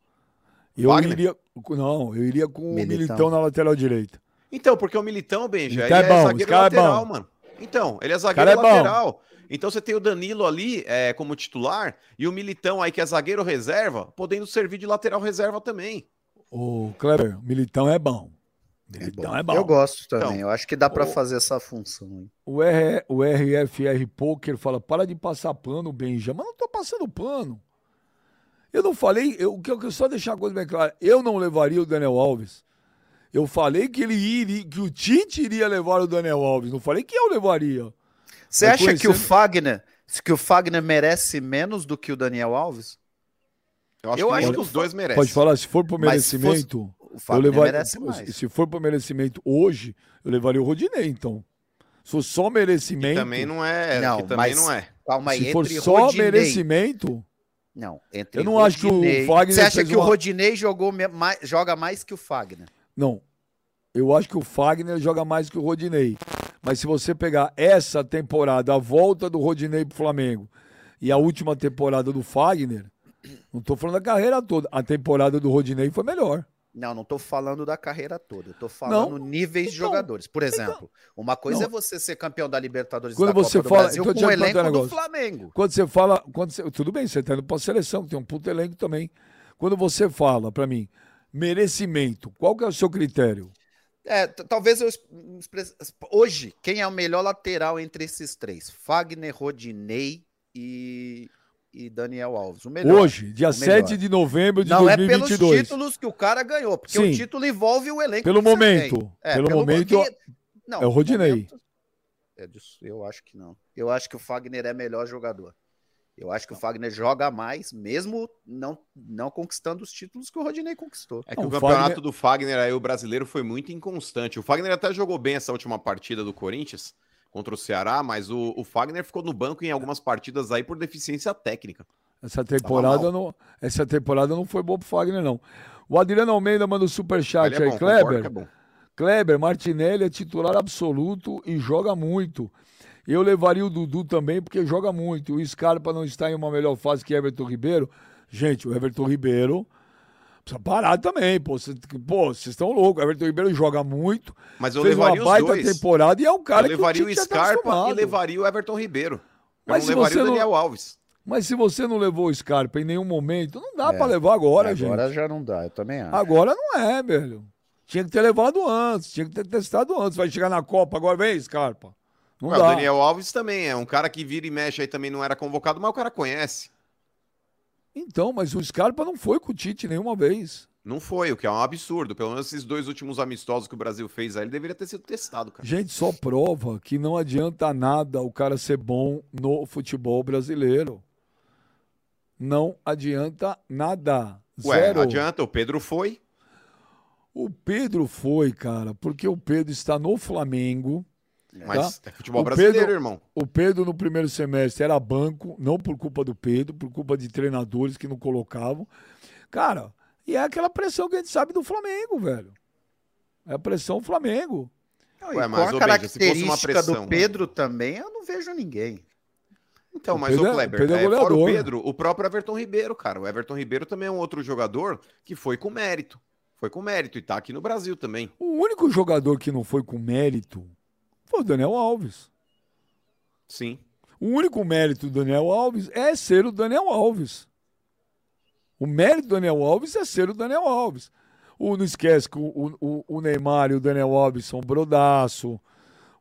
Eu
Wagner?
iria, não, eu iria com o
Militão.
Militão na lateral direita.
Então, porque o Militão, Benja,
Militão
ele
é
é,
bom,
zagueiro
é
lateral,
bom.
mano. Então, ele é zagueiro
cara é
lateral. Então você tem o Danilo ali é, como titular e o Militão aí que é zagueiro reserva, podendo servir de lateral reserva também.
O Kleber, o Militão é bom. Militão é bom.
Eu gosto também.
Então,
eu acho que dá pra
o-
fazer essa função.
O, R, o RFR Poker fala: para de passar pano, Benja. Mas não tô passando pano. Eu não falei, eu quero só deixar uma coisa bem clara. Eu não levaria o Daniel Alves. Eu falei que ele iria, que o Tite iria levar o Daniel Alves. Não falei que eu levaria.
Você
Vai
acha que o
conhecendo-
Fagner, que o Fagner merece menos do que o Daniel Alves?
Eu acho
Eu
que
acho que
dos
o
dois merece.
Pode falar, se for por merecimento,
O Fagner
levaria.
merece mais.
Se for por merecimento hoje, eu levaria o Rodinei, então. Se for só merecimento.
Também não é.
Não,
que também
mas-
não é.
Calma aí,
se for
entre
só
Rodinei-
merecimento.
Não, entre
Eu não acho que o
Rodinei-
Fagner
Você acha que o
uma-
Rodinei jogou me- mais, joga mais que o Fagner?
Não. Eu acho que o Fagner joga mais que o Rodinei. Mas se você pegar essa temporada, a volta do Rodinei pro Flamengo e a última temporada do Fagner, não tô falando da carreira toda. A temporada do Rodinei foi melhor.
Não, não tô falando da carreira toda. Eu tô falando níveis de
Então,
jogadores. Por exemplo, uma coisa
Não.
é você ser campeão da Libertadores
Quando
da
você
Copa do
fala-
Brasil
então,
com o elenco
um
do. Flamengo.
Quando você fala. Quando você- tudo bem, você tá indo pra seleção, que tem um puto elenco também. Quando você fala pra mim, merecimento, qual que é o seu critério?
É, talvez eu express- hoje, quem é o melhor lateral entre esses três? Fagner, Rodinei e, e Daniel Alves. O melhor.
Hoje, dia
o
7
melhor.
de novembro de
Não é pelos
2022.
títulos que o cara ganhou, porque
Sim.
o título envolve o elenco.
Pelo
que você
momento.
tem. É,
Pelo momento,
não,
é o Rodinei.
momento- é disso, eu acho que não. Eu acho que o Fagner é melhor jogador. Eu acho que o Fagner joga mais, mesmo não, não conquistando os títulos que o Rodinei conquistou.
É que
Não,
o
o
campeonato
Fagner-
do Fagner aí, o brasileiro, foi muito inconstante. O Fagner até jogou bem essa última partida do Corinthians contra o Ceará, mas o, o Fagner ficou no banco em algumas partidas aí por deficiência técnica.
Essa temporada, não, essa temporada não foi boa pro Fagner, não. O Adriano Almeida manda o superchat
Ele é
aí.
bom,
Kleber,
é.
Kleber, Martinelli é titular absoluto e joga muito. Eu levaria o Dudu também, porque joga muito. O Scarpa não está em uma melhor fase que Everton Ribeiro. Gente, o Everton Ribeiro precisa parar também, pô. Vocês pô, vocês estão loucos. O Everton Ribeiro joga muito,
Mas eu
fez uma
levaria os
baita
dois.
temporada e é um cara
eu levaria
que
o
já tá
Scarpa e levaria o Everton Ribeiro. Eu
Mas
não
se
levaria
você
o
não-
Daniel Alves.
Mas se você não levou o Scarpa em nenhum momento, não dá
É.
pra levar agora, gente.
Agora já não dá, eu também acho.
Agora não é, velho. Tinha que ter levado antes, tinha que ter testado antes. Vai chegar na Copa, agora vem, Scarpa. Não
Ué,
dá.
o Daniel Alves também é um cara que vira e mexe aí também não era convocado, mas o cara conhece.
Então, mas o Scarpa não foi com o Tite nenhuma vez.
Não foi, o que é um absurdo. Pelo menos esses dois últimos amistosos que o Brasil fez aí, ele deveria ter sido testado, cara.
Gente, só prova que não adianta nada o cara ser bom no futebol brasileiro. Não adianta nada.
Ué,
Zero.
adianta, o Pedro foi.
O Pedro foi, cara, porque o Pedro está no Flamengo.
Mas é futebol
O
brasileiro,
Pedro-
irmão.
O Pedro no primeiro semestre era banco, não por culpa do Pedro, por culpa de treinadores que não colocavam. Cara, e é aquela pressão que a gente sabe do Flamengo, velho. É a pressão Flamengo.
Ué,
com
mas,
a
fosse uma
característica
pressão-
do Pedro também, eu não vejo ninguém.
Então,
O
mas
Pedro é-
o
o
Kleber,
Pedro é
é, fora o
goleador.
Pedro, o próprio Everton Ribeiro, cara. O Everton Ribeiro também é um outro jogador que foi com mérito. Foi com mérito e tá aqui no Brasil também.
O único jogador que não foi com mérito foi o Daniel Alves.
Sim.
O único mérito do Daniel Alves é ser o Daniel Alves. O mérito do Daniel Alves é ser o Daniel Alves. O, não esquece que o, o, o Neymar e o Daniel Alves são brodaço.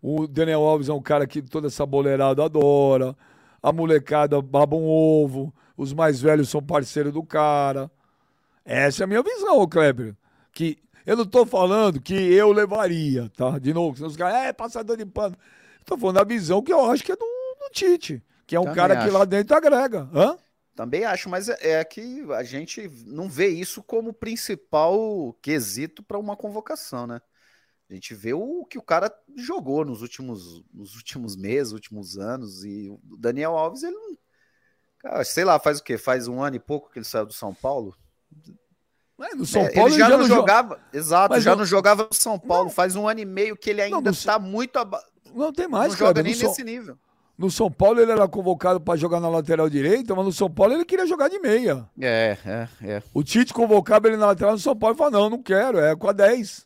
O Daniel Alves é um cara que toda essa boleirada adora. A molecada baba um ovo. Os mais velhos são parceiros do cara. Essa é a minha visão, Kleber. Que eu não tô falando que eu levaria, tá? De novo, senão os caras, é passador de pano. Tô falando da visão que eu acho que é do, do Tite, que é um
Também
cara que
acho.
lá dentro agrega. Hã?
Também acho, mas é, é que a gente não vê isso como principal quesito para uma convocação, né? A gente vê o que o cara jogou nos últimos, nos últimos meses, últimos anos. E o Daniel Alves, ele não. Cara, sei lá, faz o quê? Faz um ano e pouco que ele saiu do São Paulo?
No São
É,
Paulo
ele já, não
jo-
jogava. Exato,
Mas
já
não-
não jogava no São Paulo. Faz um ano e meio que ele ainda
no-
tá muito abaixo.
Não tem mais,
Não joga
cara.
nem
No São,
nesse nível.
no São Paulo ele era convocado para jogar na lateral direita, mas no São Paulo ele queria jogar de meia.
É, é, é.
O Tite convocava ele na lateral no São Paulo e falou: não, não quero, é com a 10.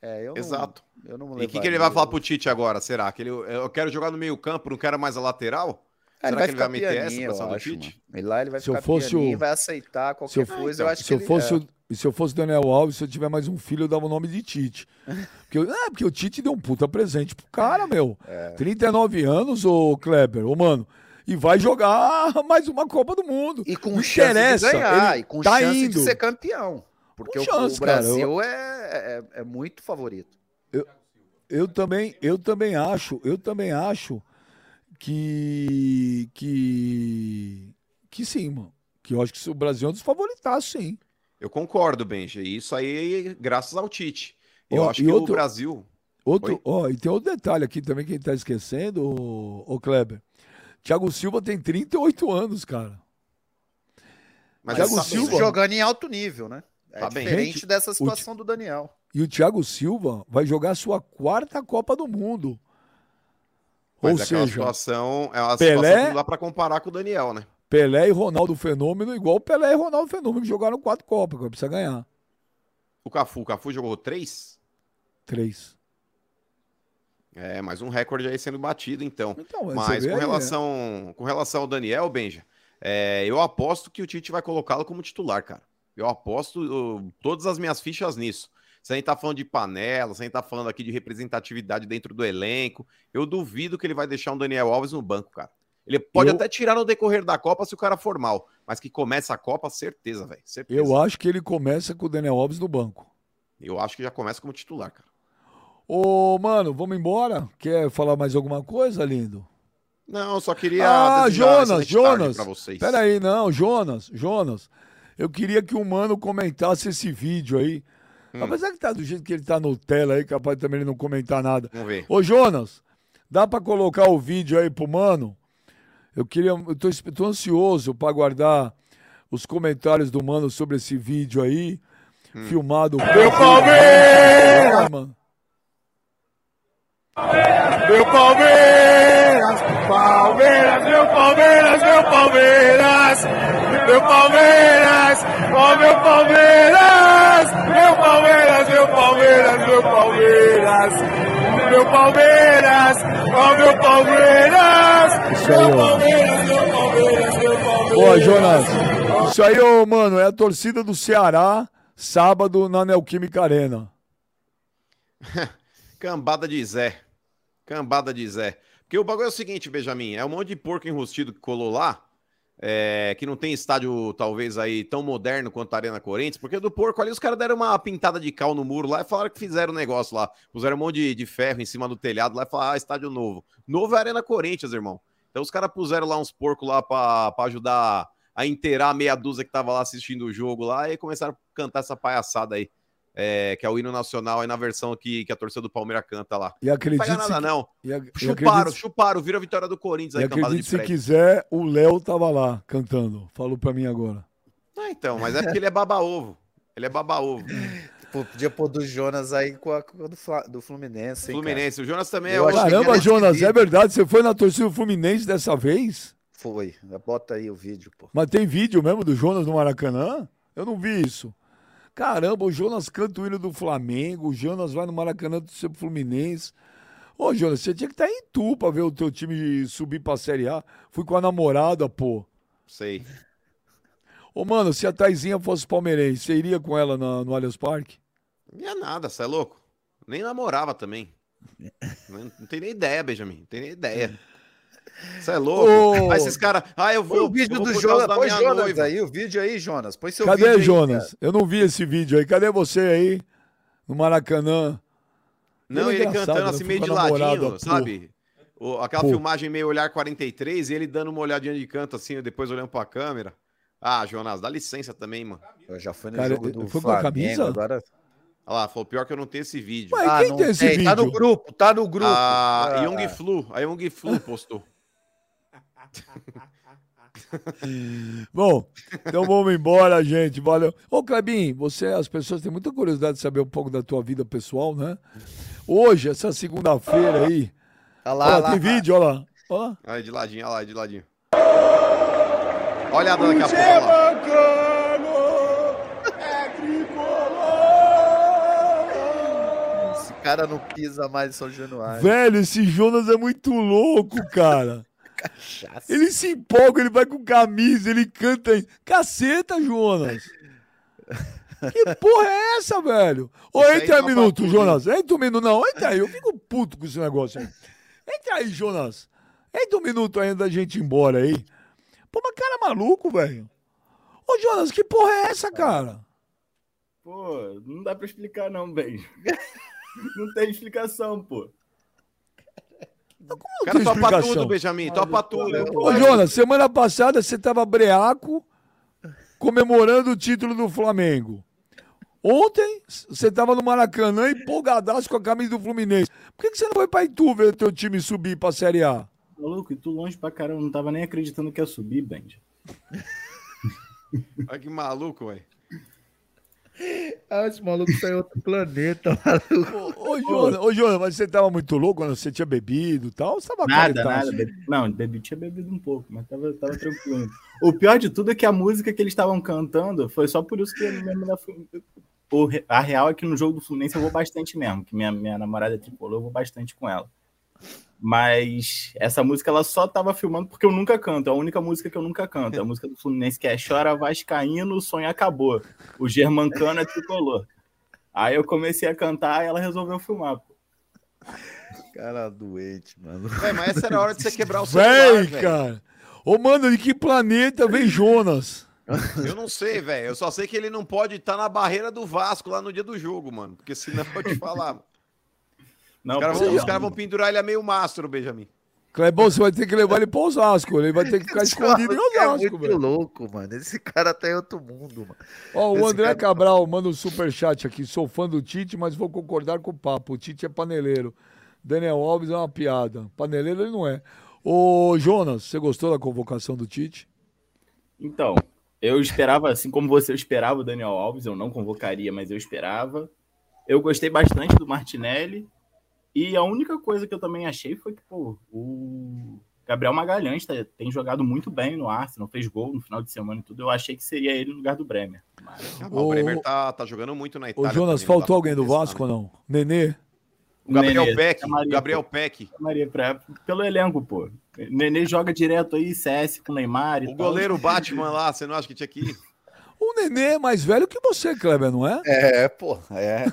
é eu não-
Exato.
eu não
E o que, que ele vai falar pro Tite agora? Será que ele, eu quero jogar no meio campo, não quero mais a lateral?
Ah,
Será que ele vai meter essa
pianinho,
pra
eu acho, mano. Ele lá ele vai
Se eu
ficar
fosse
pianinho,
o-
vai aceitar
Se eu,
qualquer coisa. eu acho
se
que
eu
ele-
fosse
é.
o, e se eu fosse o Daniel Alves, se eu tiver mais um filho, eu dava o nome de Tite. Porque, eu- é, porque o Tite deu um puta presente pro cara, meu.
É.
39 anos, ô Kleber, ô mano. E vai jogar mais uma Copa do Mundo.
E com
Não
chance
interessa,
de ganhar,
ele
e com
tá
chance
indo.
de ser campeão. Porque
Com
o-
chance,
o,
cara,
Brasil é, é, é muito favorito.
Eu também, eu também acho, eu também acho que que que sim, mano. Que eu acho que o Brasil é um dos favoritaços, sim.
Eu concordo, Benja. E isso aí, graças ao Tite. Eu
Ó,
acho
e
que
outro-
o Brasil.
Outro, ó, e tem outro detalhe aqui também que a gente tá esquecendo, ô, ô Kleber. Thiago Silva tem 38 anos, cara.
Mas
Thiago
tá-
Silva-
jogando em alto nível, né? É
Tá bem.
diferente
Gente,
dessa situação do Daniel.
E o Thiago Silva vai jogar a sua quarta Copa do Mundo.
Mas
Ou
é
seja,
situação, é uma
Pelé-
situação dá pra comparar com o Daniel, né?
Pelé e Ronaldo Fenômeno, igual Pelé e Ronaldo Fenômeno, que jogaram quatro Copas, precisa ganhar.
O Cafu, o Cafu jogou três?
Três.
É, mais um recorde aí sendo batido, então.
Então,
Mas com
aí,
relação, com relação ao Daniel, Benja, é, eu aposto que o Tite vai colocá-lo como titular, cara. Eu aposto todas as minhas fichas nisso. Se a gente tá falando de panela, se a gente tá falando aqui de representatividade dentro do elenco, eu duvido que ele vai deixar um Daniel Alves no banco, cara. Ele pode
Eu-
até tirar no decorrer da Copa se o cara for mal, mas que começa a Copa, certeza, velho. Certeza.
Eu acho que ele começa com o Daniel Alves no banco.
Eu acho que já começa como titular, cara.
Ô, mano, vamos embora? Quer falar mais alguma coisa, lindo?
Não, só queria.
Ah, Jonas, Jonas.
Pra vocês.
Pera aí, não, Jonas, Jonas. Eu queria que o mano comentasse esse vídeo aí.
Hum.
Apesar que tá do jeito que ele tá no tela aí, capaz também ele não comentar nada.
Vamos ver.
Ô, Jonas, dá pra colocar o vídeo aí pro mano? Eu queria, eu tô, tô ansioso pra guardar os comentários do mano sobre esse vídeo aí,
Hum.
filmado. Meu Palmeiras! Mano.
Meu Palmeiras, Palmeiras, meu Palmeiras, meu Palmeiras, meu Palmeiras, ó Palmeiras, meu Palmeiras, meu Palmeiras, meu Palmeiras, meu Palmeiras, ó meu Palmeiras,
Isso aí,
meu
ó.
Palmeiras, meu Palmeiras, meu Palmeiras.
Ó, Jonas, isso aí, ô, mano, é a torcida do Ceará, sábado na Neoquímica Arena.
Cambada de Zé. Cambada de Zé. Porque o bagulho é o seguinte, Benjamin, é um monte de porco enrustido que colou lá, é, que não tem estádio, talvez, aí tão moderno quanto a Arena Corinthians, porque do porco ali os caras deram uma pintada de cal no muro lá e falaram que fizeram um negócio lá. Puseram um monte de, de ferro em cima do telhado lá e falaram, ah, estádio novo. Novo é Arena Corinthians, irmão. Então os caras puseram lá uns porcos lá pra ajudar a inteirar a meia dúzia que tava lá assistindo o jogo lá e começaram a cantar essa palhaçada aí. É, que é o hino nacional aí na versão que, que a torcida do Palmeiras canta lá.
E
Não
acredite
pega nada,
se,
não.
e, e
Chuparam,
acredite,
chuparam, vira a vitória do Corinthians
e
aí, de
acredite se quiser, o Léo tava lá cantando. Falou pra mim agora.
Ah, então, mas é porque ele é baba-ovo. Ele é baba-ovo.
Pô, podia pôr do Jonas aí com a, com a do, Fla- do Fluminense. hein, cara?
Fluminense. O Jonas também é
Eu
o.
achei que
Caramba,
era
Jonas, é verdade? Você foi na torcida do Fluminense dessa vez?
Foi. Bota aí o vídeo, pô.
Mas tem vídeo mesmo do Jonas no Maracanã? Eu não vi isso. Caramba, o Jonas canta o hino do Flamengo, o Jonas vai no Maracanã do seu Fluminense. Ô, Jonas, você tinha que estar em Tu pra ver o teu time subir pra Série A. Fui com a namorada, pô.
Sei.
Ô, mano, se a Taizinha fosse palmeirense, você iria com ela na- no Allianz Parque?
Não é nada, você é louco. Nem namorava também. Não, não tem nem ideia, Benjamin. Não tem nem ideia. Você é louco. Aí esses caras. Ah, eu vou.
o vídeo
vou
do Jonas. Põe Jonas
noiva.
aí, o vídeo aí, Jonas. Põe seu
Cadê,
vídeo aí,
Jonas? Eu não vi esse vídeo aí. Cadê você aí? No Maracanã?
Não,
Ele é
ele cantando
né?
assim meio de ladinho, sabe? O- aquela
Pô.
filmagem meio olhar 43 e ele dando uma olhadinha de canto assim, depois olhando pra câmera. Ah, Jonas, dá licença também, mano.
Eu já fui no
Cara,
jogo do
foi com a
Flamengo,
camisa?
agora...
Olha lá, falou pior que eu não tenho esse vídeo.
Ué,
Ah,
quem
não
tem esse
tem, Tá no
vídeo?
grupo, tá no grupo.
A
Ah,
Young Flu, a Young Flu postou.
Bom, então vamos embora, gente. Valeu. Ô, Clebinho, você, as pessoas têm muita curiosidade de saber um pouco da tua vida pessoal, né? Hoje, essa segunda-feira aí.
Olha
Olha
lá,
lá,
lá,
tem vídeo, olha lá. Olha lá.
Olha de ladinho, olha lá, de ladinho. Olha a daqui a pouco, olha.
Bacano, é tricolor.
Esse cara não pisa mais em São Januário.
Velho, esse Jonas é muito louco, cara.
Cachaça.
Ele se empolga, ele vai com camisa, ele canta. aí. Caceta, Jonas. Que porra é essa, velho? Ô, entra aí um minuto, Jonas. Entra um minuto. Não, entra aí. Eu fico puto com esse negócio aí. Entra aí, Jonas. Entra um minuto ainda da gente ir embora aí. Pô, mas cara é maluco, velho. Ô, Jonas, que porra é essa, cara?
Pô, não dá pra explicar não, bem. Não tem explicação, pô.
O cara topa
explicação.
tudo, Benjamin, topa tudo.
Ô, Jonas, semana passada você tava breaco comemorando o título do Flamengo. Ontem você tava no Maracanã empolgadaço com a camisa do Fluminense. Por que, que você não foi pra Itu ver o teu time subir pra Série A?
Maluco, e tu longe pra caramba, não tava nem acreditando que ia subir, Benja.
Olha que maluco, velho.
Ah, esse maluco saiu outro planeta, maluco.
Ô, ô, Jonas, ô, Jonas, mas você tava muito louco quando você tinha bebido e tal? Você tava
Nada, nada. Bebi... Não, bebi, tinha bebido um pouco, mas tava, tava tranquilo. O pior de tudo é que a música que eles estavam cantando foi só por isso que eu mesmo da o A real é que no jogo do Fluminense eu vou bastante mesmo, que minha, minha namorada é tricolor, eu vou bastante com ela. Mas essa música ela só tava filmando porque eu nunca canto, é a única música que eu nunca canto. É a música do Fluminense que é Chora Vascaíno, o sonho acabou. O Germancano é tricolor. Aí eu comecei a cantar e ela resolveu filmar. pô.
Cara doente, mano.
Véi, mas essa era a hora de você quebrar o celular,
Véi,
velho.
cara. Ô, mano, de que planeta vem Jonas?
Eu não sei, velho. Eu só sei que ele não pode estar na barreira do Vasco lá no dia do jogo, mano. Porque senão eu vou te falar.
Não,
Os caras vão, os caras vão pendurar ele a meio mastro, Benjamin.
Clebão, você vai ter que levar ele pra Osasco. Ele vai ter que ficar escondido em
é
Osasco,
muito
velho.
louco, mano. Esse cara tá em outro mundo, mano.
Ó, o
Esse
André
cara-
Cabral manda um superchat aqui. Sou fã do Tite, mas vou concordar com o papo. O Tite é paneleiro. Daniel Alves é uma piada. Paneleiro ele não é. Ô, Jonas, você gostou da convocação do Tite?
Então, eu esperava, assim como você, eu esperava o Daniel Alves, eu não convocaria, mas eu esperava. Eu gostei bastante do Martinelli. E a única coisa que eu também achei foi que, pô, o Gabriel Magalhães tá- tem jogado muito bem no Arsenal, fez gol no final de semana e tudo. Eu achei que seria ele no lugar do Bremer. Mas
O
Ô,
Bremer tá, tá jogando muito na
Ô,
Itália.
Jonas,
também, não dá
faltou alguém do Vasco
né?
ou não? Nenê?
O Gabriel
Nenê,
Peck.
chamaria,
Gabriel
pô.
Peck.
Chamaria pra- pelo elenco, pô. Nenê joga direto aí, CS com Neymar e
O
tal.
goleiro Batman lá, você não acha que tinha que ir?
O Nenê é mais velho que você, Kleber, não é?
É, pô, é.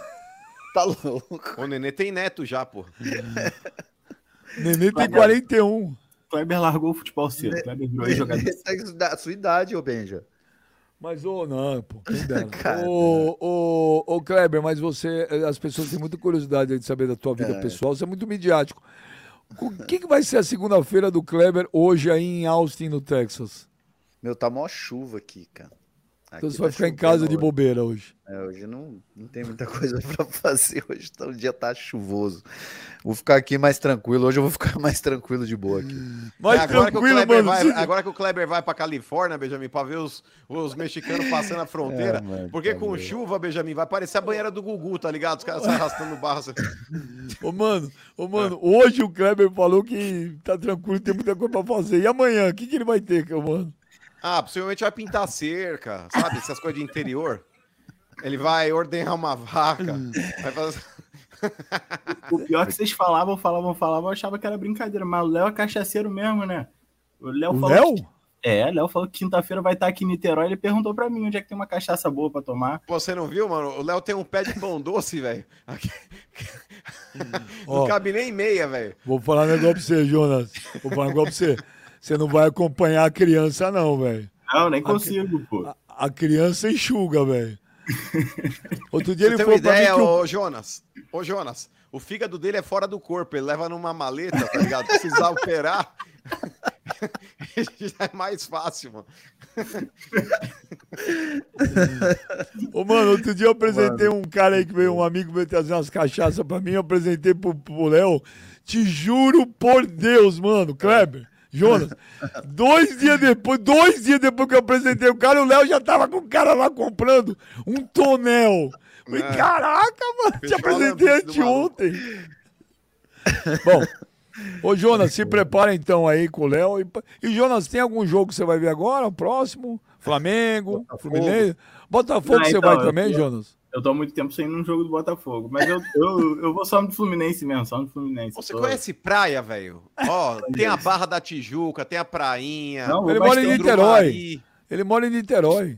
Tá louco.
O Nenê tem neto já, pô.
Nenê tem
Kleber.
41.
Kleber largou o futebol cedo. Kleber virou jogador
da sua idade, ô Benja.
Mas, ô, não, pô, quem dera.
Cara.
Ô, ô, ô, Kleber, mas você, as pessoas têm muita curiosidade de saber da tua vida
É.
pessoal, você é muito midiático. O que, que vai ser a segunda-feira do Kleber hoje aí em Austin, no Texas?
Meu, tá mó chuva aqui, cara.
Então você vai
tá
ficar em casa de bobeira hoje.
hoje. É, hoje não, não tem muita coisa pra fazer. Hoje tá, o dia tá chuvoso. Vou ficar aqui mais tranquilo. Hoje eu vou ficar mais tranquilo de boa aqui.
Mas
É, agora, que o
tranquilo,
Kleber
mano.
vai, agora que o Kleber vai pra Califórnia, Benjamin, pra ver os, os mexicanos passando a fronteira.
É, mano,
porque
tá
com
doido.
chuva, Benjamin, vai parecer a banheira do Gugu, tá ligado? Os caras se arrastando no barro. assim.
Ô, mano, ô, mano, hoje o Kleber falou que tá tranquilo, tem muita coisa pra fazer. E amanhã, o que, que ele vai ter, mano?
Ah, possivelmente vai pintar cerca, sabe? Essas coisas de interior. Ele vai ordenhar uma vaca. Vai fazer...
O pior é que vocês falavam, falavam, falavam, eu achava que era brincadeira, mas o Léo é cachaceiro mesmo, né? O Léo
O
falou.
Léo?
que- É, Léo falou que quinta-feira vai estar aqui em Niterói. Ele perguntou pra mim onde é que tem uma cachaça boa pra tomar.
Pô, você não viu, mano? O Léo tem um pé de pão doce, velho. Aqui- Não
Ó.
cabe nem meia, velho.
Vou falar um negócio pra você, Jonas. Vou falar um negócio pra você. Você não vai acompanhar a criança, não, velho.
Não, nem consigo, pô.
A criança enxuga, velho. Outro dia
Você
ele falou pra mim que o...
ô Jonas? Ô Jonas, o fígado dele é fora do corpo, ele leva numa maleta, tá ligado? Precisar operar. É mais fácil, mano.
Ô, mano, outro dia eu apresentei um cara aí que veio, um amigo veio trazer umas cachaças pra mim, eu apresentei pro pro Léo. Te juro por Deus, mano, Kleber. Jonas, dois dias depois, dois dias depois que eu apresentei o cara, o Léo já tava com o cara lá comprando um tonel. Falei,
É.
caraca, mano, te
Fechou a
apresentei anteontem. Bom, ô Jonas, se prepara então aí com o Léo. E, e Jonas, tem algum jogo que você vai ver agora, o próximo? Flamengo, Fluminense? Botafogo
Ah,
você
então,
vai
eu
também,
tô-
Jonas?
Eu tô há muito tempo sem ir num jogo do Botafogo. Mas eu, eu, eu vou só no Fluminense mesmo, só no Fluminense.
Você
Tô-
conhece praia, velho? Ó, tem a Barra da Tijuca, tem a prainha.
Não,
Ele mora em. Niterói. Ele mora em Niterói.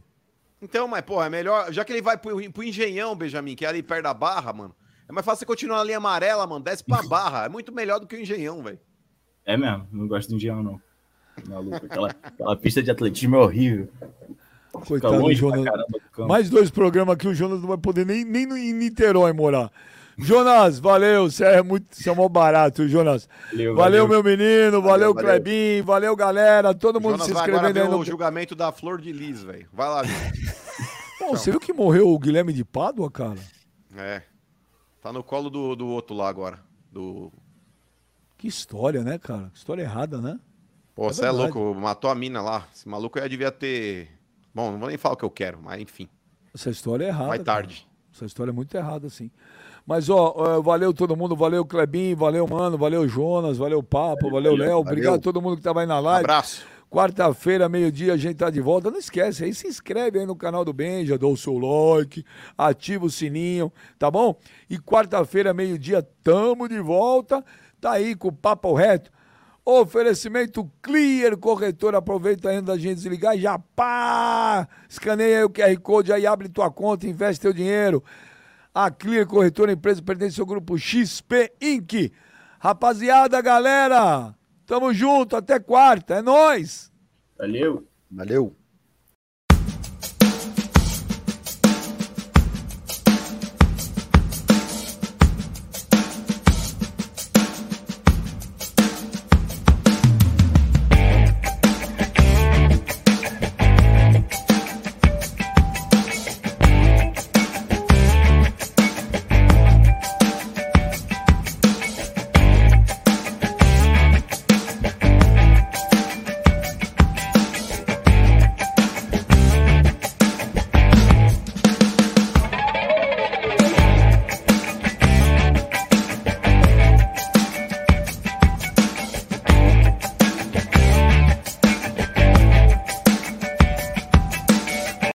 Então, mas, pô, é melhor. Já que ele vai pro, pro Engenhão, Benjamin, que é ali perto da Barra, mano. É mais fácil você continuar na linha amarela, mano. Desce pra Barra. É muito melhor do que o Engenhão, velho.
É mesmo, não gosto do Engenhão, não. Maluco, aquela, aquela pista de atletismo é horrível. Fica
Coitado do Jonas.
do.
Mais dois programas que o Jonas não vai poder nem, nem no- em Niterói morar. Jonas, valeu. Você é muito. Você é mó barato, Jonas.
Valeu,
Valeu,
valeu.
meu menino. Valeu,
valeu.
Clebinho. Valeu, galera. Todo mundo
Jonas
se inscrevendo aí
o
no.
julgamento da Flor de Lis, velho. Vai lá, Jonas.
Pô, você viu que morreu o Guilherme de Pádua, cara?
É. Tá no colo do, do outro lá agora. Do.
Que história, né, cara? História errada, né?
Pô,
É
você é,
verdade.
louco, matou a mina lá. Esse maluco já devia ter. Bom, não vou nem falar o que eu quero, mas enfim.
Essa história é errada.
Vai
cara.
tarde.
Essa história é muito errada, sim. Mas, ó, valeu todo mundo, valeu Clebinho, valeu, mano, valeu Jonas, valeu Papo, valeu Léo, obrigado a todo mundo que tava aí na live.
Abraço.
Quarta-feira, meio-dia, a gente tá de volta. Não esquece aí, se inscreve aí no canal do Benja, dá o seu like, ativa o sininho, tá bom? E quarta-feira, meio-dia, tamo de volta. Tá aí com o Papo Reto. Oferecimento Clear Corretor. Aproveita ainda da gente desligar e já pá! Escaneia aí o QR Code aí, abre tua conta, investe teu dinheiro. A Clear Corretora, empresa pertence ao grupo XP Inc. Rapaziada, galera, tamo junto, até quarta, é nóis!
Valeu.
Valeu.